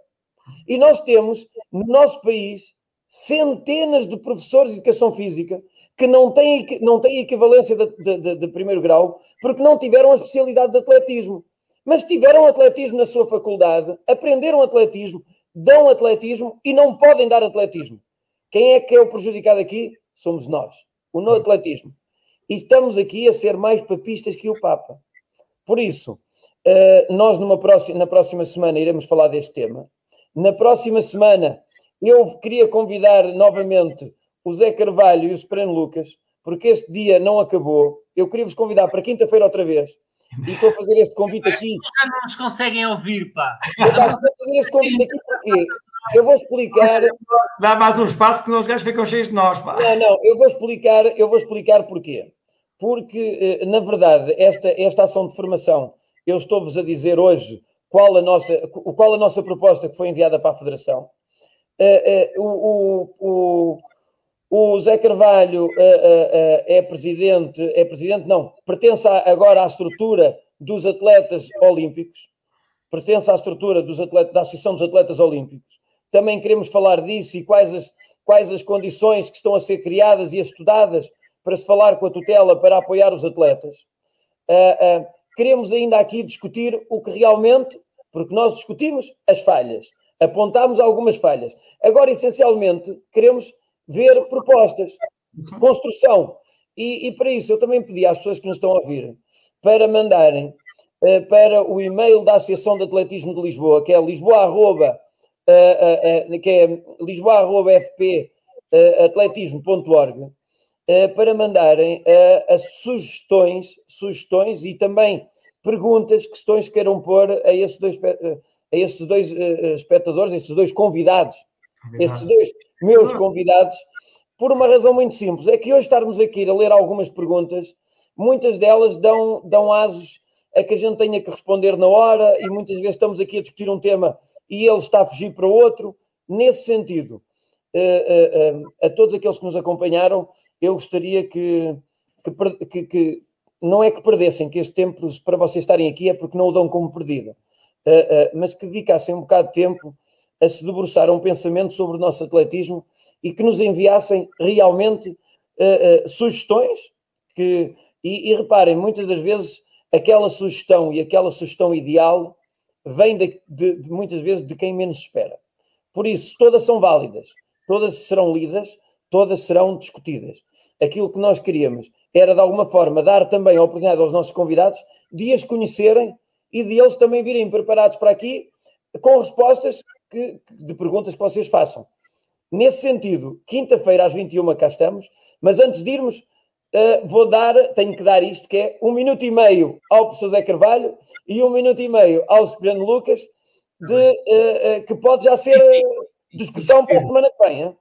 E nós temos, no nosso país, centenas de professores de educação física que não têm, não têm equivalência de, de, de, primeiro grau porque não tiveram a especialidade de atletismo. Mas tiveram atletismo na sua faculdade, aprenderam atletismo, dão atletismo e não podem dar atletismo. Quem é que é o prejudicado aqui? Somos nós, o no atletismo. E estamos aqui a ser mais papistas que o Papa. Por isso, Uh, nós, numa próxima, na próxima semana, iremos falar deste tema. Na próxima semana, eu queria convidar novamente o Zé Carvalho e o Soprano Lucas, porque este dia não acabou. Eu queria vos convidar para quinta-feira outra vez. E estou a fazer este convite aqui. Já não nos conseguem ouvir, pá. Eu estou a fazer este convite aqui porque eu vou explicar. Dá mais um espaço que os gajos ficam cheios de nós, pá. Não, não, eu vou explicar, eu vou explicar porquê. Porque, eh, na verdade, esta, esta ação de formação eu estou-vos a dizer hoje qual a, nossa, qual a nossa proposta que foi enviada para a Federação. Uh, uh, o, o, o, Zé Carvalho uh, é presidente, é presidente, não, pertence agora à estrutura dos atletas olímpicos, pertence à estrutura dos da Associação dos Atletas Olímpicos. Também queremos falar disso e quais as, quais as condições que estão a ser criadas e estudadas para se falar com a tutela para apoiar os atletas. Uh, queremos ainda aqui discutir o que realmente, porque nós discutimos as falhas, apontámos algumas falhas. Agora, essencialmente, queremos ver propostas, construção. E, e para isso eu também pedi às pessoas que nos estão a ouvir para mandarem uh, para o e-mail da Associação de Atletismo de Lisboa, que é lisboa, arroba, uh, uh, que é atletismo.org, eh, para mandarem eh, as sugestões, sugestões e também perguntas, questões que queiram pôr a esses dois, eh, a esses dois espectadores, esses dois convidados, estes dois meus convidados, por uma razão muito simples. É que hoje estarmos aqui a ler algumas perguntas, muitas delas dão, dão asos a que a gente tenha que responder na hora e muitas vezes estamos aqui a discutir um tema e ele está a fugir para outro. Nesse sentido, uh, uh, uh, a todos aqueles que nos acompanharam, eu gostaria que, que, que, que, não é que perdessem, que este tempo para vocês estarem aqui é porque não o dão como perdido, mas que dedicassem um bocado de tempo a se debruçar a um pensamento sobre o nosso atletismo e que nos enviassem realmente sugestões que, e, e reparem, muitas das vezes aquela sugestão e aquela sugestão ideal vem de, de, de, muitas vezes de quem menos espera. Por isso, todas são válidas, todas serão lidas, todas serão discutidas. Aquilo que nós queríamos era, de alguma forma, dar também a oportunidade aos nossos convidados de as conhecerem e de eles também virem preparados para aqui com respostas que, de perguntas que vocês façam. Nesse sentido, quinta-feira às 21 cá estamos, mas antes de irmos, uh, vou dar, tenho que dar isto, que é um minuto e meio ao professor Zé Carvalho e um minuto e meio ao Cipriano Lucas, de, uh, uh, que pode já ser discussão para a semana que vem. Hein?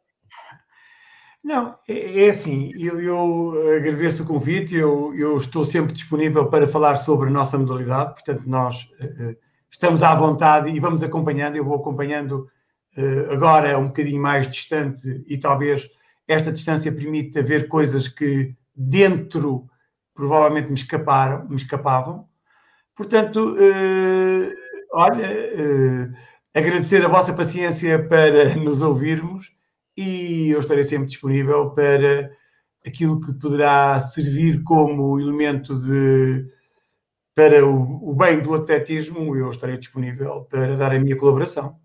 Não, é, é assim, eu, eu, agradeço o convite, eu, eu, estou sempre disponível para falar sobre a nossa modalidade, portanto, nós uh, estamos à vontade e vamos acompanhando, eu vou acompanhando uh, agora um bocadinho mais distante e talvez esta distância permita ver coisas que dentro provavelmente me escaparam, me escapavam. Portanto, uh, olha, agradecer a vossa paciência para [LAUGHS] nos ouvirmos e eu estarei sempre disponível para aquilo que poderá servir como elemento de para o, o bem do atletismo, eu estarei disponível para dar a minha colaboração.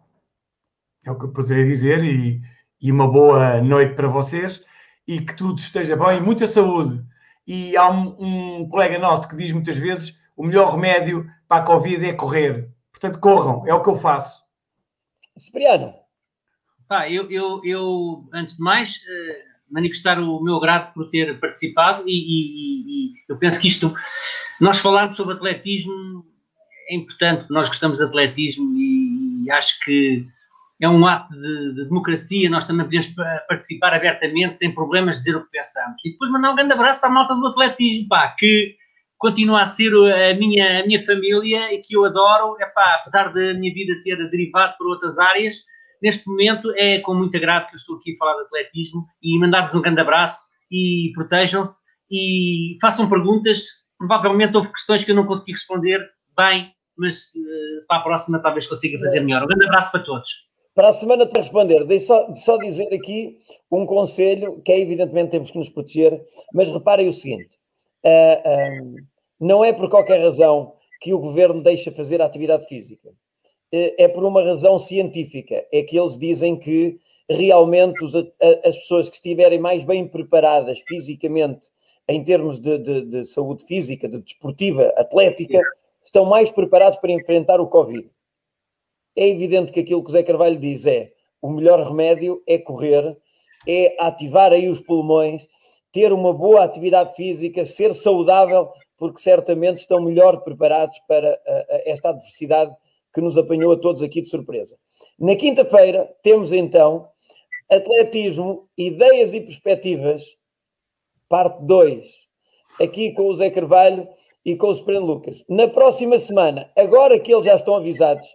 É o que eu poderei dizer e, e uma boa noite para vocês e que tudo esteja bem, muita saúde. E há um, um, colega nosso que diz muitas vezes o melhor remédio para a Covid é correr. Portanto, corram, é o que eu faço. Cipriano. Pá, eu, eu, eu, antes de mais, uh, manifestar o meu grato por ter participado e, e, e, eu penso que isto, nós falarmos sobre atletismo é importante, nós gostamos de atletismo e, e acho que é um ato de, de, democracia, nós também podemos participar abertamente, sem problemas, dizer o que pensamos. E depois mandar um grande abraço para a malta do atletismo, pá, que continua a ser a minha, a minha família e que eu adoro, é pá, apesar da minha vida ter derivado por outras áreas, neste momento é com muito agrado que eu estou aqui a falar de atletismo e mandar-vos um grande abraço e protejam-se e façam perguntas, provavelmente houve questões que eu não consegui responder bem, mas uh, para a próxima talvez consiga fazer melhor. Um grande abraço para todos. Para a semana te responder, deixe só, só dizer aqui um conselho, que é evidentemente temos que nos proteger, mas reparem o seguinte: uh, não é por qualquer razão que o governo deixa fazer a atividade física, é por uma razão científica. É que eles dizem que realmente os, a, as pessoas que estiverem mais bem preparadas fisicamente, em termos de, de, de saúde física, de desportiva, atlética, estão mais preparados para enfrentar o Covid é evidente que aquilo que o Zé Carvalho diz é o melhor remédio é correr, é ativar aí os pulmões, ter uma boa atividade física, ser saudável, porque certamente estão melhor preparados para esta adversidade que nos apanhou a todos aqui de surpresa. Na quinta-feira temos então atletismo, ideias e perspectivas, parte 2, aqui com o Zé Carvalho e com o Supremo Lucas. Na próxima semana, agora que eles já estão avisados,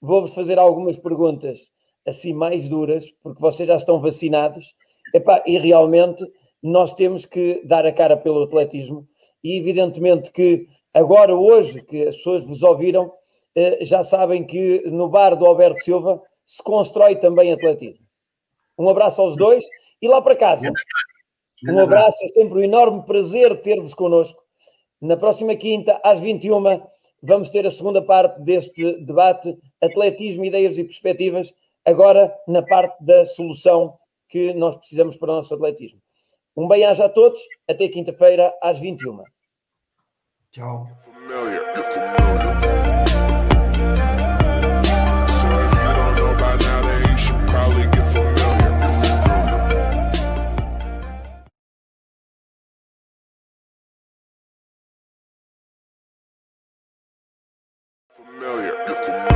vou-vos fazer algumas perguntas assim mais duras, porque vocês já estão vacinados, e realmente nós temos que dar a cara pelo atletismo, e evidentemente que agora, hoje, que as pessoas vos ouviram, já sabem que no bar do Alberto Silva se constrói também atletismo. Um abraço aos dois e lá para casa. Um abraço, é sempre um enorme prazer ter-vos connosco. Na próxima quinta, às 21 vamos ter a segunda parte deste debate, atletismo, ideias e perspectivas, agora na parte da solução que nós precisamos para o nosso atletismo. Um bem-aja a todos, até quinta-feira às 21. Tchau. Familiar, you're familiar.